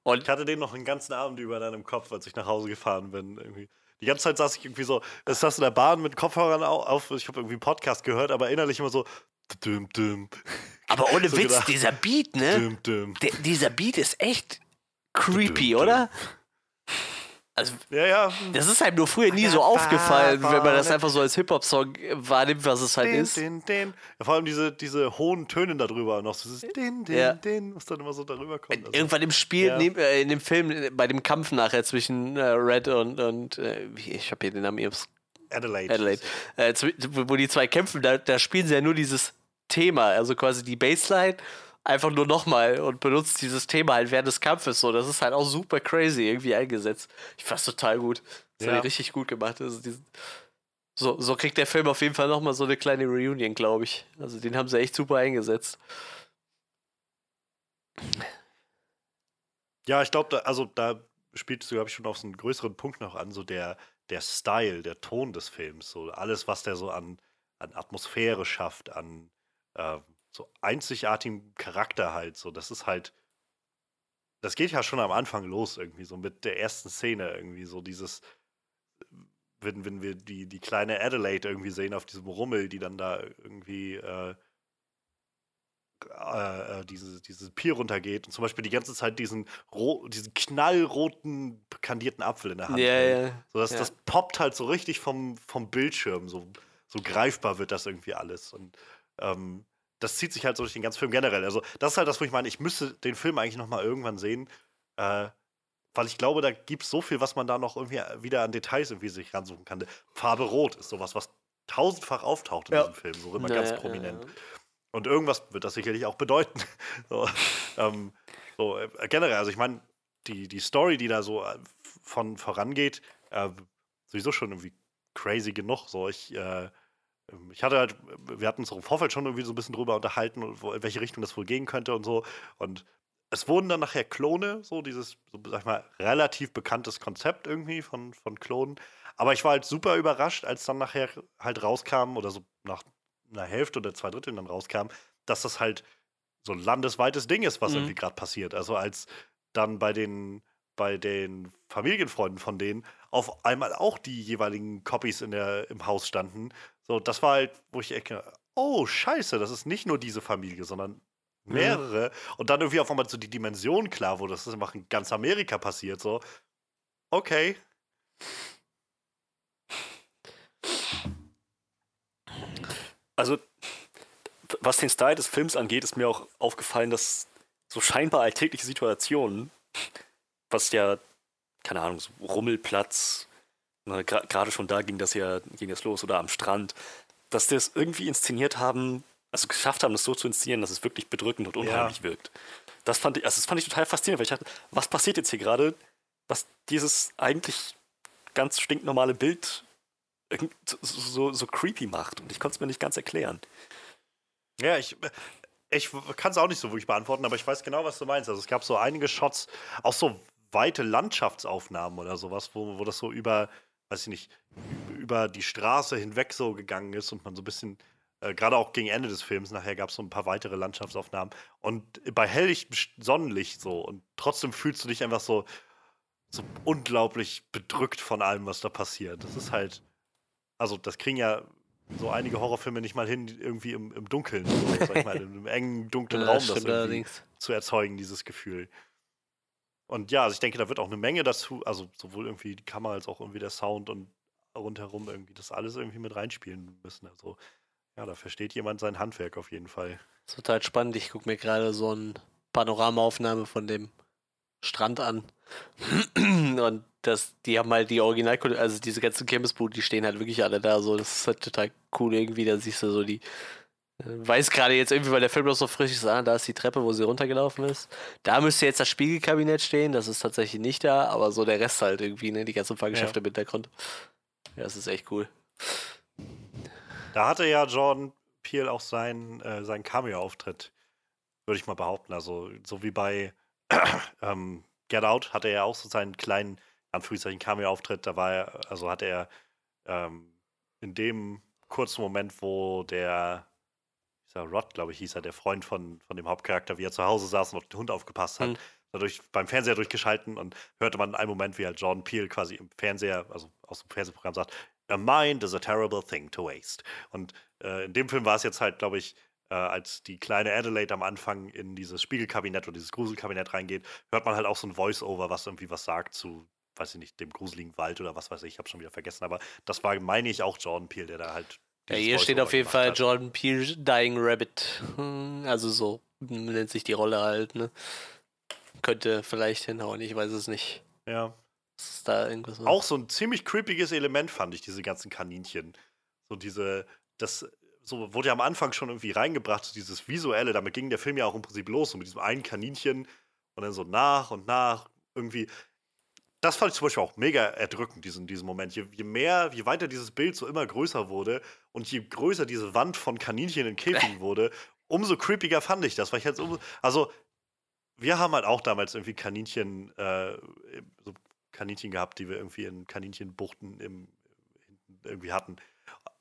Und Ich hatte den noch einen ganzen Abend über dann im Kopf, als ich nach Hause gefahren bin. Irgendwie. Die ganze Zeit saß ich irgendwie so, ich saß in der Bahn mit Kopfhörern au- auf, ich habe irgendwie einen Podcast gehört, aber innerlich immer so, düm, düm, aber ohne So Witz, gedacht. dieser Beat, ne? düm, düm. Der, dieser Beat ist echt creepy, Düm, düm. Also, Ja, ja. das ist halt nur früher nie so got aufgefallen, wenn man das einfach so als Hip-Hop-Song wahrnimmt, was es halt Den, ist. den, den. Ja, vor allem diese, diese hohen Töne darüber noch. So dieses den, den, Ja. den, was dann immer so darüber kommt. Also, Irgendwann im Spiel, Ja. neben, äh, in dem Film, bei dem Kampf nachher zwischen äh, Red und, und äh, ich habe hier den Namen, hab's Adelaide. Adelaide, äh, wo die zwei kämpfen, da, da spielen sie ja nur dieses Thema, also quasi die Bassline, einfach nur nochmal und benutzt dieses Thema halt während des Kampfes so. Das ist halt auch super crazy irgendwie eingesetzt. Ich fand's total gut. Das haben Ja. die richtig gut gemacht. Also diesen, so, so kriegt der Film auf jeden Fall nochmal so eine kleine Reunion, glaube ich. Also den haben sie echt super eingesetzt. Ja, ich glaube, da, also da spielst du, glaube ich, schon auf so einen größeren Punkt noch an, so der, der Style, der Ton des Films, so alles, was der so an, an Atmosphäre schafft, an äh, so einzigartigem Charakter halt, so, das ist halt, das geht ja schon am Anfang los irgendwie, so mit der ersten Szene irgendwie, so dieses, wenn, wenn wir die, die kleine Adelaide irgendwie sehen auf diesem Rummel, die dann da irgendwie äh, äh, äh, diese, dieses Pier runtergeht und zum Beispiel die ganze Zeit diesen, diesen knallroten, kandierten Apfel in der Hand hält. ja. So, das, ja. das poppt halt so richtig vom, vom Bildschirm, so, so greifbar wird das irgendwie alles. Und ähm, das zieht sich halt so durch den ganzen Film generell. Also, das ist halt das, wo ich meine, ich müsste den Film eigentlich noch mal irgendwann sehen, äh, weil ich glaube, da gibt es so viel, was man da noch irgendwie wieder an Details irgendwie sich ransuchen kann. Farbe Rot ist sowas, was tausendfach auftaucht in Ja. diesem Film, so immer Ja, ganz ja, ja, prominent. ja. Und irgendwas wird das sicherlich auch bedeuten. so, ähm, so äh, generell, also ich meine, die, die Story, die da so äh, von vorangeht, äh, sowieso schon irgendwie crazy genug. So, ich, äh, ich hatte halt, wir hatten uns im Vorfeld schon irgendwie so ein bisschen drüber unterhalten, in welche Richtung das wohl gehen könnte und so. Und es wurden dann nachher Klone, so dieses, so, sag ich mal, relativ bekanntes Konzept irgendwie von, von Klonen. Aber ich war halt super überrascht, als dann nachher halt rauskam oder so nach einer Hälfte oder zwei Dritteln dann rauskam, dass das halt so ein landesweites Ding ist, was Mhm. irgendwie gerade passiert. Also als dann bei den bei den Familienfreunden von denen auf einmal auch die jeweiligen Copies in der, im Haus standen. So, das war halt, wo ich ecke, oh, scheiße, das ist nicht nur diese Familie, sondern mehrere. Und dann irgendwie auf einmal so die Dimension klar wurde, dass das einfach in ganz Amerika passiert. So, okay. Also, was den Style des Films angeht, ist mir auch aufgefallen, dass so scheinbar alltägliche Situationen, was ja, keine Ahnung, so Rummelplatz, ne, gerade schon da ging das ja ging das los oder am Strand, dass die das irgendwie inszeniert haben, also geschafft haben, das so zu inszenieren, dass es wirklich bedrückend und unheimlich wirkt. das fand ich, also das fand ich total faszinierend, weil ich dachte, was passiert jetzt hier gerade, was dieses eigentlich ganz stinknormale Bild so, so creepy macht. Und ich konnte es mir nicht ganz erklären. Ja, ich, ich kann es auch nicht so wirklich beantworten, aber ich weiß genau, was du meinst. Also es gab so einige Shots, auch so weite Landschaftsaufnahmen oder sowas, wo, wo das so über, weiß ich nicht, über die Straße hinweg so gegangen ist und man so ein bisschen, äh, gerade auch gegen Ende des Films, nachher gab es so ein paar weitere Landschaftsaufnahmen und bei helllichtem Sonnenlicht so und trotzdem fühlst du dich einfach so, so unglaublich bedrückt von allem, was da passiert. Das ist halt, also das kriegen ja so einige Horrorfilme nicht mal hin, irgendwie im, im Dunkeln, so, sag ich mal, in einem engen, dunklen Raum das das zu erzeugen, dieses Gefühl. Und ja, also ich denke, da wird auch eine Menge dazu, also sowohl irgendwie die Kamera als auch irgendwie der Sound und rundherum irgendwie das alles irgendwie mit reinspielen müssen. Also ja, da versteht jemand sein Handwerk auf jeden Fall. Ist total spannend. Ich gucke mir gerade so eine Panoramaaufnahme von dem Strand an. Und das, die haben halt die Original, also diese ganzen Kirmesbuden, die stehen halt wirklich alle da. So, das ist halt total cool irgendwie. Da siehst du so die. Weiß gerade jetzt irgendwie, weil der Film noch so frisch ist, ah, da ist die Treppe, wo sie runtergelaufen ist. Da müsste jetzt das Spiegelkabinett stehen, das ist tatsächlich nicht da, aber so der Rest halt irgendwie, ne, die ganzen Fahrgeschäfte im Hintergrund. Ja, das ist echt cool. Da hatte ja Jordan Peele auch seinen, äh, seinen Cameo-Auftritt, würde ich mal behaupten. Also so wie bei ähm, Get Out hatte er ja auch so seinen kleinen, in Anführungszeichen, Cameo-Auftritt. Da war er, also hatte er ähm, in dem kurzen Moment, wo der dieser Rod, glaube ich, hieß er, der Freund von, von dem Hauptcharakter, wie er zu Hause saß und auf den Hund aufgepasst hat, Mhm. dadurch beim Fernseher durchgeschalten und hörte man einen Moment, wie halt Jordan Peele quasi im Fernseher, also aus dem Fernsehprogramm sagt, A mind is a terrible thing to waste. Und äh, in dem Film war es jetzt halt, glaube ich, äh, als die kleine Adelaide am Anfang in dieses Spiegelkabinett oder dieses Gruselkabinett reingeht, hört man halt auch so ein Voice-Over, was irgendwie was sagt zu, weiß ich nicht, dem gruseligen Wald oder was weiß ich, ich habe schon wieder vergessen, aber das war, meine ich, auch Jordan Peele, der da halt. Ja, hier steht auf jeden Fall hat. Jordan Peele Dying Rabbit. Hm, Also so nennt sich die Rolle halt, ne? Könnte vielleicht hinhauen, ich weiß es nicht. Ja. Ist da irgendwas? Auch so ein ziemlich creepiges Element fand ich, diese ganzen Kaninchen. So diese, das so wurde ja am Anfang schon irgendwie reingebracht, so dieses Visuelle, damit ging der Film ja auch im Prinzip los, so mit diesem einen Kaninchen und dann so nach und nach irgendwie. Das fand ich zum Beispiel auch mega erdrückend, diesen, diesen Moment. Je, je mehr, je weiter dieses Bild so immer größer wurde und je größer diese Wand von Kaninchen in Käfigen wurde, umso creepiger fand ich das, weil ich jetzt um, also wir haben halt auch damals irgendwie Kaninchen, äh, so Kaninchen gehabt, die wir irgendwie in Kaninchenbuchten im, irgendwie hatten.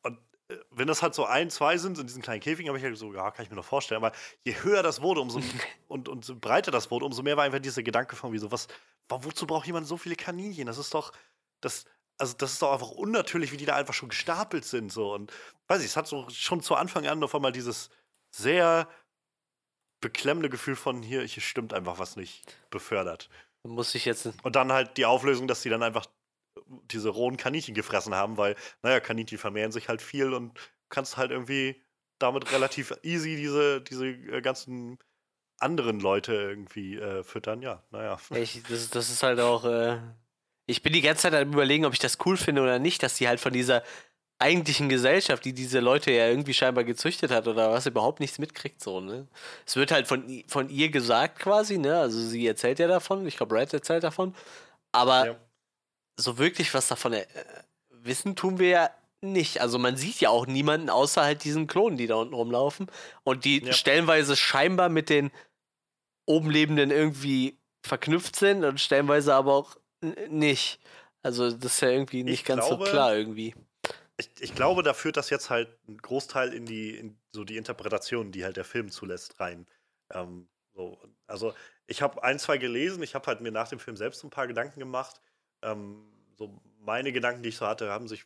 Und äh, wenn das halt so ein, zwei sind in diesen kleinen Käfigen, habe ich halt so, ja, kann ich mir noch vorstellen. Aber je höher das wurde, umso und, und so breiter das wurde, umso mehr war einfach dieser Gedanke von wie so, was, wa- wozu braucht jemand so viele Kaninchen? Das ist doch, das, also das ist doch einfach unnatürlich, wie die da einfach schon gestapelt sind. So. Und weiß ich, es hat so schon zu Anfang an auf einmal dieses sehr beklemmende Gefühl von hier, hier stimmt einfach was nicht, befördert. Muss ich jetzt. Und dann halt die Auflösung, dass sie dann einfach diese rohen Kaninchen gefressen haben, weil, naja, Kaninchen vermehren sich halt viel und kannst halt irgendwie damit relativ easy diese, diese äh, ganzen anderen Leute irgendwie äh, füttern. Ja, naja. Ich, das, das ist halt auch. Äh, ich bin die ganze Zeit am Überlegen, ob ich das cool finde oder nicht, dass die halt von dieser eigentlichen Gesellschaft, die diese Leute ja irgendwie scheinbar gezüchtet hat oder was, überhaupt nichts mitkriegt, so, ne? Es wird halt von, von ihr gesagt quasi, ne? Also sie erzählt ja davon, ich glaube, Brad erzählt davon. Aber Ja. so wirklich was davon äh, wissen tun wir ja nicht. Also man sieht ja auch niemanden außer halt diesen Klonen, die da unten rumlaufen und die Ja. stellenweise scheinbar mit den oben Lebenden irgendwie verknüpft sind und stellenweise aber auch nicht. Also das ist ja irgendwie nicht Ich ganz glaube- so klar irgendwie. Ich, ich glaube, da führt das jetzt halt ein Großteil in die, in so die Interpretation, die halt der Film zulässt, rein. Ähm, so. Also ich habe ein, zwei gelesen, ich habe halt mir nach dem Film selbst ein paar Gedanken gemacht. Ähm, so meine Gedanken, die ich so hatte, haben sich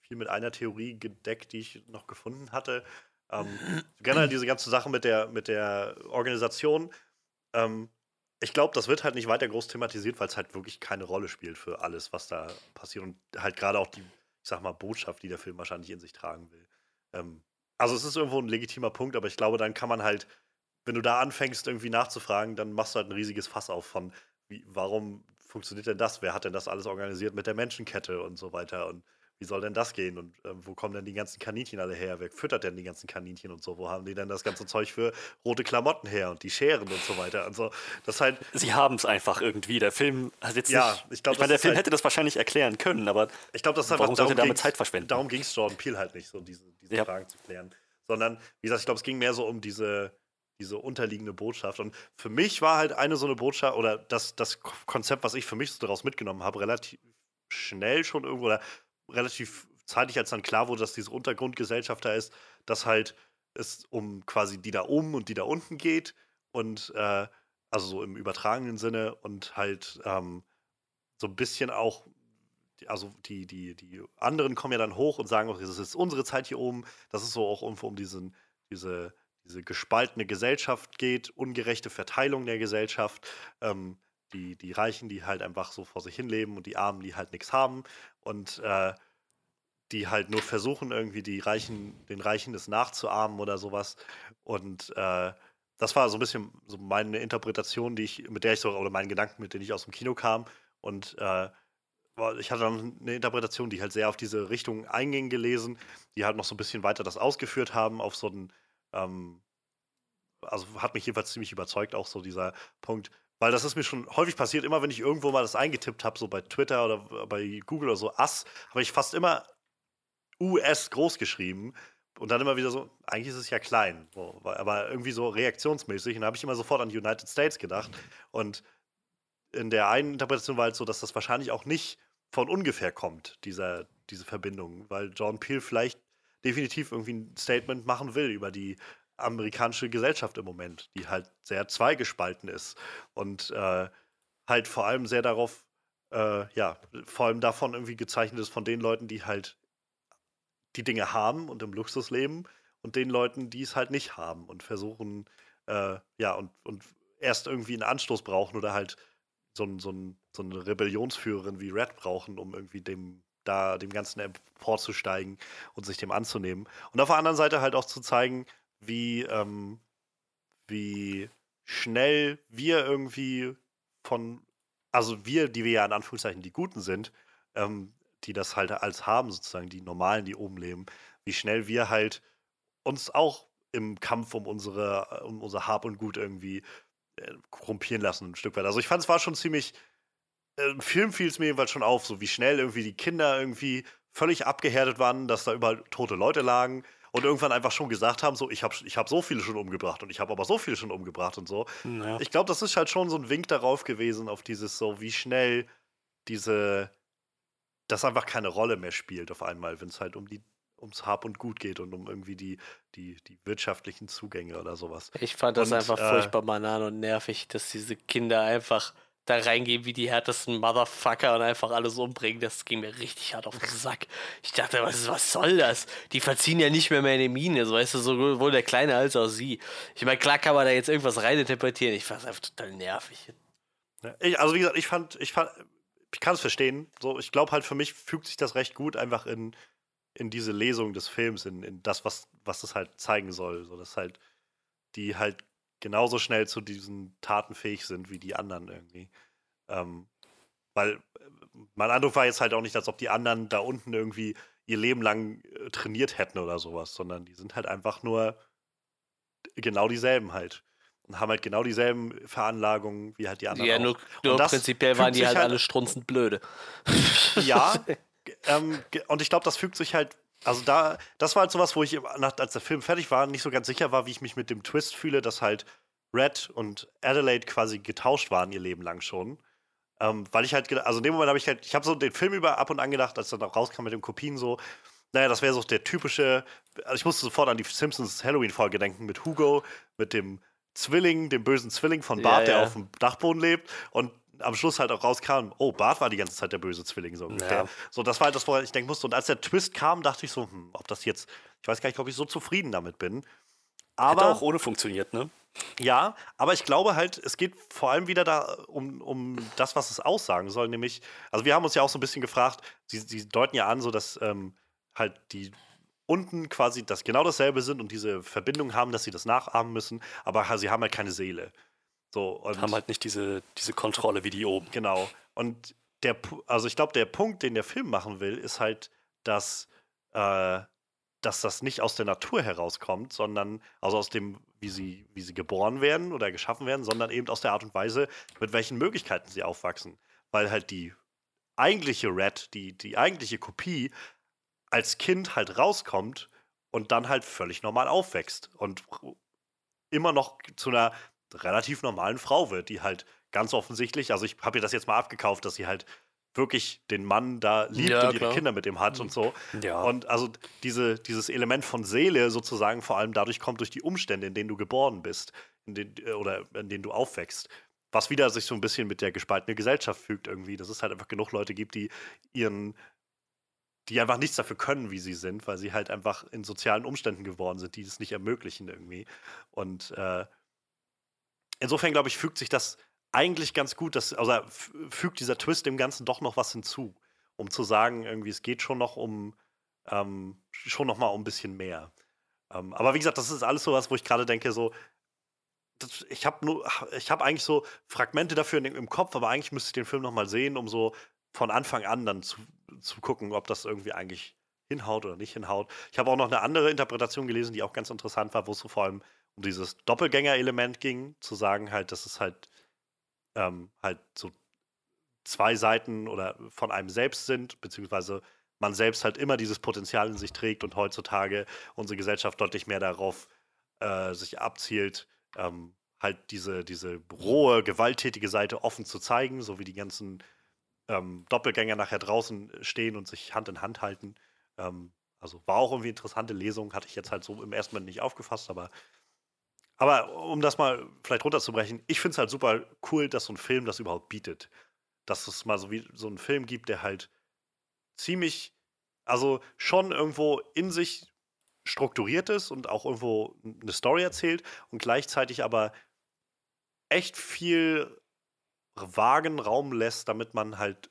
viel mit einer Theorie gedeckt, die ich noch gefunden hatte. Ähm, generell diese ganze Sache mit der, mit der Organisation. Ähm, ich glaube, das wird halt nicht weiter groß thematisiert, weil es halt wirklich keine Rolle spielt für alles, was da passiert. Und halt gerade auch die, ich sag mal, Botschaft, die der Film wahrscheinlich in sich tragen will. Ähm, also es ist irgendwo ein legitimer Punkt, aber ich glaube, dann kann man halt, wenn du da anfängst, irgendwie nachzufragen, dann machst du halt ein riesiges Fass auf von, wie, warum funktioniert denn das? Wer hat denn das alles organisiert mit der Menschenkette und so weiter? Und wie soll denn das gehen? Und äh, wo kommen denn die ganzen Kaninchen alle her? Wer füttert denn die ganzen Kaninchen und so? Wo haben die denn das ganze Zeug für rote Klamotten her und die Scheren und so weiter? Also, das halt, Sie haben es einfach irgendwie. Der Film hat jetzt Ja, nicht. ich glaub, ich meine, der Film halt- hätte das wahrscheinlich erklären können, aber ich glaube, das Warum sollte damit Zeit verschwenden? Darum ging es Jordan Peele halt nicht, so diese, diese Ja. Fragen zu klären. Sondern, wie gesagt, ich glaube, es ging mehr so um diese, diese unterliegende Botschaft. Und für mich war halt eine so eine Botschaft, oder das, das Konzept, was ich für mich so daraus mitgenommen habe, relativ schnell schon irgendwo, oder relativ zeitig, als dann klar wurde, dass diese Untergrundgesellschaft da ist, dass halt es um quasi die da oben und die da unten geht. Und äh, also so im übertragenen Sinne und halt ähm, so ein bisschen auch, also die, die, die anderen kommen ja dann hoch und sagen auch, es ist unsere Zeit hier oben. Das ist so auch irgendwo um diesen, diese, diese gespaltene Gesellschaft geht, ungerechte Verteilung der Gesellschaft. Ähm, die, die Reichen, die halt einfach so vor sich hin leben und die Armen, die halt nichts haben. Und äh, die halt nur versuchen, irgendwie die Reichen, den Reichen das nachzuahmen oder sowas. Und äh, das war so ein bisschen so meine Interpretation, die ich, mit der ich so, oder meinen Gedanken, mit denen ich aus dem Kino kam. Und äh, ich hatte dann eine Interpretation, die halt sehr auf diese Richtung einging gelesen, die halt noch so ein bisschen weiter das ausgeführt haben, auf so einen, ähm, also hat mich jedenfalls ziemlich überzeugt, auch so dieser Punkt. Weil das ist mir schon häufig passiert, immer wenn ich irgendwo mal das eingetippt habe, so bei Twitter oder bei Google oder so, Ass, habe ich fast immer US groß geschrieben und dann immer wieder so, eigentlich ist es ja klein, so, aber irgendwie so reaktionsmäßig. Und da habe ich immer sofort an die United States gedacht. Und in der einen Interpretation war halt so, dass das wahrscheinlich auch nicht von ungefähr kommt, dieser, diese Verbindung, weil John Peel vielleicht definitiv irgendwie ein Statement machen will über die amerikanische Gesellschaft im Moment, die halt sehr zweigespalten ist und äh, halt vor allem sehr darauf, äh, ja, vor allem davon irgendwie gezeichnet ist von den Leuten, die halt die Dinge haben und im Luxus leben und den Leuten, die es halt nicht haben und versuchen, äh, ja, und, und erst irgendwie einen Anstoß brauchen oder halt so, ein, so, ein, so eine Rebellionsführerin wie Red brauchen, um irgendwie dem da dem Ganzen emporzusteigen und sich dem anzunehmen. Und auf der anderen Seite halt auch zu zeigen, wie, ähm, wie schnell wir irgendwie von, also wir, die wir ja in Anführungszeichen die Guten sind, ähm, die das halt als haben, sozusagen, die Normalen, die oben leben, wie schnell wir halt uns auch im Kampf um unsere, um unser Hab und Gut irgendwie äh, korrumpieren lassen, ein Stück weit. Also ich fand, es war schon ziemlich, äh, im Film fiel es mir jedenfalls schon auf, so wie schnell irgendwie die Kinder irgendwie völlig abgehärtet waren, dass da überall tote Leute lagen und irgendwann einfach schon gesagt haben, so, ich habe ich hab so viele schon umgebracht und ich habe aber so viele schon umgebracht und so. Ja. Ich glaube, das ist halt schon so ein Wink darauf gewesen, auf dieses so, wie schnell diese, das einfach keine Rolle mehr spielt auf einmal, wenn es halt um die ums Hab und Gut geht und um irgendwie die, die, die wirtschaftlichen Zugänge oder sowas. Ich fand das Und, einfach äh, furchtbar banal und nervig, dass diese Kinder einfach da reingehen wie die härtesten Motherfucker und einfach alles umbringen. Das ging mir richtig hart auf den Sack. Ich dachte, was, was soll das? Die verziehen ja nicht mehr mehr eine Miene, so weißt du, sowohl der Kleine als auch sie. Ich meine, klar kann man da jetzt irgendwas reininterpretieren. Ich fand es einfach total nervig. Ich, also wie gesagt, ich fand, ich fand, ich kann es verstehen. So, ich glaube halt für mich fügt sich das recht gut einfach in, in diese Lesung des Films, in, in das, was, was das halt zeigen soll. So, dass halt die halt genauso schnell zu diesen Taten fähig sind wie die anderen irgendwie. Ähm, weil äh, mein Eindruck war jetzt halt auch nicht, als ob die anderen da unten irgendwie ihr Leben lang äh, trainiert hätten oder sowas, sondern die sind halt einfach nur genau dieselben halt. Und haben halt genau dieselben Veranlagungen wie halt die anderen. Ja, auch. nur, nur prinzipiell waren die halt, halt- alle strunzend blöde. Ja, ähm, und ich glaube, das fügt sich halt. Also da, das war halt sowas, wo ich, als der Film fertig war, nicht so ganz sicher war, wie ich mich mit dem Twist fühle, dass halt Red und Adelaide quasi getauscht waren ihr Leben lang schon. Ähm, weil ich halt, also in dem Moment habe ich halt, ich habe so den Film über ab und an gedacht, als dann auch rauskam mit den Kopien so, naja, das wäre so der typische, also ich musste sofort an die Simpsons Halloween-Folge denken mit Hugo, mit dem Zwilling, dem bösen Zwilling von Ja, Bart, der ja. auf dem Dachboden lebt und am Schluss halt auch rauskam, oh, Bart war die ganze Zeit der böse Zwilling so ungefähr. Ja. So, das war halt das, woran ich denken musste. Und als der Twist kam, dachte ich so, hm, ob das jetzt, ich weiß gar nicht, ob ich so zufrieden damit bin. Hätte Aber auch ohne funktioniert, ne? ja, aber ich glaube halt, es geht vor allem wieder da um, um das, was es aussagen soll, nämlich, also wir haben uns ja auch so ein bisschen gefragt, sie, sie deuten ja an, so dass ähm, halt die unten quasi das genau dasselbe sind und diese Verbindung haben, dass sie das nachahmen müssen, aber sie haben halt keine Seele. So, und Haben halt nicht diese, diese Kontrolle wie die oben. Genau. Und der, also ich glaube, der Punkt, den der Film machen will, ist halt, dass, äh, dass das nicht aus der Natur herauskommt, sondern also aus dem, wie sie, wie sie geboren werden oder geschaffen werden, sondern eben aus der Art und Weise, mit welchen Möglichkeiten sie aufwachsen. Weil halt die eigentliche Red, die, die eigentliche Kopie, als Kind halt rauskommt und dann halt völlig normal aufwächst und immer noch zu einer relativ normalen Frau wird, die halt ganz offensichtlich, also ich habe ihr das jetzt mal abgekauft, dass sie halt wirklich den Mann da liebt Ja, und ihre klar. Kinder mit ihm hat und so. Ja. Und also diese, dieses Element von Seele sozusagen vor allem dadurch kommt durch die Umstände, in denen du geboren bist, in denen, äh, oder in denen du aufwächst. Was wieder sich so ein bisschen mit der gespaltenen Gesellschaft fügt irgendwie, dass es halt einfach genug Leute gibt, die ihren, die einfach nichts dafür können, wie sie sind, weil sie halt einfach in sozialen Umständen geworden sind, die es nicht ermöglichen irgendwie. Und äh, insofern glaube ich, fügt sich das eigentlich ganz gut, dass, also fügt dieser Twist dem Ganzen doch noch was hinzu, um zu sagen, irgendwie, es geht schon noch um, ähm, schon noch mal um ein bisschen mehr. Ähm, aber wie gesagt, das ist alles sowas, wo ich gerade denke, so, das, ich habe nur, ich habe eigentlich so Fragmente dafür im, im Kopf, aber eigentlich müsste ich den Film noch mal sehen, um so von Anfang an dann zu, zu gucken, ob das irgendwie eigentlich hinhaut oder nicht hinhaut. Ich habe auch noch eine andere Interpretation gelesen, die auch ganz interessant war, wo es so vor allem um dieses Doppelgänger-Element ging, zu sagen halt, dass es halt ähm, halt so zwei Seiten oder von einem selbst sind, beziehungsweise man selbst halt immer dieses Potenzial in sich trägt und heutzutage unsere Gesellschaft deutlich mehr darauf äh, sich abzielt, ähm, halt diese, diese rohe, gewalttätige Seite offen zu zeigen, so wie die ganzen ähm, Doppelgänger nachher draußen stehen und sich Hand in Hand halten. Ähm, also war auch irgendwie interessante Lesung, hatte ich jetzt halt so im ersten Moment nicht aufgefasst, aber aber um das mal vielleicht runterzubrechen, ich finde es halt super cool, dass so ein Film das überhaupt bietet. Dass es mal so wie so einen Film gibt, der halt ziemlich, also schon irgendwo in sich strukturiert ist und auch irgendwo eine Story erzählt und gleichzeitig aber echt viel vagen Raum lässt, damit man halt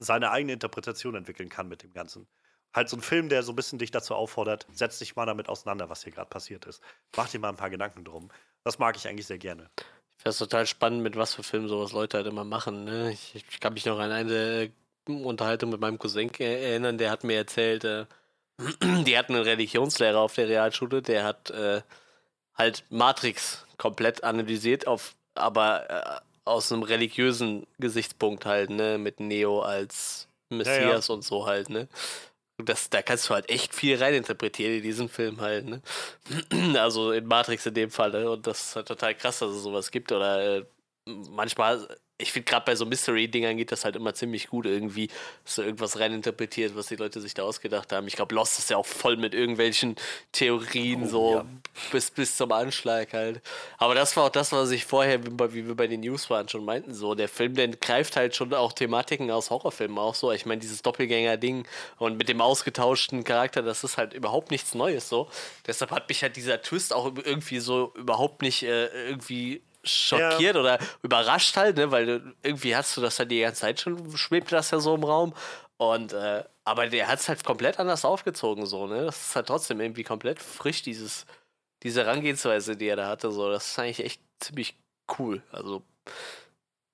seine eigene Interpretation entwickeln kann mit dem Ganzen. Halt so ein Film, der so ein bisschen dich dazu auffordert, setz dich mal damit auseinander, was hier gerade passiert ist. Mach dir mal ein paar Gedanken drum. Das mag ich eigentlich sehr gerne. Ich finde es total spannend, mit was für Filmen sowas Leute halt immer machen. Ne? Ich, ich kann mich noch an eine äh, Unterhaltung mit meinem Cousin äh, erinnern, der hat mir erzählt, äh, die hatten einen Religionslehrer auf der Realschule, der hat äh, halt Matrix komplett analysiert, auf, aber äh, aus einem religiösen Gesichtspunkt halt, ne, mit Neo als Messias und so halt, ne. Das, da kannst du halt echt viel reininterpretieren in diesen Film halt, ne? Also in Matrix in dem Fall, ne? Und das ist halt total krass, dass es sowas gibt. Oder äh, manchmal, ich finde gerade bei so Mystery-Dingern geht das halt immer ziemlich gut irgendwie, dass du irgendwas reininterpretiert, was die Leute sich da ausgedacht haben. Ich glaube, Lost ist ja auch voll mit irgendwelchen Theorien, Oh, so ja. bis, bis zum Anschlag halt. Aber das war auch das, was ich vorher, wie wir bei den News waren, schon meinten. So, der Film, der greift halt schon auch Thematiken aus Horrorfilmen auch so. Ich meine, dieses Doppelgänger-Ding und mit dem ausgetauschten Charakter, das ist halt überhaupt nichts Neues so. Deshalb hat mich halt dieser Twist auch irgendwie so überhaupt nicht äh, irgendwie schockiert oder überrascht halt, ne? Weil irgendwie hast du das halt die ganze Zeit schon, schwebt das ja so im Raum. Und, äh, aber der hat es halt komplett anders aufgezogen, so, ne? Das ist halt trotzdem irgendwie komplett frisch, dieses, diese Herangehensweise, die er da hatte, so. Das ist eigentlich echt ziemlich cool. Also,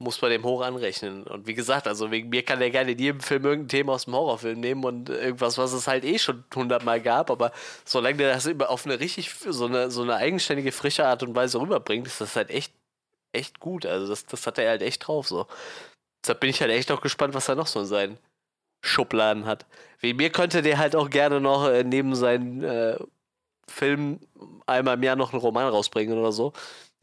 muss man dem hoch anrechnen. Und wie gesagt, also wegen mir kann er gerne in jedem Film irgendein Thema aus dem Horrorfilm nehmen und irgendwas, was es halt eh schon hundertmal gab, aber solange der das immer auf eine richtig, so eine, so eine eigenständige, frische Art und Weise rüberbringt, ist das halt echt, echt gut. Also das, das hat er halt echt drauf, so. Deshalb bin ich halt echt auch gespannt, was er noch so in seinen Schubladen hat. Wie mir könnte der halt auch gerne noch äh, neben seinen äh, Filmen einmal im Jahr noch einen Roman rausbringen oder so.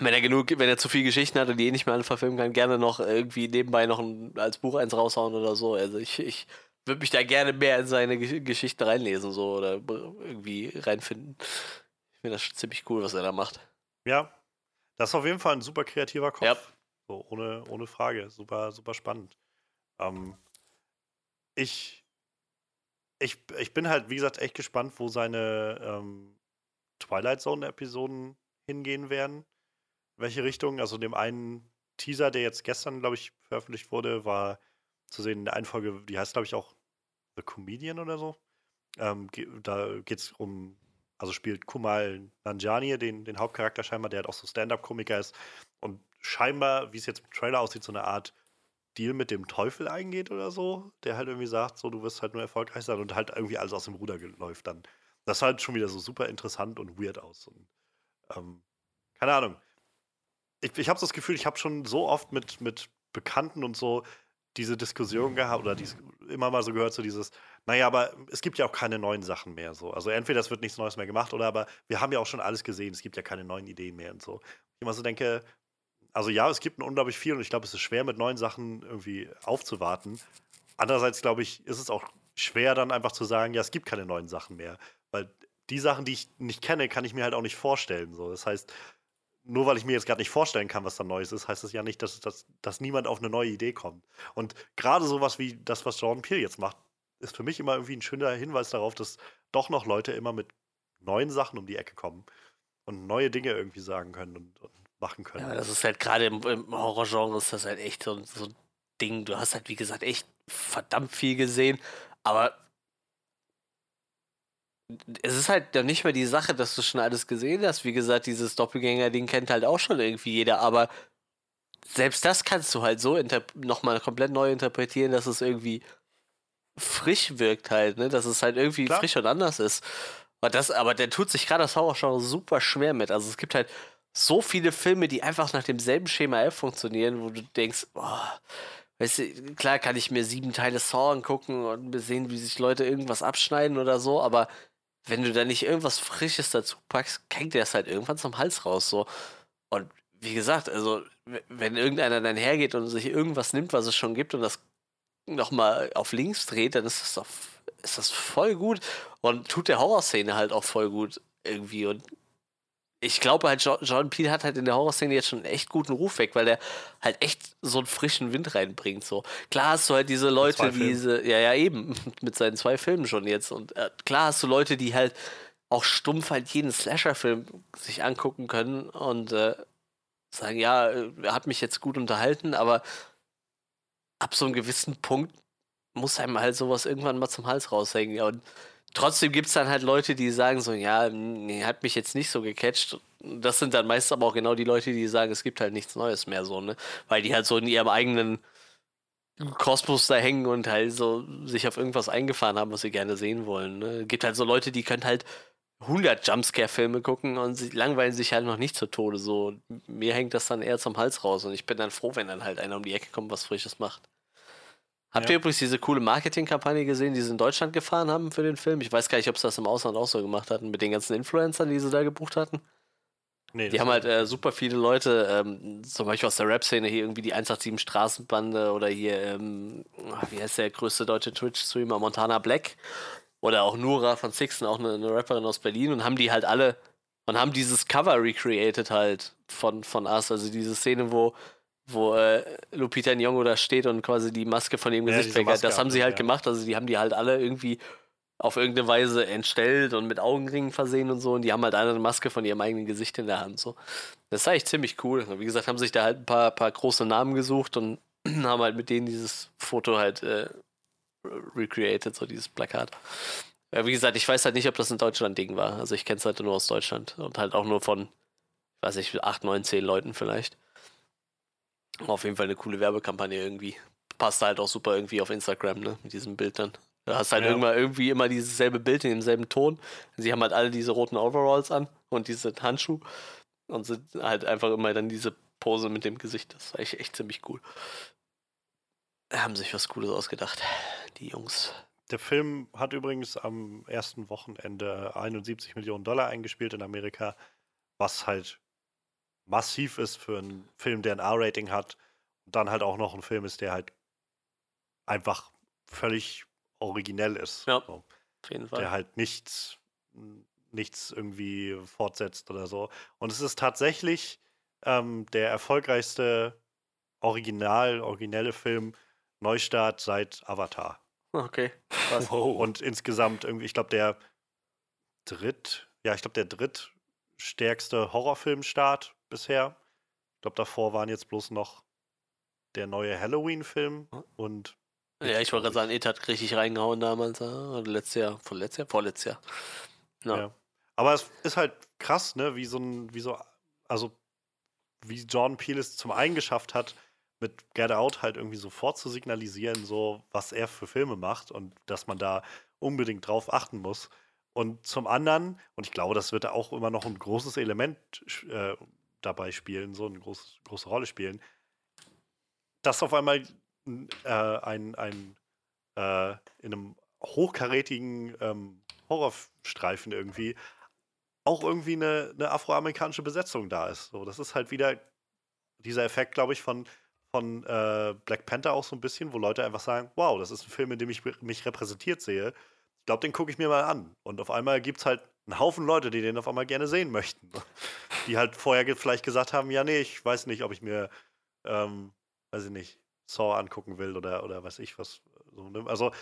wenn er genug, wenn er zu viele Geschichten hat und die eh nicht mehr alle verfilmen kann, gerne noch irgendwie nebenbei noch ein, als Buch eins raushauen oder so. Also ich, ich würde mich da gerne mehr in seine Gesch- Geschichten reinlesen so oder irgendwie reinfinden. Ich finde das schon ziemlich cool, was er da macht. Ja, das ist auf jeden Fall ein super kreativer Kopf. Ja. So, ohne, ohne Frage. Super, super spannend. Ähm, ich, ich, ich bin halt, wie gesagt, echt gespannt, wo seine ähm, Twilight Zone-Episoden hingehen werden. Welche Richtung? Also dem einen Teaser, der jetzt gestern, glaube ich, veröffentlicht wurde, war zu sehen in der einen Folge, die heißt, glaube ich, auch The Comedian oder so. Ähm, da geht es um, also spielt Kumal Nanjani, den, den Hauptcharakter scheinbar, der halt auch so Stand-Up-Komiker ist. Und scheinbar, wie es jetzt im Trailer aussieht, so eine Art Deal mit dem Teufel eingeht oder so, der halt irgendwie sagt, so, du wirst halt nur erfolgreich sein und halt irgendwie alles aus dem Ruder läuft dann. Das sah halt schon wieder so super interessant und weird aus. Und, ähm, keine Ahnung. Ich, ich habe das Gefühl, ich habe schon so oft mit, mit Bekannten und so diese Diskussion gehabt oder dies, immer mal so gehört, so dieses, naja, aber es gibt ja auch keine neuen Sachen mehr. So. Also entweder es wird nichts Neues mehr gemacht oder aber wir haben ja auch schon alles gesehen, es gibt ja keine neuen Ideen mehr und so. Ich immer so denke, also ja, es gibt unglaublich viel und ich glaube, es ist schwer, mit neuen Sachen irgendwie aufzuwarten. Andererseits, glaube ich, ist es auch schwer, dann einfach zu sagen, ja, es gibt keine neuen Sachen mehr. Weil die Sachen, die ich nicht kenne, kann ich mir halt auch nicht vorstellen. So. Das heißt, nur weil ich mir jetzt gerade nicht vorstellen kann, was da Neues ist, heißt das ja nicht, dass, dass, dass niemand auf eine neue Idee kommt. Und gerade sowas wie das, was Jordan Peele jetzt macht, ist für mich immer irgendwie ein schöner Hinweis darauf, dass doch noch Leute immer mit neuen Sachen um die Ecke kommen und neue Dinge irgendwie sagen können und, und machen können. Ja, das ist halt gerade im, im Horrorgenre ist das halt echt so, so ein Ding. Du hast halt, wie gesagt, echt verdammt viel gesehen, aber es ist halt dann nicht mehr die Sache, dass du schon alles gesehen hast. Wie gesagt, dieses Doppelgänger-Ding kennt halt auch schon irgendwie jeder, aber selbst das kannst du halt so nochmal komplett neu interpretieren, dass es irgendwie frisch wirkt halt, ne? Dass es halt irgendwie Klar. frisch und anders ist. Aber, das, aber der tut sich gerade das Horrorgenre super schwer mit. Also es gibt halt so viele Filme, die einfach nach demselben Schema F funktionieren, wo du denkst, boah, weißt du, klar kann ich mir sieben Teile Saw angucken und sehen, wie sich Leute irgendwas abschneiden oder so, aber wenn du da nicht irgendwas Frisches dazu packst, hängt der es halt irgendwann zum Hals raus, so. Und wie gesagt, also, wenn irgendeiner dann hergeht und sich irgendwas nimmt, was es schon gibt und das nochmal auf links dreht, dann ist das doch, ist das voll gut und tut der Horrorszene halt auch voll gut irgendwie und ich glaube halt, Jo- Jordan Peele hat halt in der Horrorszene jetzt schon einen echt guten Ruf weg, weil der halt echt so einen frischen Wind reinbringt. So klar hast du halt diese Leute, Filmen. diese, ja ja eben mit seinen zwei Filmen schon jetzt und äh, klar hast du Leute, die halt auch stumpf halt jeden Slasher-Film sich angucken können und äh, sagen, ja, äh, er hat mich jetzt gut unterhalten, aber ab so einem gewissen Punkt muss einem halt sowas irgendwann mal zum Hals raushängen. Ja, Und trotzdem gibt es dann halt Leute, die sagen so, ja, nee, hat mich jetzt nicht so gecatcht. Das sind dann meist aber auch genau die Leute, die sagen, es gibt halt nichts Neues mehr so, ne? Weil die halt so in ihrem eigenen Kosmos da hängen und halt so sich auf irgendwas eingefahren haben, was sie gerne sehen wollen. Ne? Gibt halt so Leute, die können halt 100 Jumpscare-Filme gucken und sie langweilen sich halt noch nicht zu Tode. So, mir hängt das dann eher zum Hals raus und ich bin dann froh, wenn dann halt einer um die Ecke kommt, was Frisches macht. Habt Ja. ihr übrigens diese coole Marketingkampagne gesehen, die sie in Deutschland gefahren haben für den Film? Ich weiß gar nicht, ob sie das im Ausland auch so gemacht hatten, mit den ganzen Influencern, die sie da gebucht hatten. Nee, Die haben halt äh, super viele Leute, ähm, zum Beispiel aus der Rap-Szene hier irgendwie die 187 Straßenbande oder hier, ähm, wie heißt der größte deutsche Twitch-Streamer, Montana Black oder auch Nura von Sixten, auch eine, eine Rapperin aus Berlin und haben die halt alle und haben dieses Cover recreated halt von, von Us, also diese Szene, wo, wo äh, Lupita Nyong'o da steht und quasi die Maske von ihrem Gesicht diese weg hat. Maske Das haben sie halt ja. gemacht, also die haben die halt alle irgendwie auf irgendeine Weise entstellt und mit Augenringen versehen und so. Und die haben halt alle eine Maske von ihrem eigenen Gesicht in der Hand. So. Das war echt ziemlich cool. Wie gesagt, haben sich da halt ein paar, paar große Namen gesucht und haben halt mit denen dieses Foto halt äh, recreated, so dieses Plakat. Ja, wie gesagt, ich weiß halt nicht, ob das ein Deutschland-Ding war. Also ich kenne es halt nur aus Deutschland und halt auch nur von, weiß ich, 8, 9, 10 Leuten vielleicht. Auf jeden Fall eine coole Werbekampagne irgendwie. Passt halt auch super irgendwie auf Instagram, ne? Mit diesem Bild dann. Du hast halt Ja. irgendwann irgendwie immer dieses selbe Bild in demselben Ton. Sie haben halt alle diese roten Overalls an und diese Handschuhe und sind halt einfach immer dann diese Pose mit dem Gesicht. Das war echt, echt ziemlich cool. Haben sich was Cooles ausgedacht, die Jungs. Der Film hat übrigens am ersten Wochenende 71 Millionen Dollar eingespielt in Amerika, was halt massiv ist für einen Film, der ein R-Rating hat. Und dann halt auch noch ein Film ist, der halt einfach völlig originell ist. Ja. So. Auf jeden Fall. der halt nichts, nichts irgendwie fortsetzt oder so. Und es ist tatsächlich ähm, der erfolgreichste Original, originelle Film Neustart seit Avatar. Okay. Krass. Wow. Und insgesamt irgendwie, ich glaube, der dritt, ja, ich glaube, der drittstärkste Horrorfilmstart bisher. Ich glaube, davor waren jetzt bloß noch der neue Halloween-Film und Ja, ich wollte gerade sagen, Ed hat richtig reingehauen damals. Oder letztes Jahr, vorletztes Jahr, vorletztes Jahr. Ja. Ja. Aber es ist halt krass, ne, wie so ein, wie so, also wie Jordan Peele es zum einen geschafft hat, mit Get Out halt irgendwie sofort zu signalisieren, so was er für Filme macht und dass man da unbedingt drauf achten muss. Und zum anderen, und ich glaube, das wird auch immer noch ein großes Element äh, dabei spielen, so eine groß, große Rolle spielen, dass auf einmal äh, ein, ein äh, in einem hochkarätigen ähm, Horrorstreifen irgendwie auch irgendwie eine, eine afroamerikanische Besetzung da ist. So, das ist halt wieder dieser Effekt, glaube ich, von, von äh, Black Panther auch so ein bisschen, wo Leute einfach sagen, wow, das ist ein Film, in dem ich mich repräsentiert sehe. Ich glaube, den gucke ich mir mal an. Und auf einmal gibt es halt einen Haufen Leute, die den auf einmal gerne sehen möchten. Die halt vorher vielleicht gesagt haben, ja, nee, ich weiß nicht, ob ich mir, ähm, weiß ich nicht, Saw angucken will oder, oder weiß ich was. Ne? Also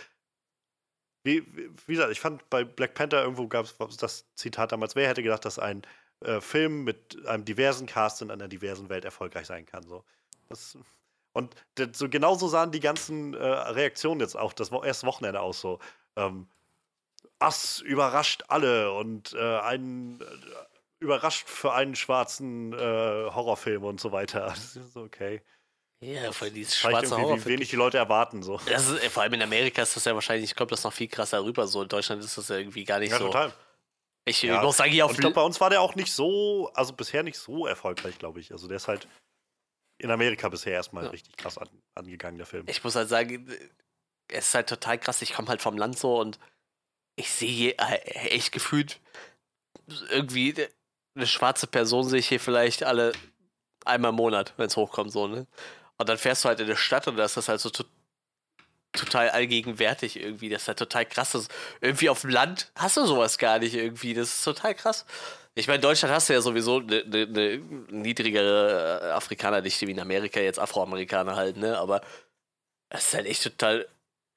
wie, wie gesagt, ich fand bei Black Panther irgendwo gab es das Zitat damals, wer hätte gedacht, dass ein äh, Film mit einem diversen Cast in einer diversen Welt erfolgreich sein kann. So. Das, und das, so genauso sahen die ganzen äh, Reaktionen jetzt auch das erste Wochenende aus. So, ähm, Ass überrascht alle und äh, ein äh, überrascht für einen schwarzen äh, Horrorfilm und so weiter. Das ist so, okay. Ja, vor allem dieses schwarze Horror. Wie wenig die Leute erwarten. So. Das ist, vor allem in Amerika ist das ja wahrscheinlich, kommt das noch viel krasser rüber. So in Deutschland ist das ja irgendwie gar nicht ja, so. Total. Ich ja. muss sagen, hier auf ich glaube, bei uns war der auch nicht so, also bisher nicht so erfolgreich, glaube ich. Also der ist halt in Amerika bisher erstmal ja. richtig krass an, angegangen, der Film. Ich muss halt sagen, es ist halt total krass. Ich komme halt vom Land so und ich sehe äh, echt gefühlt irgendwie eine schwarze Person sehe ich hier vielleicht alle einmal im Monat, wenn es hochkommt, so, ne? Und dann fährst du halt in der Stadt und da ist das halt so total allgegenwärtig irgendwie. Das ist halt total krass. Das irgendwie auf dem Land hast du sowas gar nicht irgendwie. Das ist total krass. Ich meine, in Deutschland hast du ja sowieso eine ne, ne niedrigere äh, Afrikanerdichte wie in Amerika, jetzt Afroamerikaner halt, ne? Aber es ist halt echt total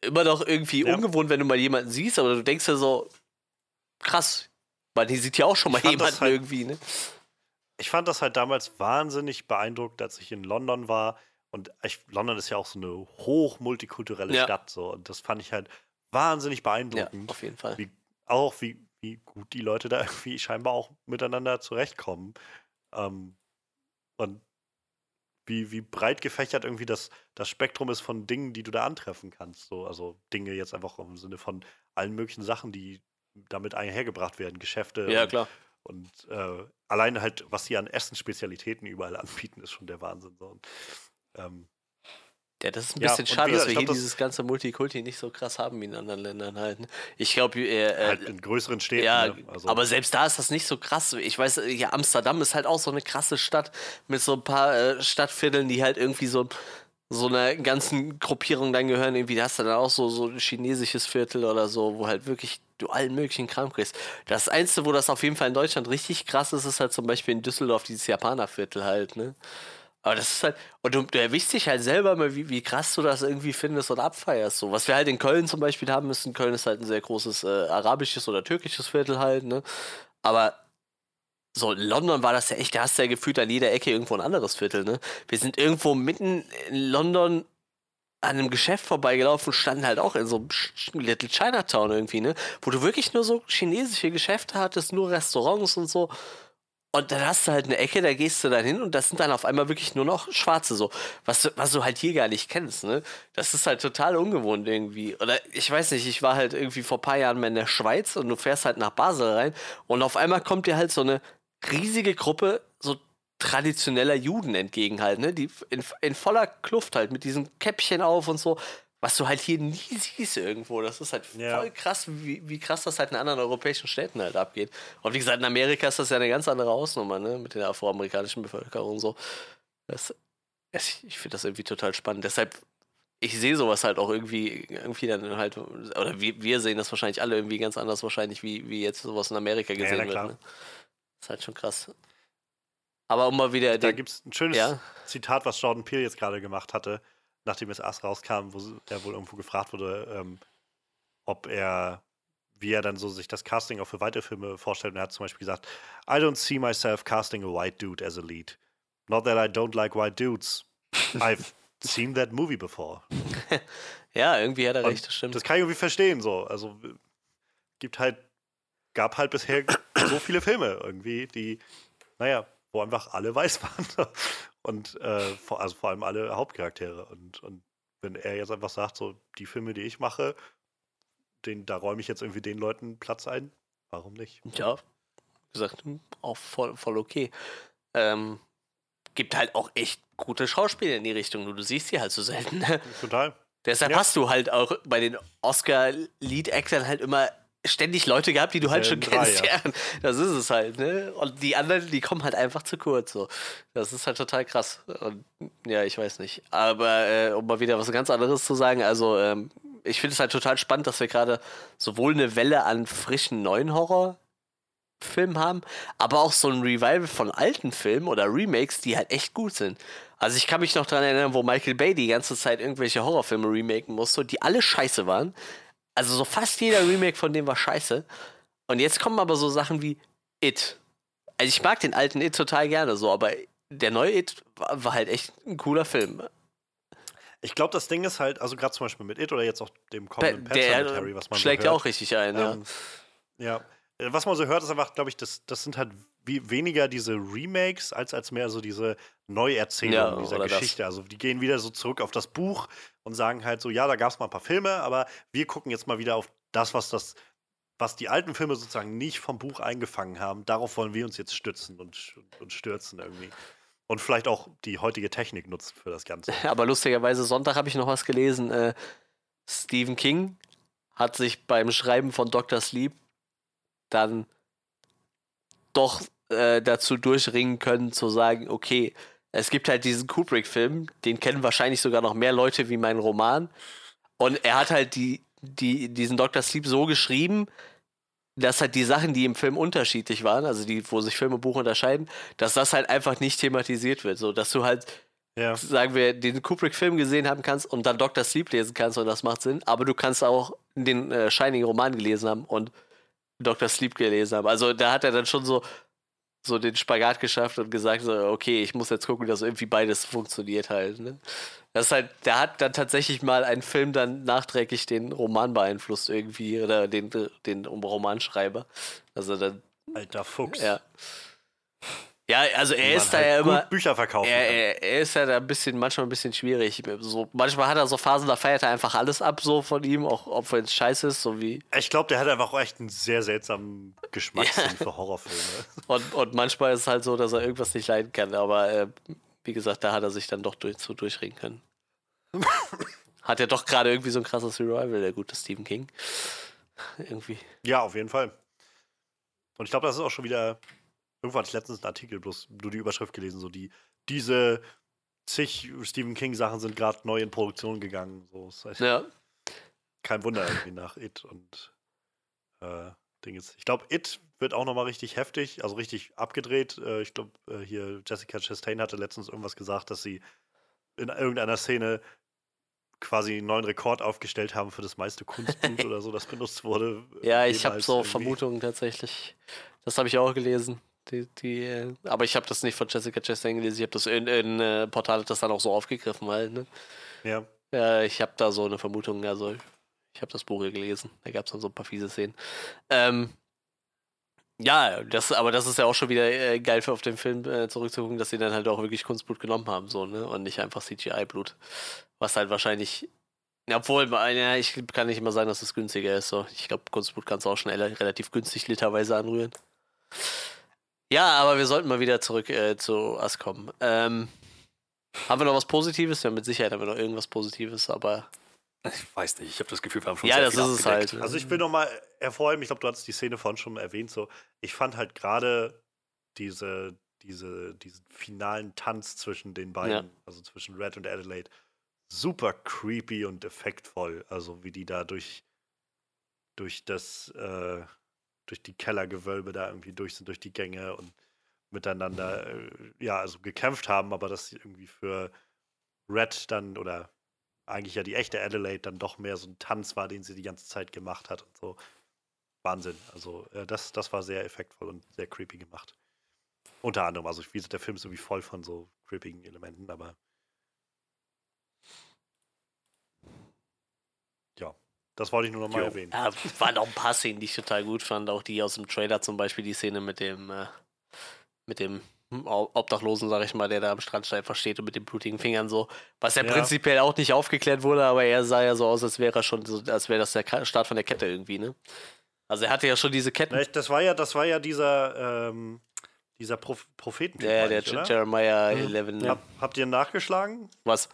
immer noch irgendwie ja. ungewohnt, wenn du mal jemanden siehst, aber du denkst ja so, krass, weil die sieht ja auch schon mal jemanden halt, irgendwie, ne? Ich fand das halt damals wahnsinnig beeindruckt, als ich in London war und ich, London ist ja auch so eine hoch multikulturelle ja. Stadt. So, und das fand ich halt wahnsinnig beeindruckend. Ja, auf jeden Fall. Wie, auch wie, wie gut die Leute da irgendwie scheinbar auch miteinander zurechtkommen. Ähm, und wie, wie breit gefächert irgendwie das, das Spektrum ist von Dingen, die du da antreffen kannst. So, also Dinge jetzt einfach im Sinne von allen möglichen Sachen, die damit einhergebracht werden, Geschäfte. Ja, und, klar. Und äh, allein halt, was sie an Essensspezialitäten überall anbieten, ist schon der Wahnsinn. So. Und ähm, ja, das ist ein bisschen ja, schade, dass wir glaub, hier dieses ganze Multikulti nicht so krass haben wie in anderen Ländern halt. Ich glaube, äh, halt in größeren Städten. Ja, ne? also. aber selbst da ist das nicht so krass. Ich weiß, ja, Amsterdam ist halt auch so eine krasse Stadt mit so ein paar äh, Stadtvierteln, die halt irgendwie so so einer ganzen Gruppierung dann gehören. Irgendwie da hast du dann auch so so ein chinesisches Viertel oder so, wo halt wirklich du allen möglichen Kram kriegst. Das Einzige, wo das auf jeden Fall in Deutschland richtig krass ist, ist halt zum Beispiel in Düsseldorf dieses Japanerviertel halt, ne? Aber das ist halt, und du, du erwischst dich halt selber mal, wie, wie krass du das irgendwie findest und abfeierst. So. Was wir halt in Köln zum Beispiel haben müssen, Köln ist halt ein sehr großes äh, arabisches oder türkisches Viertel halt, ne? Aber so, in London war das ja echt, da hast du ja gefühlt an jeder Ecke irgendwo ein anderes Viertel, ne? Wir sind irgendwo mitten in London an einem Geschäft vorbeigelaufen, standen halt auch in so einem Little Chinatown irgendwie, ne? Wo du wirklich nur so chinesische Geschäfte hattest, nur Restaurants und so. Und dann hast du halt eine Ecke, da gehst du dann hin und das sind dann auf einmal wirklich nur noch Schwarze so. Was du, was du halt hier gar nicht kennst, ne? Das ist halt total ungewohnt irgendwie. Oder ich weiß nicht, ich war halt irgendwie vor ein paar Jahren mal in der Schweiz und du fährst halt nach Basel rein und auf einmal kommt dir halt so eine riesige Gruppe so traditioneller Juden entgegen halt, ne? Die in, in voller Kluft halt mit diesem Käppchen auf und so was du halt hier nie siehst irgendwo. Das ist halt ja. voll krass, wie, wie krass das halt in anderen europäischen Städten halt abgeht. Und wie gesagt, in Amerika ist das ja eine ganz andere Hausnummer, ne? Mit der afroamerikanischen Bevölkerung und so. Das, ich finde das irgendwie total spannend. Deshalb, ich sehe sowas halt auch irgendwie, irgendwie dann halt, oder wir, wir sehen das wahrscheinlich alle irgendwie ganz anders wahrscheinlich, wie, wie jetzt sowas in Amerika gesehen ja, wird. Ne? Das ist halt schon krass. Aber um mal wieder. Da gibt es ein schönes ja? Zitat, was Jordan Peele jetzt gerade gemacht hatte nachdem es Ass rauskam, wo er wohl irgendwo gefragt wurde, ähm, ob er, wie er dann so sich das Casting auch für weitere Filme vorstellt. Und er hat zum Beispiel gesagt, I don't see myself casting a white dude as a lead. Not that I don't like white dudes. I've seen that movie before. ja, irgendwie hat er recht, das stimmt. Das kann ich irgendwie verstehen, so. Also, gibt halt, gab halt bisher so viele Filme irgendwie, die, naja, wo einfach alle weiß waren. Und äh, vor, also vor allem alle Hauptcharaktere. Und, und wenn er jetzt einfach sagt, so die Filme, die ich mache, den, da räume ich jetzt irgendwie den Leuten Platz ein, warum nicht? Ja, gesagt, auch voll, voll okay. Ähm, gibt halt auch echt gute Schauspieler in die Richtung, nur du siehst sie halt so selten. Ne? Total. Deshalb Ja. hast du halt auch bei den Oscar-Lead-Actern halt immer ständig Leute gehabt, die du halt schon kennst. Ja. das ist es halt, ne? Und die anderen, die kommen halt einfach zu kurz. So. Das ist halt total krass. Und ja, ich weiß nicht. Aber äh, um mal wieder was ganz anderes zu sagen, also ähm, ich finde es halt total spannend, dass wir gerade sowohl eine Welle an frischen neuen Horrorfilmen haben, aber auch so ein Revival von alten Filmen oder Remakes, die halt echt gut sind. Also ich kann mich noch daran erinnern, wo Michael Bay die ganze Zeit irgendwelche Horrorfilme remaken musste, die alle scheiße waren. Also so fast jeder Remake von dem war scheiße. Und jetzt kommen aber so Sachen wie It. Also ich mag den alten It total gerne so, aber der neue It war, war halt echt ein cooler Film. Ich glaube, das Ding ist halt, also gerade zum Beispiel mit It oder jetzt auch dem kommenden Pet Der Cemetery, was man schlägt so ja auch richtig ein, ja. Ähm, ja. Äh, Was man so hört, ist einfach, glaube ich, das, das sind halt wie, weniger diese Remakes, als, als mehr so diese Neuerzählung Ja, dieser oder das. Geschichte. Also die gehen wieder so zurück auf das Buch und sagen halt so, ja, da gab es mal ein paar Filme, aber wir gucken jetzt mal wieder auf das, was das, was die alten Filme sozusagen nicht vom Buch eingefangen haben. Darauf wollen wir uns jetzt stützen und, und, und stürzen irgendwie. Und vielleicht auch die heutige Technik nutzen für das Ganze. Aber lustigerweise, Sonntag habe ich noch was gelesen. Äh, Stephen King hat sich beim Schreiben von Dr. Sleep dann doch äh, dazu durchringen können, zu sagen, okay, es gibt halt diesen Kubrick-Film, den kennen wahrscheinlich sogar noch mehr Leute wie mein Roman. Und er hat halt die, die, diesen Dr. Sleep so geschrieben, dass halt die Sachen, die im Film unterschiedlich waren, also die, wo sich Film und Buch unterscheiden, dass das halt einfach nicht thematisiert wird. So, dass du halt Ja. sagen wir, den Kubrick-Film gesehen haben kannst und dann Dr. Sleep lesen kannst und das macht Sinn. Aber du kannst auch den äh, Shining-Roman gelesen haben und Dr. Sleep gelesen haben. Also da hat er dann schon so, so den Spagat geschafft und gesagt, so, okay, ich muss jetzt gucken, dass irgendwie beides funktioniert halt. Ne? Das ist halt, der hat dann tatsächlich mal einen Film dann nachträglich den Roman beeinflusst irgendwie oder den, den Romanschreiber. Also dann, Alter Fuchs. ja. Ja, also er ist da halt ja gut immer. Bücher verkaufen. Er, er, er ist ja da ein bisschen, manchmal ein bisschen schwierig. So, manchmal hat er so Phasen, da feiert er einfach alles ab, so von ihm, auch ob es scheiße ist, so wie. Ich glaube, der hat einfach auch echt einen sehr seltsamen Geschmackssinn für Horrorfilme. Und, und manchmal ist es halt so, dass er irgendwas nicht leiden kann, aber äh, wie gesagt, da hat er sich dann doch durch, so durchringen können. hat er doch gerade irgendwie so ein krasses Revival, der gute Stephen King. irgendwie. Ja, auf jeden Fall. Und ich glaube, das ist auch schon wieder. Irgendwo hatte ich letztens einen Artikel, bloß nur die Überschrift gelesen, so die, diese zig Stephen King-Sachen sind gerade neu in Produktion gegangen. So, Ja. kein Wunder irgendwie nach It und äh, Ding ist. Ich glaube, It wird auch nochmal richtig heftig, also richtig abgedreht. Äh, ich glaube, äh, hier Jessica Chastain hatte letztens irgendwas gesagt, dass sie in irgendeiner Szene quasi einen neuen Rekord aufgestellt haben für das meiste Kunstblut oder so, das benutzt wurde. Ja, ich habe so irgendwie. Vermutungen tatsächlich. Das habe ich auch gelesen. Die, die, äh, aber ich habe das nicht von Jessica Chastain gelesen. Ich habe das in, in äh, Portal das dann auch so aufgegriffen halt. Ne? Ja. Ja, ich habe da so eine Vermutung. Also ich habe das Buch hier gelesen. Da gab es dann so ein paar fiese Szenen. Ähm, ja, das, aber das ist ja auch schon wieder äh, geil für auf den Film äh, zurückzugucken, dass sie dann halt auch wirklich Kunstblut genommen haben, so, ne? Und nicht einfach CGI-Blut. Was halt wahrscheinlich. Obwohl, ja, ich kann nicht immer sagen, dass es günstiger ist. So. Ich glaube, Kunstblut kannst du auch schnell relativ günstig literweise anrühren. Ja, aber wir sollten mal wieder zurück äh, zu Ass kommen. Ähm, haben wir noch was Positives? Ja, mit Sicherheit haben wir noch irgendwas Positives, aber Ich weiß nicht, ich habe das Gefühl, wir haben schon Ja, sehr das viel ist es halt. Also ich will nochmal hervorheben, ich glaube, du hattest die Szene vorhin schon erwähnt, so, ich fand halt gerade diese, diese, diesen finalen Tanz zwischen den beiden, Ja. also zwischen Red und Adelaide, super creepy und effektvoll. Also wie die da durch, durch das, äh, durch die Kellergewölbe da irgendwie durch sind, durch die Gänge und miteinander, äh, ja, also gekämpft haben, aber das irgendwie für Red dann oder eigentlich ja die echte Adelaide dann doch mehr so ein Tanz war, den sie die ganze Zeit gemacht hat und so. Wahnsinn. Also äh, das, das war sehr effektvoll und sehr creepy gemacht. Unter anderem, also wie gesagt, der Film ist irgendwie voll von so creepigen Elementen, aber ja, das wollte ich nur noch mal Jo. erwähnen. ja, waren auch ein paar Szenen, die ich total gut fand. Auch die aus dem Trailer zum Beispiel, die Szene mit dem, äh, mit dem Obdachlosen, sag ich mal, der da am Strand einfach steht und mit den blutigen Fingern so. Was ja, Ja. prinzipiell auch nicht aufgeklärt wurde, aber er sah ja so aus, als wäre er schon so, als wäre das der Start von der Kette irgendwie, ne? Also er hatte ja schon diese Ketten. Ne, Das war ja, das war ja dieser, ähm, dieser Proph Prophetentyp. Ja, der oder? Jeremiah Mhm. 11. Hab, habt ihr nachgeschlagen? Was?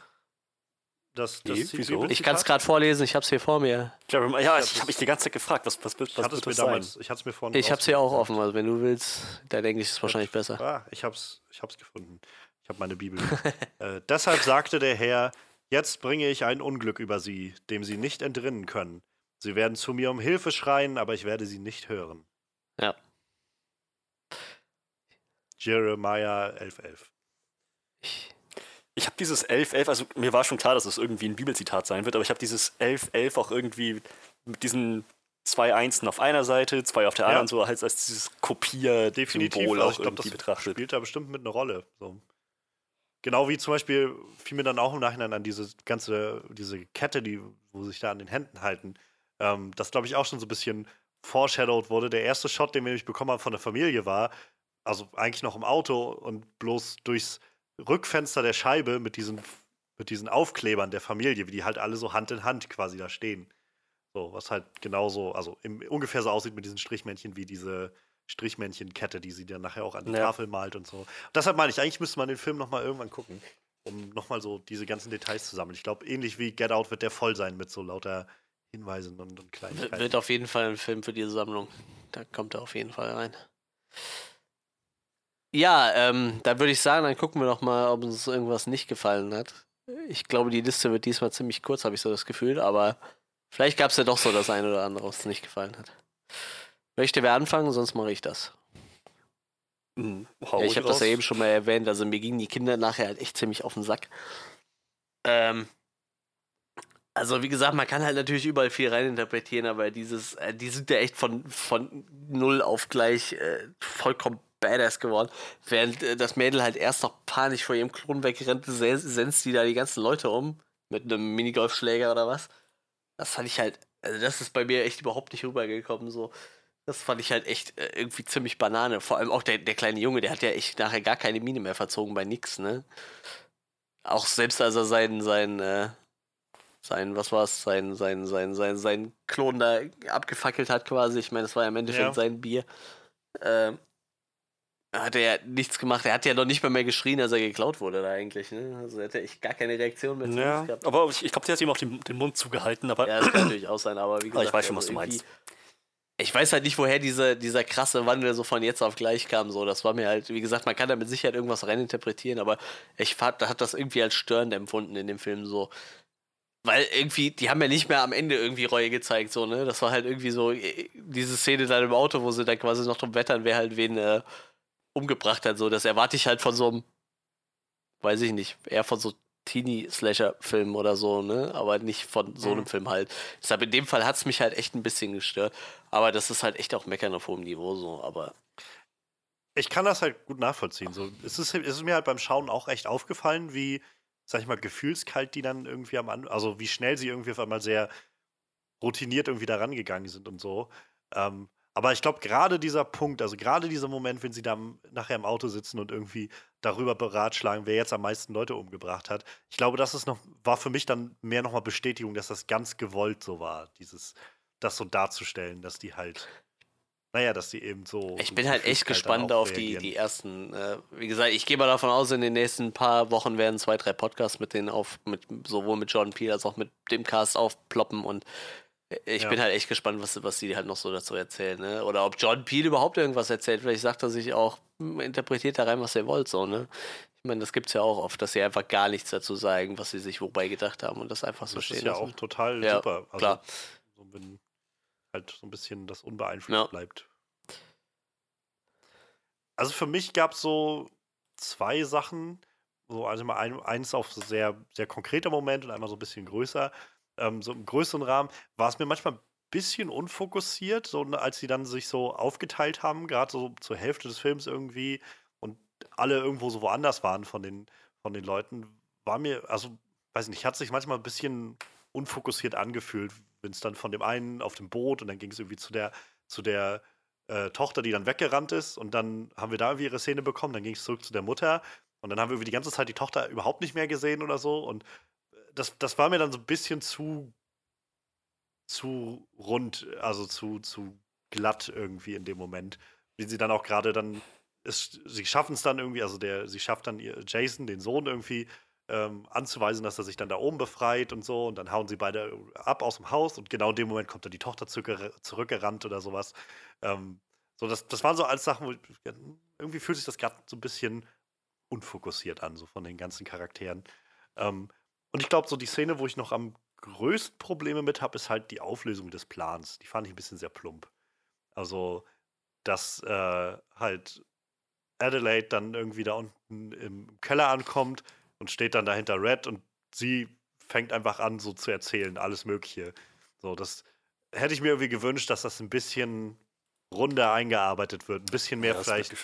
Das, das wieso? Bibelzitat? Ich kann es gerade vorlesen, ich hab's hier vor mir. Ja, ich das- habe mich die ganze Zeit gefragt, was, was, was, Ich was hatte es wird mir das sein? damals, ich hatte es mir vorhin Ich hab's hier auch offen, also wenn du willst, dein Englisch ist wahrscheinlich besser. Ah, ich hab's, ich hab's gefunden. Ich habe meine Bibel. äh, deshalb sagte der Herr: Jetzt bringe ich ein Unglück über sie, dem sie nicht entrinnen können. Sie werden zu mir um Hilfe schreien, aber ich werde sie nicht hören. Ja. Jeremiah 11,11. Ich, Ich habe dieses 1111, also mir war schon klar, dass es irgendwie ein Bibelzitat sein wird, aber ich habe dieses 1111 auch irgendwie mit diesen zwei Einsen auf einer Seite, zwei auf der Ja. anderen, so halt als dieses Kopier-Symbol Definitiv. auch Also ich irgendwie das betrachtet. spielt da bestimmt mit einer Rolle. So. Genau wie zum Beispiel fiel mir dann auch im Nachhinein an diese ganze, diese Kette, die, wo sich da an den Händen halten. Ähm, das glaube ich auch schon so ein bisschen foreshadowed wurde. Der erste Shot, den wir nämlich bekommen haben von der Familie war, also eigentlich noch im Auto und bloß durchs Rückfenster der Scheibe mit diesen, mit diesen Aufklebern der Familie, wie die halt alle so Hand in Hand quasi da stehen. So, was halt genauso, also im, ungefähr so aussieht mit diesen Strichmännchen wie diese Strichmännchenkette, die sie dann nachher auch an die Ja. Tafel malt und so. Und deshalb meine ich, eigentlich müsste man den Film nochmal irgendwann gucken, um nochmal so diese ganzen Details zu sammeln. Ich glaube, ähnlich wie Get Out wird der voll sein mit so lauter Hinweisen und, und Kleinigkeiten. wird auf jeden Fall ein Film für diese Sammlung. Da kommt er auf jeden Fall rein. Ja, ähm, da würde ich sagen, dann gucken wir doch mal, ob uns irgendwas nicht gefallen hat. Ich glaube, die Liste wird diesmal ziemlich kurz, habe ich so das Gefühl, aber vielleicht gab es ja doch so das eine oder andere, was uns nicht gefallen hat. Möchte wer anfangen, sonst mache ich das. Mhm. Ja, ich habe das ja eben schon mal erwähnt, also mir gingen die Kinder nachher halt echt ziemlich auf den Sack. Ähm, also wie gesagt, man kann halt natürlich überall viel reininterpretieren, aber dieses, äh, die sind ja echt von, von null auf gleich äh, vollkommen badass geworden. Während äh, das Mädel halt erst noch panisch vor ihrem Klon wegrennt, se- senzt die da die ganzen Leute um mit einem Minigolfschläger oder was. Das fand ich halt, also das ist bei mir echt überhaupt nicht rübergekommen so. Das fand ich halt echt äh, irgendwie ziemlich Banane. Vor allem auch der, der kleine Junge, der hat ja echt nachher gar keine Miene mehr verzogen bei nix, ne? Auch selbst als er seinen, seinen, äh, sein, was war's, sein, sein, sein, sein, sein Klon da abgefackelt hat quasi. Ich meine, das war ja im Endeffekt Ja. sein Bier. Ähm, hat er ja nichts gemacht. Er hat ja noch nicht mal mehr geschrien, als er geklaut wurde da eigentlich, ne? Also er hatte echt gar keine Reaktion mehr zu Ja, gehabt. aber ich, ich glaube, der hat ihm auch den, den Mund zugehalten, aber Ja, das kann natürlich auch sein, aber wie Aber gesagt. ich weiß schon, was also du meinst. Ich weiß halt nicht, woher diese, dieser krasse Wandel so von jetzt auf gleich kam. So, das war mir halt, wie gesagt, man kann da mit Sicherheit irgendwas reininterpretieren, aber ich fand, hat das irgendwie als störend empfunden in dem Film so. Weil irgendwie, die haben ja nicht mehr am Ende irgendwie Reue gezeigt, so, ne? Das war halt irgendwie so, äh, diese Szene dann im Auto, wo sie dann quasi noch drum wettern, wer halt wen äh, umgebracht hat, so. Das erwarte ich halt von so einem, weiß ich nicht, eher von so Teenie-Slasher-Film oder so, ne? Aber nicht von so einem Mhm. Film halt. Deshalb in dem Fall hat es mich halt echt ein bisschen gestört. Aber das ist halt echt auch Meckern auf hohem Niveau so. Aber ich kann das halt gut nachvollziehen. So, es, ist, es ist mir halt beim Schauen auch echt aufgefallen, wie, sag ich mal, gefühlskalt die dann irgendwie am Anfang, also wie schnell sie irgendwie auf einmal sehr routiniert irgendwie da rangegangen sind und so. Ähm, aber ich glaube, gerade dieser Punkt, also gerade dieser Moment, wenn sie da am- nachher im Auto sitzen und irgendwie darüber beratschlagen, wer jetzt am meisten Leute umgebracht hat, ich glaube, das ist noch, war für mich dann mehr nochmal Bestätigung, dass das ganz gewollt so war, dieses, das so darzustellen, dass die halt, naja, dass die eben so. ich so bin halt echt dann gespannt auf die, die ersten. Äh, wie gesagt, ich gehe mal davon aus, in den nächsten paar Wochen werden zwei, drei Podcasts mit denen auf, mit, sowohl mit Jordan Peele als auch mit dem Cast aufploppen und ich Ja. bin halt echt gespannt, was, was die halt noch so dazu erzählen, ne? Oder ob Jordan Peele überhaupt irgendwas erzählt. Vielleicht sagt er sich auch, hm, interpretiert da rein, was ihr wollt, so, ne? Ich meine, das gibt's ja auch oft, dass sie einfach gar nichts dazu sagen, was sie sich wobei gedacht haben und das einfach so Das stehen ist ja lassen. auch total Ja, super. Also, klar. So, wenn halt so ein bisschen das unbeeinflusst Ja. bleibt. Also für mich gab es so zwei Sachen. So, also mal ein, eins auf sehr, sehr konkreter Moment und einmal so ein bisschen größer. Ähm, so im größeren Rahmen war es mir manchmal ein bisschen unfokussiert, so ne, als sie dann sich so aufgeteilt haben, gerade so zur Hälfte des Films irgendwie und alle irgendwo so woanders waren von den, von den Leuten, war mir, also, weiß nicht, hat sich manchmal ein bisschen unfokussiert angefühlt, wenn es dann von dem einen auf dem Boot und dann ging es irgendwie zu der, zu der äh, Tochter, die dann weggerannt ist und dann haben wir da irgendwie ihre Szene bekommen, dann ging es zurück zu der Mutter und dann haben wir irgendwie die ganze Zeit die Tochter überhaupt nicht mehr gesehen oder so und das, das war mir dann so ein bisschen zu zu rund, also zu, zu glatt irgendwie in dem Moment. Wie sie dann auch gerade dann, ist, sie schaffen es dann irgendwie, also der, sie schafft dann ihr Jason, den Sohn irgendwie, ähm, anzuweisen, dass er sich dann da oben befreit und so. Und dann hauen sie beide ab aus dem Haus und genau in dem Moment kommt dann die Tochter zurückgerannt oder sowas. Ähm, so, das, das waren so alles Sachen, wo ich, irgendwie fühlt sich das gerade so ein bisschen unfokussiert an, so von den ganzen Charakteren. Ähm, und ich glaube, so die Szene, wo ich noch am größten Probleme mit habe, ist halt die Auflösung des Plans. Die fand ich ein bisschen sehr plump. Also, dass äh, halt Adelaide dann irgendwie da unten im Keller ankommt und steht dann dahinter Red und sie fängt einfach an, so zu erzählen, alles Mögliche. So, das hätte ich mir irgendwie gewünscht, dass das ein bisschen runder eingearbeitet wird. Ein bisschen mehr Ja, vielleicht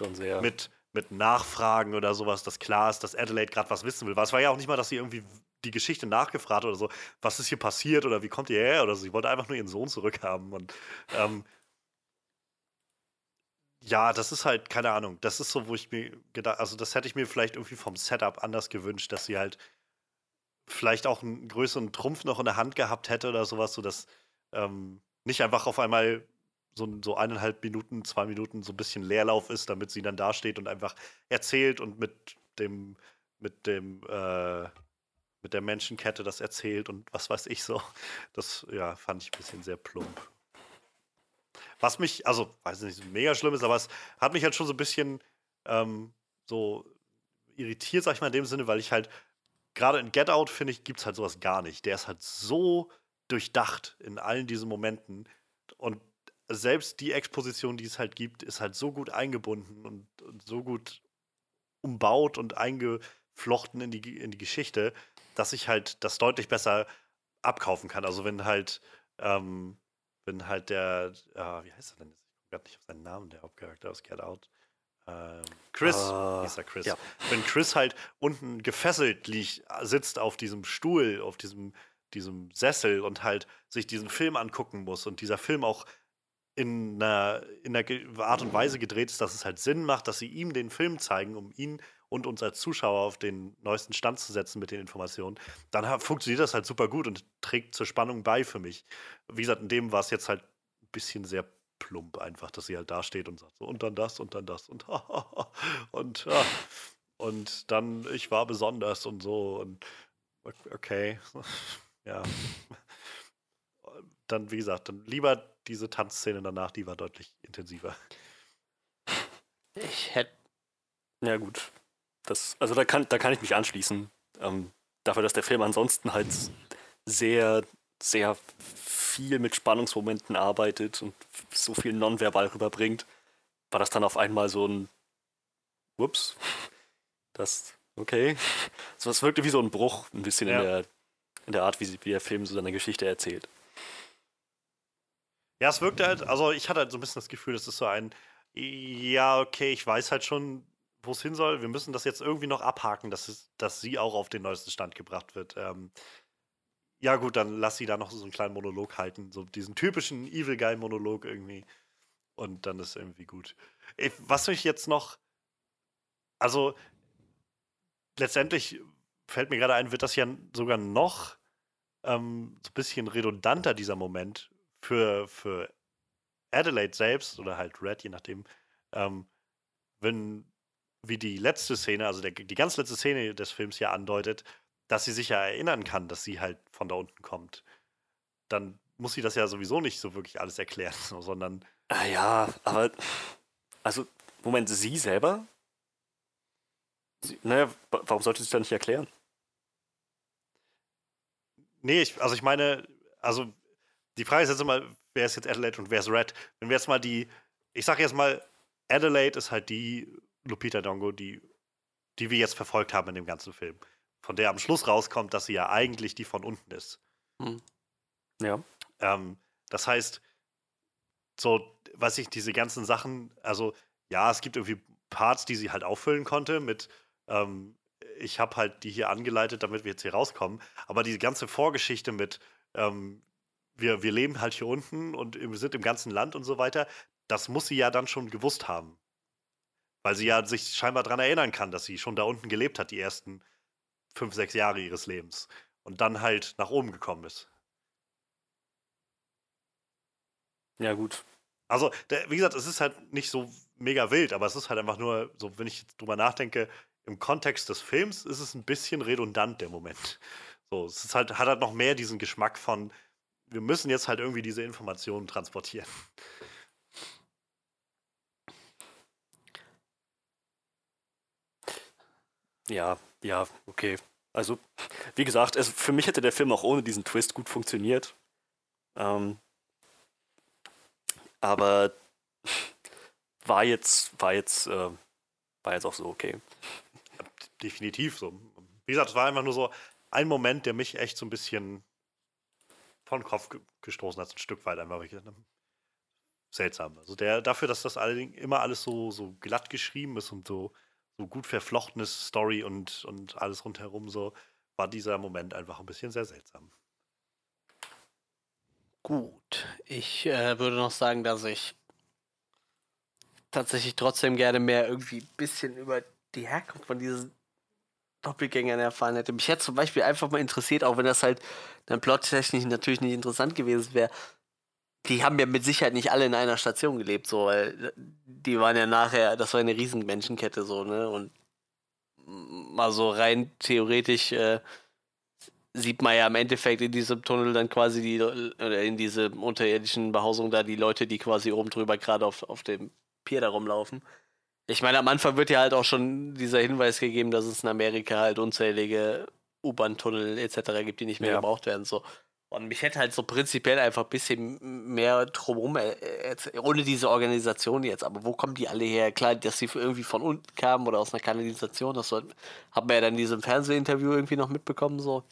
mit, mit Nachfragen oder sowas, dass klar ist, dass Adelaide gerade was wissen will. Weil es war ja auch nicht mal, dass sie irgendwie die Geschichte nachgefragt oder so, was ist hier passiert oder wie kommt ihr her oder so. Sie wollte einfach nur ihren Sohn zurückhaben. Und ähm, ja, das ist halt, keine Ahnung, das ist so, wo ich mir gedacht, also das hätte ich mir vielleicht irgendwie vom Setup anders gewünscht, dass sie halt vielleicht auch einen größeren Trumpf noch in der Hand gehabt hätte oder sowas, sodass ähm, nicht einfach auf einmal so, so eineinhalb Minuten, zwei Minuten so ein bisschen Leerlauf ist, damit sie dann dasteht und einfach erzählt und mit dem, mit dem, äh, mit der Menschenkette das erzählt und was weiß ich so. Das, ja, fand ich ein bisschen sehr plump. Was mich, also, weiß nicht, mega schlimm ist, aber es hat mich halt schon so ein bisschen ähm, so irritiert, sag ich mal, in dem Sinne, weil ich halt, gerade in Get Out, finde ich, gibt es halt sowas gar nicht. Der ist halt so durchdacht in allen diesen Momenten und selbst die Exposition, die es halt gibt, ist halt so gut eingebunden und, und so gut umbaut und eingeflochten in die, in die Geschichte, dass ich halt das deutlich besser abkaufen kann. Also wenn halt, ähm, wenn halt der, äh, wie heißt er denn jetzt? Ich komme gerade nicht auf seinen Namen, der Hauptcharakter aus Get Out. Ähm, Chris, Ah, hieß er Chris. ja. Wenn Chris halt unten gefesselt liegt, sitzt auf diesem Stuhl, auf diesem, diesem Sessel und halt sich diesen Film angucken muss und dieser Film auch in einer, in einer Art und Weise gedreht ist, dass es halt Sinn macht, dass sie ihm den Film zeigen, um ihn und uns als Zuschauer auf den neuesten Stand zu setzen mit den Informationen, dann funktioniert das halt super gut und trägt zur Spannung bei für mich. Wie gesagt, in dem war es jetzt halt ein bisschen sehr plump einfach, dass sie halt da steht und sagt so, und dann das und dann das und und ja, und dann ich war besonders und so und okay, ja. Dann, wie gesagt, dann lieber diese Tanzszene danach, die war deutlich intensiver. Ich hätte. Ja, gut. Das, also da kann, da kann ich mich anschließen. Ähm, dafür, dass der Film ansonsten halt sehr, sehr viel mit Spannungsmomenten arbeitet und so viel nonverbal rüberbringt, war das dann auf einmal so ein Ups. Das, okay. So, es wirkte wie so ein Bruch, ein bisschen Ja. in, der, in der Art, wie, wie der Film so seine Geschichte erzählt. Ja, es wirkte halt, also ich hatte halt so ein bisschen das Gefühl, das ist so ein, ja, okay, ich weiß halt schon, wo es hin soll. Wir müssen das jetzt irgendwie noch abhaken, dass, es, dass sie auch auf den neuesten Stand gebracht wird. Ähm, ja, gut, dann lass sie da noch so einen kleinen Monolog halten, so diesen typischen Evil Guy-Monolog irgendwie. Und dann ist irgendwie gut. Ich, was mich jetzt noch, also letztendlich fällt mir gerade ein, wird das ja sogar noch ähm, so ein bisschen redundanter, dieser Moment, für, für Adelaide selbst oder halt Red, je nachdem, ähm, wenn, wie die letzte Szene, also der, die ganz letzte Szene des Films ja andeutet, dass sie sich ja erinnern kann, dass sie halt von da unten kommt, dann muss sie das ja sowieso nicht so wirklich alles erklären, so, sondern Ah ja, aber. Also, Moment, sie selber? Sie, naja, wa- warum sollte sie es dann nicht erklären? Nee, ich, also ich meine, also die Frage ist jetzt immer, wer ist jetzt Adelaide und wer ist Red? Wenn wir jetzt mal die, ich sag jetzt mal, Adelaide ist halt die Lupita Dongo, die, die wir jetzt verfolgt haben in dem ganzen Film. Von der am Schluss rauskommt, dass sie ja eigentlich die von unten ist. Ja. Ähm, das heißt, so, weiß ich, diese ganzen Sachen, also ja, es gibt irgendwie Parts, die sie halt auffüllen konnte mit, ähm, ich habe halt die hier angeleitet, damit wir jetzt hier rauskommen. Aber die ganze Vorgeschichte mit, ähm, wir, wir leben halt hier unten und wir sind im ganzen Land und so weiter, das muss sie ja dann schon gewusst haben. Weil sie ja sich scheinbar daran erinnern kann, dass sie schon da unten gelebt hat, die ersten fünf, sechs Jahre ihres Lebens. Und dann halt nach oben gekommen ist. Ja, gut. Also, der, wie gesagt, es ist halt nicht so mega wild, aber es ist halt einfach nur, so, wenn ich jetzt drüber nachdenke, im Kontext des Films ist es ein bisschen redundant, der Moment. So, es ist halt, hat halt noch mehr diesen Geschmack von, wir müssen jetzt halt irgendwie diese Informationen transportieren. Ja, ja, okay. Also, wie gesagt, es, für mich hätte der Film auch ohne diesen Twist gut funktioniert. Ähm, aber war jetzt, war jetzt, äh, war jetzt auch so okay. Definitiv so. Wie gesagt, es war einfach nur so ein Moment, der mich echt so ein bisschen von Kopf ge- gestoßen hat, ein Stück weit einfach. Seltsam. Also der, dafür, dass das allerdings immer alles so, so glatt geschrieben ist und so, so gut verflochtenes Story und, und alles rundherum so, war dieser Moment einfach ein bisschen sehr seltsam. Gut, ich äh, würde noch sagen, dass ich tatsächlich trotzdem gerne mehr irgendwie ein bisschen über die Herkunft von diesen Doppelgängern erfahren hätte. Mich hätte zum Beispiel einfach mal interessiert, auch wenn das halt dann plottechnisch natürlich nicht interessant gewesen wäre. Die haben ja mit Sicherheit nicht alle in einer Station gelebt, so, weil die waren ja nachher, das war eine riesen Menschenkette, so, ne? Und mal so rein theoretisch äh, sieht man ja im Endeffekt in diesem Tunnel dann quasi die, oder in diese unterirdischen Behausung da die Leute, die quasi oben drüber gerade auf, auf dem Pier da rumlaufen. Ich meine, am Anfang wird ja halt auch schon dieser Hinweis gegeben, dass es in Amerika halt unzählige U-Bahn-Tunnel etc. gibt, die nicht mehr Ja. gebraucht werden. So. Und mich hätte halt so prinzipiell einfach ein bisschen mehr drumherum, äh, ohne diese Organisation jetzt. Aber wo kommen die alle her? Klar, dass sie irgendwie von unten kamen oder aus einer Kanalisation, das hat man ja dann in diesem Fernsehinterview irgendwie noch mitbekommen. So.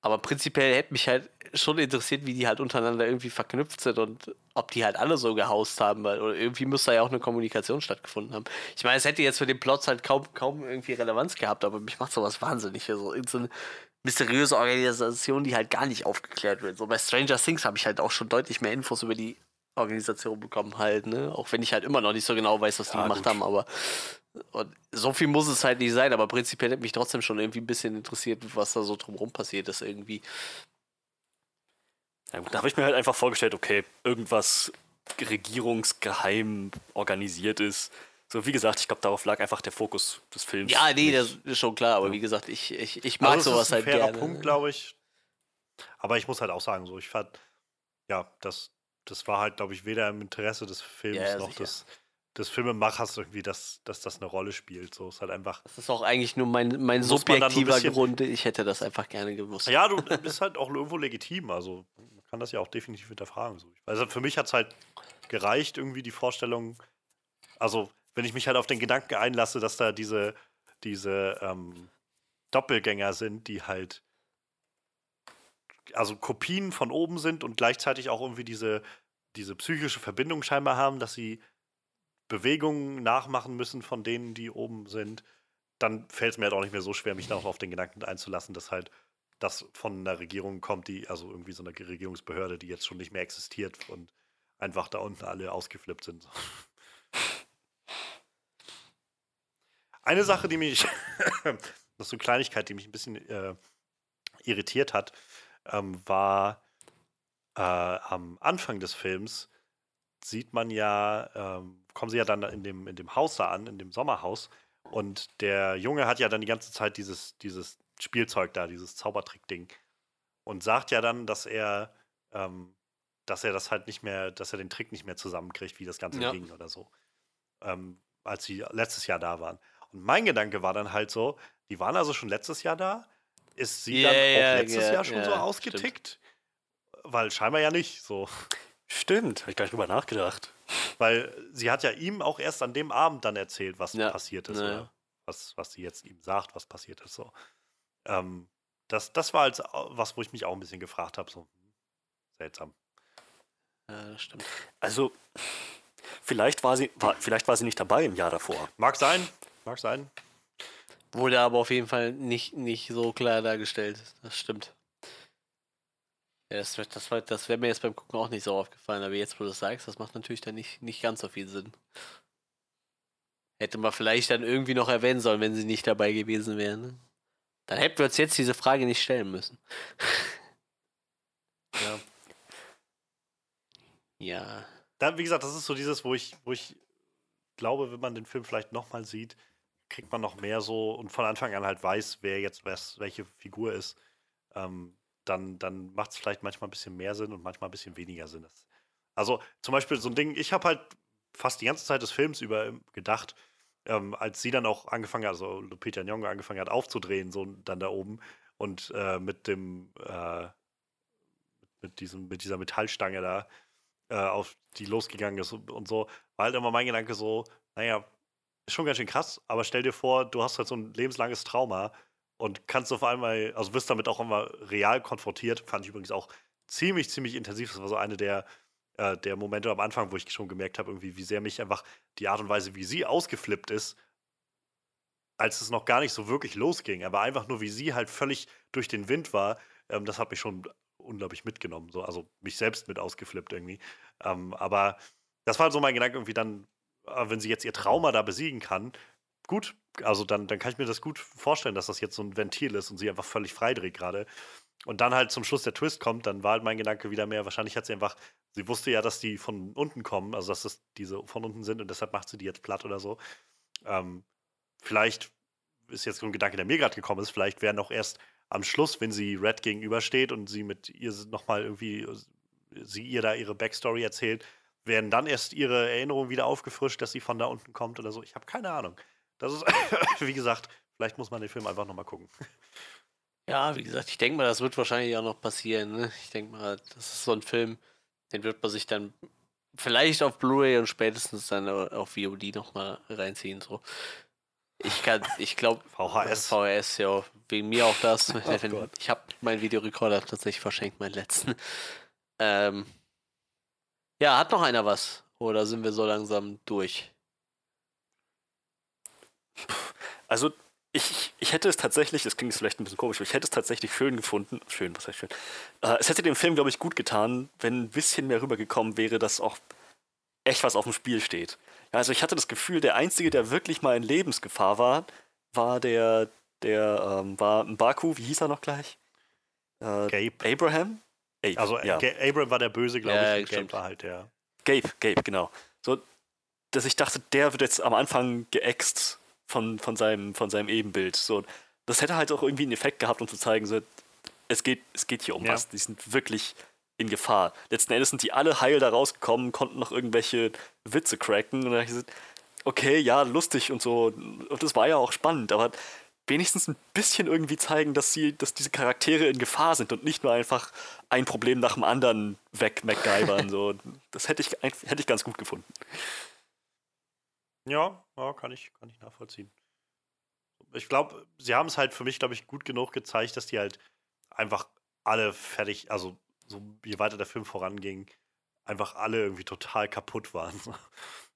Aber prinzipiell hätte mich halt schon interessiert, wie die halt untereinander irgendwie verknüpft sind und ob die halt alle so gehaust haben, weil oder irgendwie muss da ja auch eine Kommunikation stattgefunden haben. Ich meine, es hätte jetzt für den Plots halt kaum, kaum irgendwie Relevanz gehabt, aber mich macht sowas wahnsinnig. So, irgend so mysteriöse Organisation, die halt gar nicht aufgeklärt wird. So bei Stranger Things habe ich halt auch schon deutlich mehr Infos über die Organisation bekommen, halt, ne? Auch wenn ich halt immer noch nicht so genau weiß, was die Ja, gemacht gut. haben, aber und so viel muss es halt nicht sein, aber prinzipiell hätte mich trotzdem schon irgendwie ein bisschen interessiert, was da so drumherum passiert ist irgendwie. Ja, gut, da habe ich mir halt einfach vorgestellt, okay, irgendwas regierungsgeheim organisiert ist. So, wie gesagt, ich glaube, darauf lag einfach der Fokus des Films. Ja, nee, nicht. das ist schon klar, aber Ja. wie gesagt, ich, ich, ich mag Also sowas ist ein halt fairer gerne. Punkt, glaube ich. Aber ich muss halt auch sagen, so, ich fand, ja, das, das war halt, glaube ich, weder im Interesse des Films Ja, noch sicher. des, des Filmemachers irgendwie, dass, dass das eine Rolle spielt. So ist halt einfach. Das ist auch eigentlich nur mein, mein so subjektiver bisschen- Grund. Ich hätte das einfach gerne gewusst. Ja, du bist halt auch irgendwo legitim. Also man kann das ja auch definitiv hinterfragen. So. Also für mich hat es halt gereicht, irgendwie die Vorstellung, also wenn ich mich halt auf den Gedanken einlasse, dass da diese, diese ähm, Doppelgänger sind, die halt also Kopien von oben sind und gleichzeitig auch irgendwie diese, diese psychische Verbindung scheinbar haben, dass sie Bewegungen nachmachen müssen von denen, die oben sind, dann fällt es mir halt auch nicht mehr so schwer, mich darauf auf den Gedanken einzulassen, dass halt das von einer Regierung kommt, die, also irgendwie so eine Regierungsbehörde, die jetzt schon nicht mehr existiert und einfach da unten alle ausgeflippt sind. Eine Sache, die mich, das ist so eine Kleinigkeit, die mich ein bisschen äh, irritiert hat, ähm, war äh, am Anfang des Films sieht man ja, ähm, kommen sie ja dann in dem, in dem Haus da an, in dem Sommerhaus. Und der Junge hat ja dann die ganze Zeit dieses, dieses Spielzeug da, dieses Zaubertrick-Ding. Und sagt ja dann, dass er, ähm, dass er das halt nicht mehr, dass er den Trick nicht mehr zusammenkriegt, wie das Ganze Ja. ging oder so. Ähm, als sie letztes Jahr da waren. Und mein Gedanke war dann halt so, die waren also schon letztes Jahr da. Ist sie Ja, dann auch letztes ja, Jahr schon ja, so stimmt. ausgetickt? Weil scheinbar ja nicht so. Stimmt, habe ich gar nicht drüber nachgedacht. Weil sie hat ja ihm auch erst an dem Abend dann erzählt, was Ja. passiert ist. Ja, Oder was, was sie jetzt ihm sagt, was passiert ist. So. Ähm, das, das war als was, wo ich mich auch ein bisschen gefragt habe. So, hm, seltsam. Ja, das stimmt. Also, vielleicht war sie, war, vielleicht war sie nicht dabei im Jahr davor. Mag sein, mag sein. Wurde aber auf jeden Fall nicht, nicht so klar dargestellt. Das stimmt. Ja, das, das, das wäre mir jetzt beim Gucken auch nicht so aufgefallen, aber jetzt, wo du das sagst, das macht natürlich dann nicht, nicht ganz so viel Sinn. Hätte man vielleicht dann irgendwie noch erwähnen sollen, wenn sie nicht dabei gewesen wären. Ne? Dann hätten wir uns jetzt diese Frage nicht stellen müssen. Ja. Ja. Da, wie gesagt, das ist so dieses, wo ich, wo ich glaube, wenn man den Film vielleicht nochmal sieht, kriegt man noch mehr so und von Anfang an halt weiß, wer jetzt was, welche Figur ist, ähm, dann, dann macht es vielleicht manchmal ein bisschen mehr Sinn und manchmal ein bisschen weniger Sinn. Also zum Beispiel so ein Ding, ich habe halt fast die ganze Zeit des Films über ähm, gedacht, ähm, als sie dann auch angefangen hat, also Lupita Nyong'o angefangen hat aufzudrehen, so dann da oben und äh, mit dem äh, mit diesem mit dieser Metallstange da äh, auf die losgegangen ist und, so, war halt immer mein Gedanke so, naja, schon ganz schön krass, aber stell dir vor, du hast halt so ein lebenslanges Trauma und kannst auf einmal, also wirst damit auch immer real konfrontiert, fand ich übrigens auch ziemlich, ziemlich intensiv. Das war so eine der, äh, der Momente am Anfang, wo ich schon gemerkt habe, irgendwie, wie sehr mich einfach die Art und Weise, wie sie ausgeflippt ist, als es noch gar nicht so wirklich losging, aber einfach nur, wie sie halt völlig durch den Wind war, ähm, das hat mich schon unglaublich mitgenommen. So, also mich selbst mit ausgeflippt irgendwie. Ähm, aber das war halt so mein Gedanke, irgendwie dann, wenn sie jetzt ihr Trauma da besiegen kann, gut, also dann, dann kann ich mir das gut vorstellen, dass das jetzt so ein Ventil ist und sie einfach völlig freidreht gerade. Und dann halt zum Schluss der Twist kommt, dann war halt mein Gedanke wieder mehr, wahrscheinlich hat sie einfach, sie wusste ja, dass die von unten kommen, also dass das diese von unten sind und deshalb macht sie die jetzt platt oder so. Ähm, vielleicht ist jetzt so ein Gedanke, der mir gerade gekommen ist, vielleicht wäre noch erst am Schluss, wenn sie Red gegenübersteht und sie mit ihr nochmal irgendwie, sie ihr da ihre Backstory erzählt, werden dann erst ihre Erinnerungen wieder aufgefrischt, dass sie von da unten kommt oder so. Ich habe keine Ahnung. Das ist, wie gesagt, vielleicht muss man den Film einfach nochmal gucken. Ja, wie gesagt, ich denke mal, das wird wahrscheinlich auch noch passieren. Ne? Ich denke mal, das ist so ein Film, den wird man sich dann vielleicht auf Blu-ray und spätestens dann au- auf VOD nochmal reinziehen. So. Ich kann, ich glaube, VHS. VHS, ja, wegen mir auch das. Gott. ich habe meinen Videorekorder tatsächlich verschenkt, meinen letzten. Ähm, ja, hat noch einer was? Oder sind wir so langsam durch? Also, ich, ich hätte es tatsächlich, das klingt jetzt vielleicht ein bisschen komisch, aber ich hätte es tatsächlich schön gefunden. Schön, was heißt schön? Äh, es hätte dem Film, glaube ich, gut getan, wenn ein bisschen mehr rübergekommen wäre, dass auch echt was auf dem Spiel steht. Ja, also, ich hatte das Gefühl, der Einzige, der wirklich mal in Lebensgefahr war, war der, der, ähm, war Baku, wie hieß er noch gleich? Äh, Gabe. Abraham? Abe, Also ja. Abram war der Böse, glaube Ja, ich. und Gabe stimmt. war halt der. Gabe, Gabe, genau. So, dass ich dachte, der wird jetzt am Anfang geäxt von, von, seinem, von seinem Ebenbild. So, das hätte halt auch irgendwie einen Effekt gehabt, um zu zeigen, so, es, geht, es geht hier um Ja. was. Die sind wirklich in Gefahr. Letzten Endes sind die alle heil da rausgekommen, konnten noch irgendwelche Witze cracken. Und dann hab ich gesagt, okay, ja, lustig und so. Und das war ja auch spannend, aber wenigstens ein bisschen irgendwie zeigen, dass sie, dass diese Charaktere in Gefahr sind und nicht nur einfach ein Problem nach dem anderen weg MacGyvern. so. Das hätte ich, hätte ich ganz gut gefunden. Ja, ja kann, ich, kann ich nachvollziehen. Ich glaube, sie haben es halt für mich, glaube ich, gut genug gezeigt, dass die halt einfach alle fertig, also so je weiter der Film voranging, einfach alle irgendwie total kaputt waren.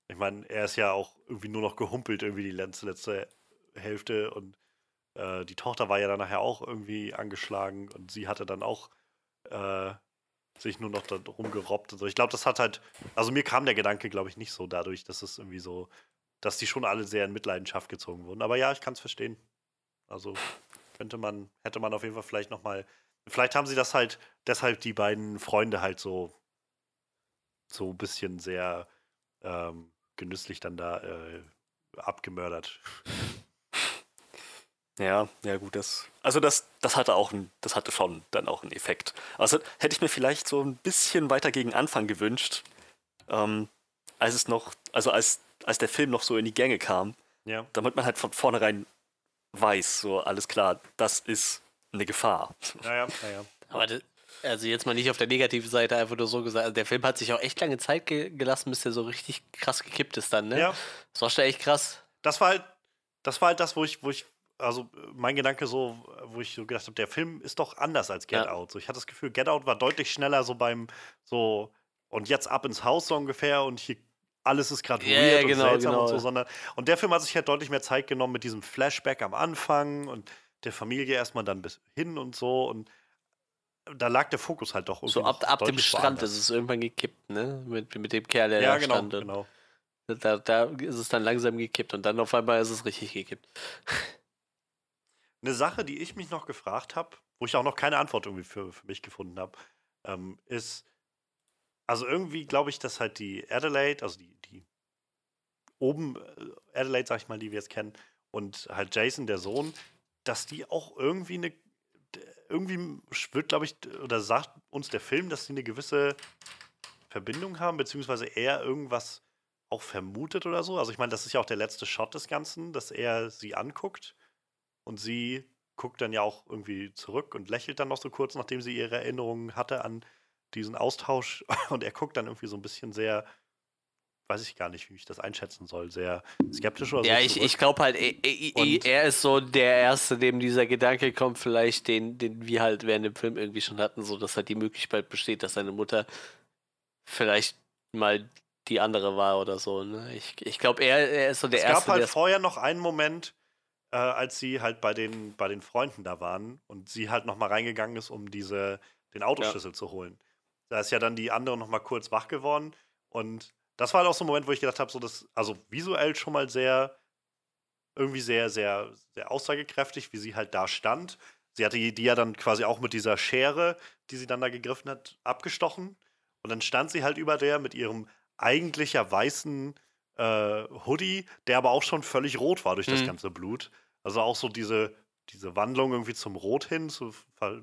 Ich meine, er ist ja auch irgendwie nur noch gehumpelt, irgendwie die letzte, letzte Hälfte und äh, die Tochter war ja dann nachher auch irgendwie angeschlagen und sie hatte dann auch äh, sich nur noch da rumgerobbt und so. Ich glaube, das hat halt, also mir kam der Gedanke, glaube ich, nicht so dadurch, dass es irgendwie so, dass die schon alle sehr in Mitleidenschaft gezogen wurden. Aber ja, ich kann es verstehen. Also könnte man, hätte man auf jeden Fall vielleicht noch mal, vielleicht haben sie das halt, deshalb die beiden Freunde halt so, so ein bisschen sehr ähm, genüsslich dann da äh, abgemördert. Ja, ja gut, das. Also das, das hatte auch ein, das hatte schon dann auch einen Effekt. Also hätte ich mir vielleicht so ein bisschen weiter gegen Anfang gewünscht, ähm, als es noch, also als, als der Film noch so in die Gänge kam, Ja. damit man halt von vornherein weiß, so alles klar, das ist eine Gefahr. Naja, naja. Aber das, also jetzt mal nicht auf der negativen Seite einfach nur so gesagt. Also der Film hat sich auch echt lange Zeit ge gelassen, bis der so richtig krass gekippt ist dann, ne? Ja. Das war schon echt krass. das war halt, das war halt das, wo ich, wo ich, also äh, mein Gedanke so, wo ich so gedacht habe, der Film ist doch anders als Get Ja. Out. So, ich hatte das Gefühl, Get Out war deutlich schneller so beim so und jetzt ab ins Haus so ungefähr und hier alles ist gerade Ja, weird genau, und seltsam und genau. so, sondern und der Film hat sich halt deutlich mehr Zeit genommen mit diesem Flashback am Anfang und der Familie erstmal dann bis hin und so und da lag der Fokus halt doch. So ab, ab dem Strand ist es irgendwann gekippt, ne? Mit, mit dem Kerl, der Ja, da genau, stand. Und genau. Da, da ist es dann langsam gekippt und dann auf einmal ist es richtig gekippt. Eine Sache, die ich mich noch gefragt habe, wo ich auch noch keine Antwort irgendwie für, für mich gefunden habe, ähm, ist, also irgendwie glaube ich, dass halt die Adelaide, also die, die oben äh, Adelaide, sag ich mal, die wir jetzt kennen, und halt Jason, der Sohn, dass die auch irgendwie eine, irgendwie wird, glaube ich, oder sagt uns der Film, dass die eine gewisse Verbindung haben, beziehungsweise er irgendwas auch vermutet oder so. Also ich meine, das ist ja auch der letzte Shot des Ganzen, dass er sie anguckt und sie guckt dann ja auch irgendwie zurück und lächelt dann noch so kurz, nachdem sie ihre Erinnerungen hatte an diesen Austausch. Und er guckt dann irgendwie so ein bisschen sehr, weiß ich gar nicht, wie ich das einschätzen soll, sehr skeptisch oder so. Ja, ich, ich glaube halt, er, er, ist so der Erste, dem dieser Gedanke kommt, vielleicht den, den wir halt während dem Film irgendwie schon hatten, so dass halt die Möglichkeit besteht, dass seine Mutter vielleicht mal die andere war oder so. Ne? Ich, ich glaube, er, er ist so der es gab Erste, halt der vorher noch einen Moment, äh, als sie halt bei den, bei den Freunden da waren und sie halt noch mal reingegangen ist, um diese, den Autoschlüssel zu holen. Da ist ja dann die andere noch mal kurz wach geworden und das war halt auch so ein Moment, wo ich gedacht habe, so das, also visuell schon mal sehr, irgendwie sehr, sehr, sehr aussagekräftig, wie sie halt da stand. Sie hatte die die ja dann quasi auch mit dieser Schere, die sie dann da gegriffen hat, abgestochen. Und dann stand sie halt über der mit ihrem eigentlich ja weißen äh, Hoodie, der aber auch schon völlig rot war durch das Mhm. ganze Blut. Also auch so diese, diese Wandlung irgendwie zum Rot hin, zu,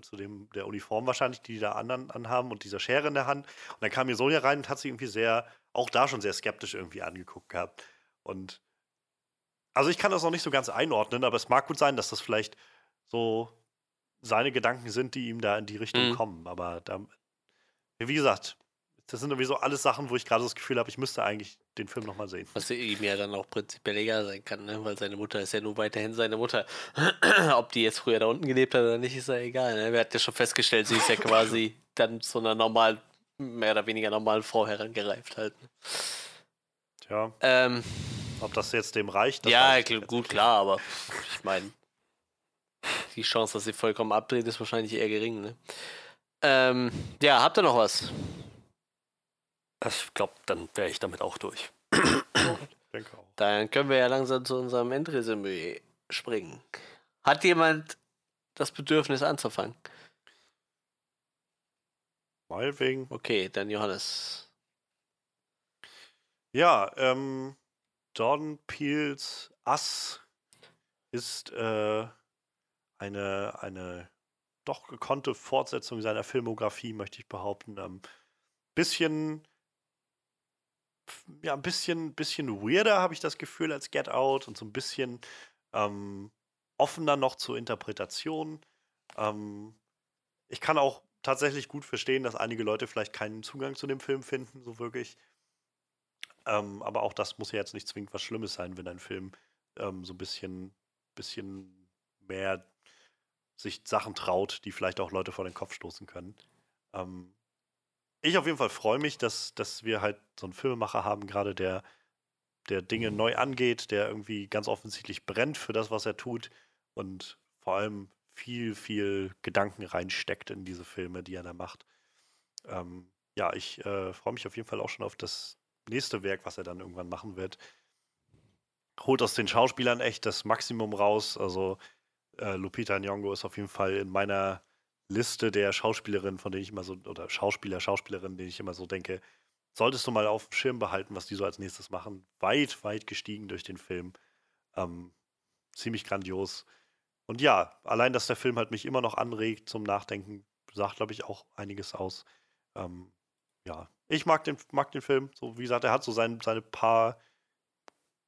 zu dem der Uniform wahrscheinlich, die die da anderen anhaben und dieser Schere in der Hand. Und dann kam hier Sonja rein und hat sie irgendwie sehr, auch da schon sehr skeptisch irgendwie angeguckt gehabt. Und also ich kann das noch nicht so ganz einordnen, aber es mag gut sein, dass das vielleicht so seine Gedanken sind, die ihm da in die Richtung Mhm. kommen. Aber da, wie gesagt, das sind irgendwie so alles Sachen, wo ich gerade das Gefühl habe, ich müsste eigentlich den Film nochmal sehen. Was ihm ja dann auch prinzipiell egal sein kann, ne? weil seine Mutter ist ja nur weiterhin seine Mutter. Ob die jetzt früher da unten gelebt hat oder nicht, ist ja egal. Ne? Wir hatten ja schon festgestellt, sie ist ja quasi dann zu einer normalen, mehr oder weniger normalen Frau herangereift halt. Ne? Tja, Ähm, ob das jetzt dem reicht? das ja, gut, nicht. klar, aber ich meine, die Chance, dass sie vollkommen abdreht, ist wahrscheinlich eher gering. Ne? Ähm, ja, habt ihr noch was? Ich glaube, dann wäre ich damit auch durch. Ich denke auch. Dann können wir ja langsam zu unserem Endresümee springen. Hat jemand das Bedürfnis anzufangen? Meinetwegen. Okay, dann Johannes. Ja, ähm, Jordan Peels Ass ist äh, eine, eine doch gekonnte Fortsetzung seiner Filmografie, möchte ich behaupten. Ähm, bisschen, ja, ein bisschen, bisschen weirder habe ich das Gefühl als Get Out und so ein bisschen ähm, offener noch zur Interpretation. Ähm, ich kann auch tatsächlich gut verstehen, dass einige Leute vielleicht keinen Zugang zu dem Film finden, so wirklich. Ähm, aber auch das muss ja jetzt nicht zwingend was Schlimmes sein, wenn ein Film ähm, so ein bisschen, bisschen mehr sich Sachen traut, die vielleicht auch Leute vor den Kopf stoßen können. Ähm, ich auf jeden Fall freue mich, dass, dass wir halt so einen Filmemacher haben, gerade der, der Dinge neu angeht, der irgendwie ganz offensichtlich brennt für das, was er tut und vor allem viel, viel Gedanken reinsteckt in diese Filme, die er da macht. Ähm, ja, ich äh, freue mich auf jeden Fall auch schon auf das nächste Werk, was er dann irgendwann machen wird. Holt aus den Schauspielern echt das Maximum raus. Also äh, Lupita Nyong'o ist auf jeden Fall in meiner Liste der Schauspielerinnen, von denen ich immer so, oder Schauspieler, Schauspielerinnen, denen ich immer so denke, solltest du mal auf dem Schirm behalten, was die so als nächstes machen. Weit, weit gestiegen durch den Film. Ähm, ziemlich grandios. Und ja, allein, dass der Film halt mich immer noch anregt zum Nachdenken, sagt, glaube ich, auch einiges aus. Ähm, ja, ich mag den, mag den Film. So, wie gesagt, er hat so sein, seine paar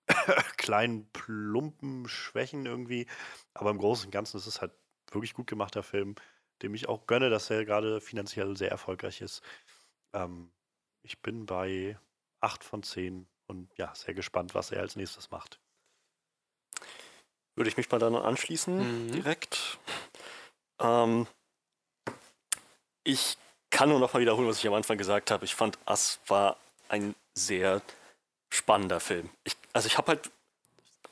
kleinen, plumpen Schwächen irgendwie. Aber im Großen und Ganzen ist es halt wirklich gut gemachter Film, dem ich auch gönne, dass er gerade finanziell sehr erfolgreich ist. Ähm, ich bin bei 8 von 10 und ja, sehr gespannt, was er als nächstes macht. Würde ich mich mal dann anschließen, Mhm. direkt. Ähm, ich kann nur noch mal wiederholen, was ich am Anfang gesagt habe. Ich fand, Ass war ein sehr spannender Film. Ich, also ich habe halt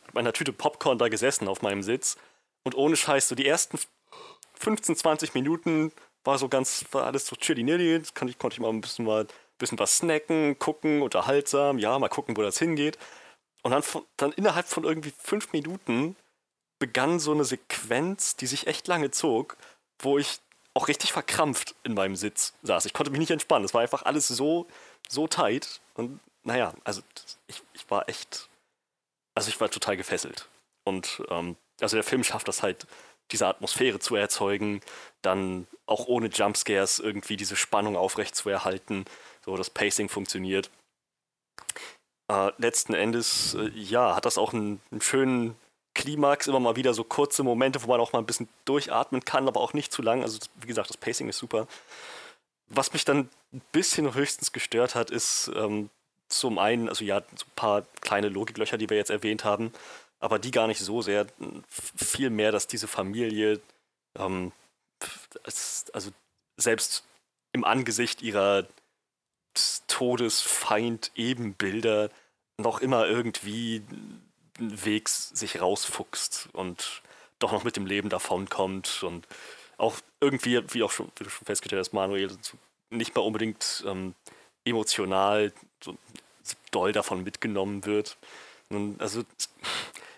mit meiner Tüte Popcorn da gesessen auf meinem Sitz und ohne Scheiß, so die ersten 15, 20 Minuten war so ganz, war alles so chilly nilly, konnte ich, konnte ich mal ein bisschen mal bisschen was snacken, gucken, unterhaltsam, ja, mal gucken, wo das hingeht. Und dann, dann innerhalb von irgendwie fünf Minuten begann so eine Sequenz, die sich echt lange zog, wo ich auch richtig verkrampft in meinem Sitz saß. Ich konnte mich nicht entspannen. Es war einfach alles so, so tight. Und naja, also ich, ich war echt, also ich war total gefesselt. Und ähm, also der Film schafft das halt, diese Atmosphäre zu erzeugen, dann auch ohne Jumpscares irgendwie diese Spannung aufrecht zu erhalten. So, das Pacing funktioniert. Äh, letzten Endes, äh, ja, hat das auch einen, einen schönen Klimax, immer mal wieder so kurze Momente, wo man auch mal ein bisschen durchatmen kann, aber auch nicht zu lang. Also, wie gesagt, das Pacing ist super. Was mich dann ein bisschen höchstens gestört hat, ist ähm, zum einen, also ja, so ein paar kleine Logiklöcher, die wir jetzt erwähnt haben, aber die gar nicht so sehr. F- Viel mehr, dass diese Familie, ähm, also selbst im Angesicht ihrer Todesfeind-Ebenbilder noch immer irgendwie einen Weg sich rausfuchst und doch noch mit dem Leben davonkommt und auch irgendwie, wie auch schon, wie du schon festgestellt hast, Manuel, nicht mal unbedingt ähm, emotional so doll davon mitgenommen wird. Und also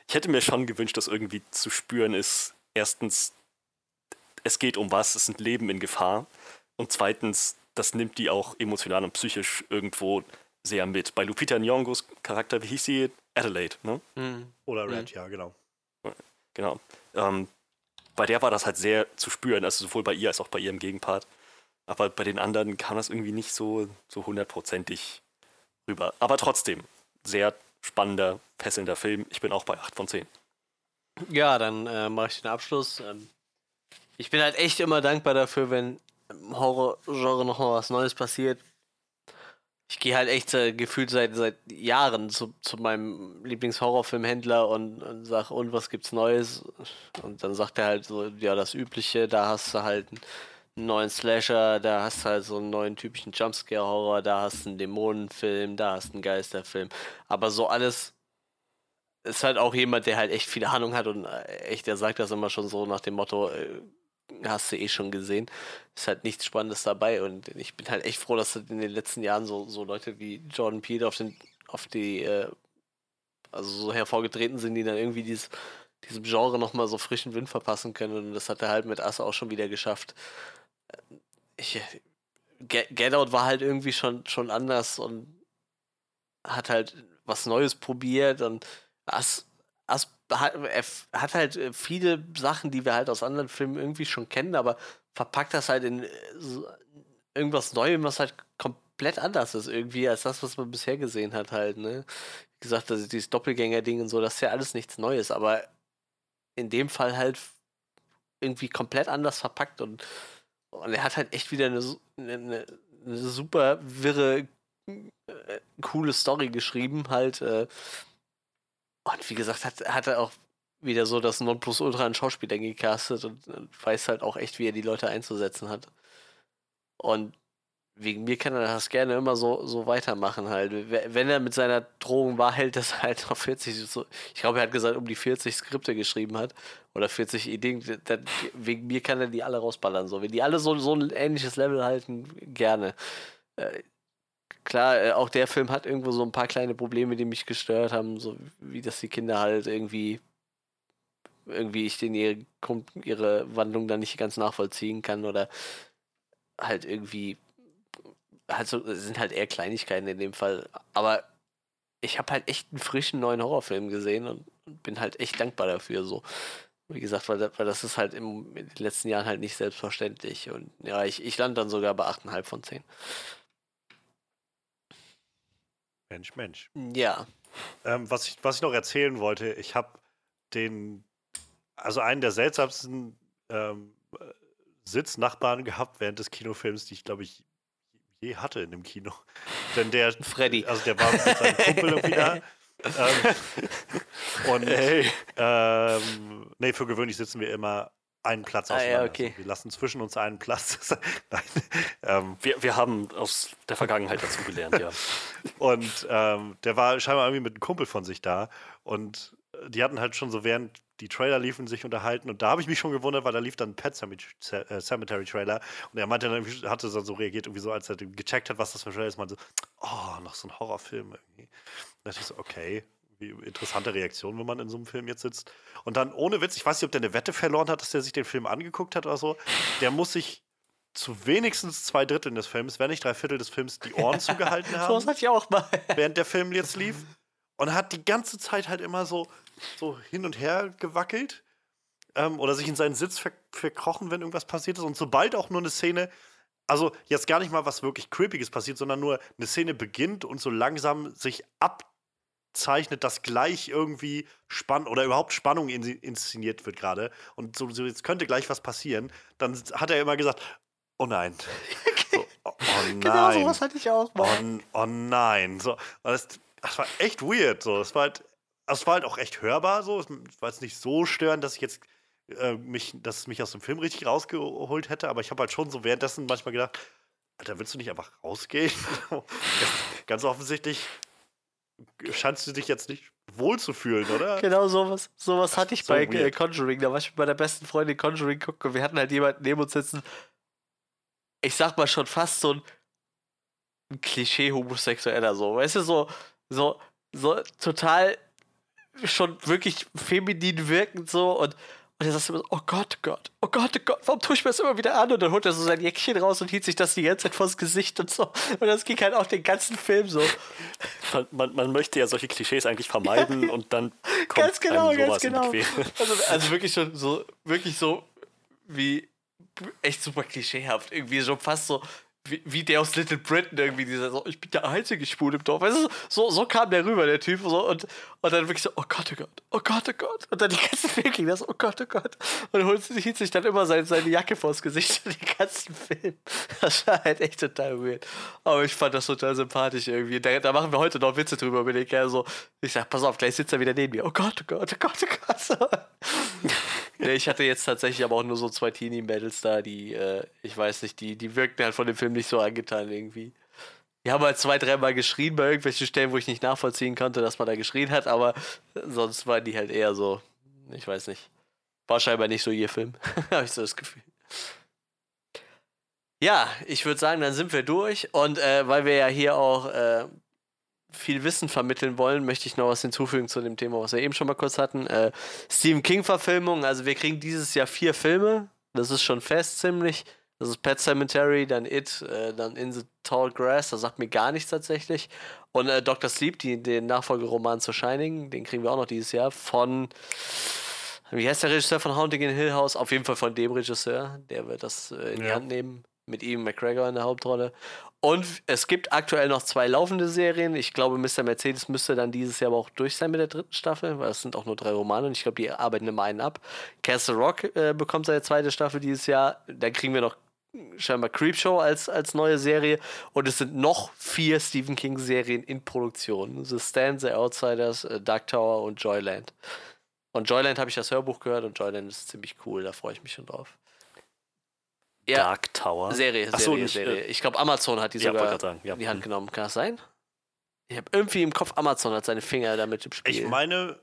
ich hätte mir schon gewünscht, dass irgendwie zu spüren ist, erstens, es geht um was, es sind Leben in Gefahr. Und zweitens, das nimmt die auch emotional und psychisch irgendwo sehr mit. Bei Lupita Nyong'os Charakter, wie hieß sie? Adelaide, ne? Hm. Oder Red, ja, genau. Genau. Ähm, bei der war das halt sehr zu spüren, also sowohl bei ihr als auch bei ihrem Gegenpart. Aber bei den anderen kam das irgendwie nicht so, so hundertprozentig rüber. Aber trotzdem, sehr spannender, fesselnder Film. Ich bin auch bei 8 von 10. Ja, dann äh, mache ich den Abschluss. Ähm, ich bin halt echt immer dankbar dafür, wenn im Horrorgenre noch mal was Neues passiert. Ich gehe halt echt äh, gefühlt seit, seit Jahren zu, zu meinem Lieblingshorrorfilmhändler und, und sag, und was gibt's Neues? Und dann sagt er halt so, ja, das Übliche, da hast du halt einen neuen Slasher, da hast du halt so einen neuen typischen Jumpscare-Horror, da hast du einen Dämonenfilm, da hast du einen Geisterfilm. Aber so alles ist halt auch jemand, der halt echt viel Ahnung hat und äh, echt, der sagt das immer schon so nach dem Motto, äh, hast du eh schon gesehen. Ist halt nichts Spannendes dabei und ich bin halt echt froh, dass in den letzten Jahren so, so Leute wie Jordan Peele auf, den, auf die, äh, also so hervorgetreten sind, die dann irgendwie dieses, diesem Genre nochmal so frischen Wind verpassen können und das hat er halt mit Ass auch schon wieder geschafft. Ich, Get, Get Out war halt irgendwie schon, schon anders und hat halt was Neues probiert und Ass, Ass hat, er hat halt äh, viele Sachen, die wir halt aus anderen Filmen irgendwie schon kennen, aber verpackt das halt in äh, irgendwas Neuem, was halt komplett anders ist irgendwie als das, was man bisher gesehen hat halt, ne? Wie gesagt, also dieses Doppelgänger-Ding und so, das ist ja alles nichts Neues, aber in dem Fall halt irgendwie komplett anders verpackt und, und er hat halt echt wieder eine, eine, eine, eine super wirre, äh, coole Story geschrieben, halt, äh, und wie gesagt, hat, hat er auch wieder so das Nonplusultra an Schauspielern gecastet und, und weiß halt auch echt, wie er die Leute einzusetzen hat. Und wegen mir kann er das gerne immer so, so weitermachen halt. We- Wenn er mit seiner Drohung hält das halt auf 40, so, ich glaube, er hat gesagt, um die 40 Skripte geschrieben hat oder 40 Ideen, dann, wegen mir kann er die alle rausballern. So. Wenn die alle so, so ein ähnliches Level halten, gerne. Äh, klar, äh, auch der Film hat irgendwo so ein paar kleine Probleme, die mich gestört haben, so wie dass die Kinder halt irgendwie irgendwie ich den ihre, ihre Wandlung dann nicht ganz nachvollziehen kann oder halt irgendwie halt so, es sind halt eher Kleinigkeiten in dem Fall, aber ich habe halt echt einen frischen neuen Horrorfilm gesehen und, und bin halt echt dankbar dafür so. Wie gesagt, weil, weil das ist halt im, in den letzten Jahren halt nicht selbstverständlich und ja, ich, ich lande dann sogar bei 8,5 von 10. Mensch, Mensch. Ja. Ähm, was, ich, was ich noch erzählen wollte, ich habe den, also einen der seltsamsten ähm, äh, Sitznachbarn gehabt während des Kinofilms, die ich glaube ich je hatte in dem Kino. Denn der, Freddy. also der war mit seinem Kumpel irgendwie da. Ähm, und Hey. ähm, nee, für gewöhnlich sitzen wir immer einen Platz Ah, ja, auseinander. okay. Also wir lassen zwischen uns einen Platz. Nein. Ähm, Wir, wir haben aus der Vergangenheit dazu gelernt, ja. Und ähm, der war scheinbar irgendwie mit einem Kumpel von sich da. Und die hatten halt schon so während die Trailer liefen, sich unterhalten und da habe ich mich schon gewundert, weil da lief dann ein Pet Cemetery, äh, Cemetery Trailer und er meinte dann, hatte dann so reagiert, irgendwie so, als er gecheckt hat, was das für ein Trailer ist, meinte so, oh, noch so ein Horrorfilm irgendwie. Da dachte ich so, okay, wie interessante Reaktion, wenn man in so einem Film jetzt sitzt. Und dann ohne Witz, ich weiß nicht, ob der eine Wette verloren hat, dass der sich den Film angeguckt hat oder so, der muss sich zu wenigstens zwei Dritteln des Films, wenn nicht drei Viertel des Films, die Ohren zugehalten So haben was hatte ich auch mal. während der Film jetzt lief. Und hat die ganze Zeit halt immer so, so hin und her gewackelt. Ähm, oder sich in seinen Sitz ver verkrochen, wenn irgendwas passiert ist. Und sobald auch nur eine Szene, also jetzt gar nicht mal was wirklich Creepiges passiert, sondern nur eine Szene beginnt und so langsam sich abzeichnet, dass gleich irgendwie Spann oder überhaupt Spannung in inszeniert wird gerade. Und so, so, jetzt könnte gleich was passieren. Dann hat er immer gesagt, oh nein. So, oh, oh nein. Genau so was hatte ich auch Oh, mal. n- oh nein. So, das, das war echt weird. So. Es, war halt, es war halt auch echt hörbar. So. Es war jetzt nicht so störend, dass ich jetzt äh, mich, dass es mich aus dem Film richtig rausgeholt hätte. Aber ich habe halt schon so währenddessen manchmal gedacht, Alter, willst du nicht einfach rausgehen? Ganz offensichtlich scheinst du dich jetzt nicht wohl zu fühlen, oder? Genau sowas, sowas hatte ich So bei weird. Conjuring. Da war ich mit meiner besten Freundin Conjuring gucken. Wir hatten halt jemanden neben uns sitzen. Ich sag mal schon fast so ein, ein Klischee-Homosexueller, so. Weißt du, so, so, so total schon wirklich feminin wirkend so und. Und er sagt immer so, oh Gott, Gott, oh Gott, oh Gott, warum tue ich mir das immer wieder an? Und dann holt er so sein Jäckchen raus und hielt sich das die ganze Zeit vors Gesicht und so. Und das ging halt auch den ganzen Film so. Man, man, man möchte ja solche Klischees eigentlich vermeiden und dann kommt Ganz genau, einem ganz sowas genau. die Quere. Also, also wirklich schon so, wirklich so wie echt super klischeehaft. Irgendwie schon fast so wie, wie der aus Little Britain irgendwie, dieser so, ich bin der einzige Schwul im Dorf. Weißt du, so, so kam der rüber, der Typ. So, und, und dann wirklich so, oh Gott, oh Gott, oh Gott, oh Gott. Und dann die ganze Film ging das, oh Gott, oh Gott. Und holt hielt sich dann immer seine, seine Jacke vors Gesicht den ganzen Film. Das war halt echt total weird. Aber ich fand das total sympathisch irgendwie. Da, da machen wir heute noch Witze drüber mit den Kerl. So, ich sag, pass auf, gleich sitzt er wieder neben mir. Oh Gott, oh Gott, oh Gott, oh Gott. So. Ich hatte jetzt tatsächlich aber auch nur so zwei Teenie-Mädels da, die, äh, ich weiß nicht, die, die wirkten halt von dem Film nicht so angetan irgendwie. Die haben halt zwei, dreimal geschrien bei irgendwelchen Stellen, wo ich nicht nachvollziehen konnte, dass man da geschrien hat, aber sonst waren die halt eher so, ich weiß nicht. War scheinbar nicht so ihr Film, habe ich so das Gefühl. Ja, ich würde sagen, dann sind wir durch und äh, weil wir ja hier auch äh, viel Wissen vermitteln wollen, möchte ich noch was hinzufügen zu dem Thema, was wir eben schon mal kurz hatten. Äh, Stephen King-Verfilmung, also wir kriegen dieses Jahr vier Filme, das ist schon fest ziemlich. Das ist Pet Cemetery, dann It, äh, dann In the Tall Grass, das sagt mir gar nichts tatsächlich. Und äh, Dr. Sleep, die, den Nachfolgeroman zu Shining, den kriegen wir auch noch dieses Jahr von, wie heißt der Regisseur von Haunting in Hill House? Auf jeden Fall von dem Regisseur, der wird das äh, in die Ja. Hand nehmen, mit ihm McGregor in der Hauptrolle. Und es gibt aktuell noch zwei laufende Serien. Ich glaube, Mr. Mercedes müsste dann dieses Jahr aber auch durch sein mit der dritten Staffel, weil es sind auch nur drei Romane und ich glaube, die arbeiten immer einen ab. Castle Rock äh, bekommt seine zweite Staffel dieses Jahr. Dann kriegen wir noch scheinbar Creepshow als, als neue Serie und es sind noch vier Stephen King Serien in Produktion. The Stand, The Outsiders, äh, Dark Tower und Joyland. Und Joyland habe ich das Hörbuch gehört und Joyland ist ziemlich cool, da freue ich mich schon drauf. Ja, Dark Tower. Serie, Ach Serie, so, nicht, Serie. äh, Ich glaube, Amazon hat die ja, sogar sagen. Ja. in die Hand hm. genommen. Kann das sein? Ich habe irgendwie im Kopf, Amazon hat seine Finger damit im Spiel. Ich meine,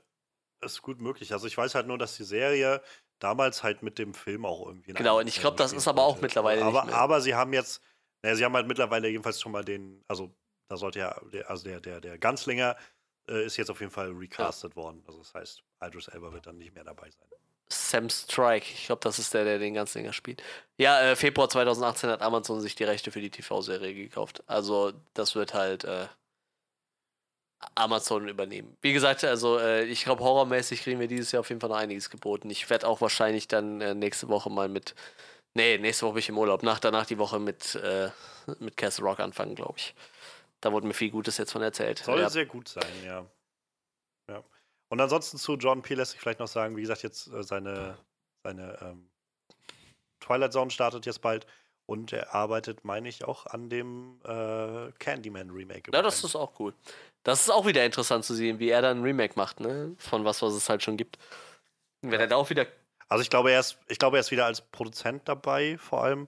es ist gut möglich. Also ich weiß halt nur, dass die Serie damals halt mit dem Film auch irgendwie. Genau, und ich glaub, das ist aber auch mittlerweile aber. Aber sie haben jetzt, naja, sie haben halt mittlerweile jedenfalls schon mal den, also da sollte ja, also der, der, der Ganzlinger äh, ist jetzt auf jeden Fall recastet worden. Also das heißt, Idris Elba wird dann nicht mehr dabei sein. Sam Strike. Ich glaube, das ist der, der den ganzen Dinger spielt. Ja, äh, Februar 2018 hat Amazon sich die Rechte für die TV-Serie gekauft. Also, das wird halt äh, Amazon übernehmen. Wie gesagt, also äh, ich glaube, horrormäßig kriegen wir dieses Jahr auf jeden Fall noch einiges geboten. Ich werde auch wahrscheinlich dann äh, nächste Woche mal mit. Nee, nächste Woche bin ich im Urlaub. Nach danach die Woche mit, äh, mit Castle Rock anfangen, glaube ich. Da wurde mir viel Gutes jetzt von erzählt. Soll Ja. sehr gut sein, ja. ja. Und ansonsten zu John P. lässt sich vielleicht noch sagen, wie gesagt, jetzt äh, seine, seine ähm, Twilight Zone startet jetzt bald und er arbeitet, meine ich, auch an dem äh, Candyman Remake. Ja, das ist auch cool. Das ist auch wieder interessant zu sehen, wie er dann ein Remake macht, ne? Von was, was es halt schon gibt. Wenn er da auch wieder. Also ich glaube, er ist, ich glaube, er ist wieder als Produzent dabei, vor allem.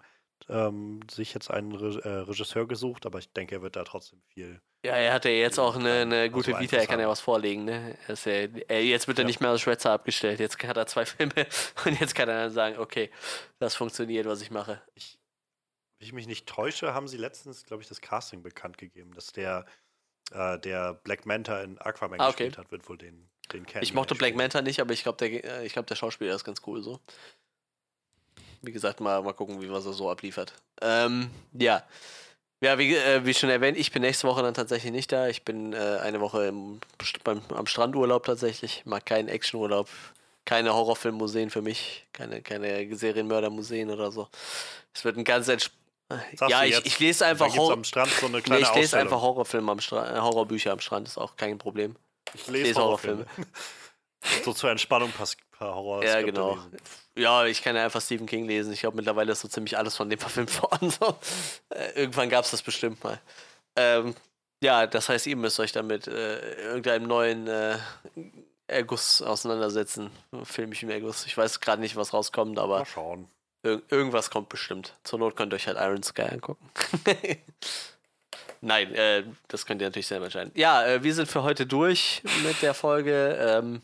ähm, sich jetzt einen Re äh, Regisseur gesucht, aber ich denke, er wird da trotzdem viel. Ja, er hat ja jetzt auch eine, eine Also gute Vita, er kann ja was vorlegen. Ne? Er ja, er, jetzt wird er Ja. nicht mehr als Schwätzer abgestellt. Jetzt hat er zwei Filme und jetzt kann er dann sagen, okay, das funktioniert, was ich mache. Ich, wenn ich mich nicht täusche, haben sie letztens, glaube ich, das Casting bekannt gegeben, dass der, äh, der Black Manta in Aquaman Ah, okay. gespielt hat, wird wohl den, den kennen. Ich mochte er Black spielt. Manta nicht, aber ich glaube, der, äh, ich glaub, der Schauspieler ist ganz cool so. Wie gesagt, mal, mal gucken, wie was er so abliefert. Ähm, ja. Ja, wie, äh, wie schon erwähnt, ich bin nächste Woche dann tatsächlich nicht da. Ich bin äh, eine Woche im, beim, am Strandurlaub tatsächlich. Mag keinen Actionurlaub. Keine Horrorfilmmuseen für mich. Keine, keine Serienmördermuseen oder so. Es wird ein ganz entsp Sagst Ja, ich, ich lese einfach Horror. am Strand so eine Nee, kleine ich lese einfach Horrorfilme. Am Strand, äh, Horrorbücher am Strand, ist auch kein Problem. Ich lese lese Horrorfilme. So zur Entspannung paar, paar Horror. Ja, genau. Ja, ich kann ja einfach Stephen King lesen. Ich glaube, mittlerweile ist so ziemlich alles von dem verfilmt worden. So. Äh, irgendwann gab es das bestimmt mal. Ähm, ja, das heißt, ihr müsst euch damit äh, irgendeinem neuen äh, Erguss auseinandersetzen. Filmischen Erguss. Ich weiß gerade nicht, was rauskommt, aber Mal schauen. Ir irgendwas kommt bestimmt. Zur Not könnt ihr euch halt Iron Sky angucken. Nein, äh, das könnt ihr natürlich selber entscheiden. Ja, äh, wir sind für heute durch mit der Folge. Ähm,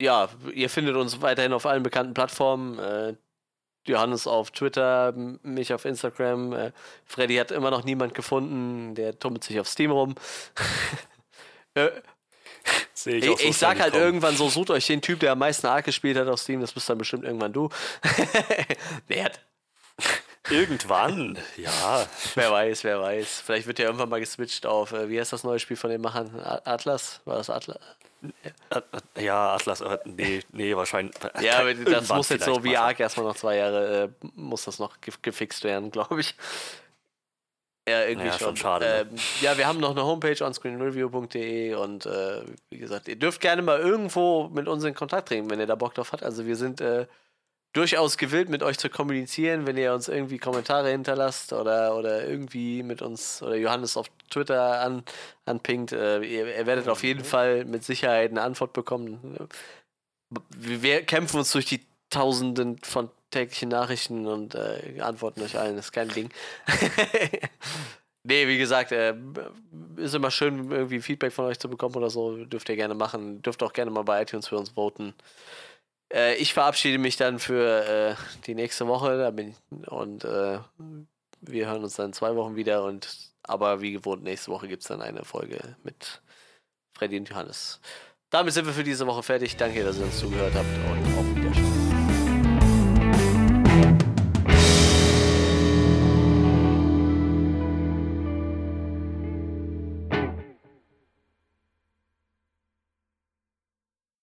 ja, ihr findet uns weiterhin auf allen bekannten Plattformen. Äh, Johannes auf Twitter, mich auf Instagram. Äh, Freddy hat immer noch niemand gefunden. Der tummelt sich auf Steam rum. äh, Sehe ich, auch so ich sag halt kommen. irgendwann so, sucht euch den Typ, der am meisten Ark gespielt hat auf Steam. Das bist dann bestimmt irgendwann du. der hat, Irgendwann, ja. wer weiß, wer weiß. Vielleicht wird ja irgendwann mal geswitcht auf, äh, wie heißt das neue Spiel von den Machern? Atlas? War das Atlas? At- At- Ja, Atlas, äh, nee, nee, wahrscheinlich. Ja, aber das muss jetzt so wie. Ark erstmal noch zwei Jahre, äh, muss das noch ge gefixt werden, glaube ich. Ja, irgendwie Ja, schon. schon schade, ne? Ähm, ja, wir haben noch eine Homepage onscreenreview.de und äh, wie gesagt, ihr dürft gerne mal irgendwo mit uns in Kontakt treten, wenn ihr da Bock drauf habt. Also wir sind äh, durchaus gewillt, mit euch zu kommunizieren, wenn ihr uns irgendwie Kommentare hinterlasst oder, oder irgendwie mit uns oder Johannes auf Twitter an, anpingt. Äh, ihr, ihr werdet auf jeden Fall mit Sicherheit eine Antwort bekommen. Wir kämpfen uns durch die Tausenden von täglichen Nachrichten und äh, antworten euch allen. Das ist kein Ding. nee, wie gesagt, äh, ist immer schön, irgendwie Feedback von euch zu bekommen oder so. Dürft ihr gerne machen. Dürft auch gerne mal bei iTunes für uns voten. Äh, ich verabschiede mich dann für äh, die nächste Woche ich, und äh, wir hören uns dann in zwei Wochen wieder. Und aber wie gewohnt, nächste Woche gibt es dann eine Folge mit Freddy und Johannes. Damit sind wir für diese Woche fertig. Danke, dass ihr uns zugehört habt und auf.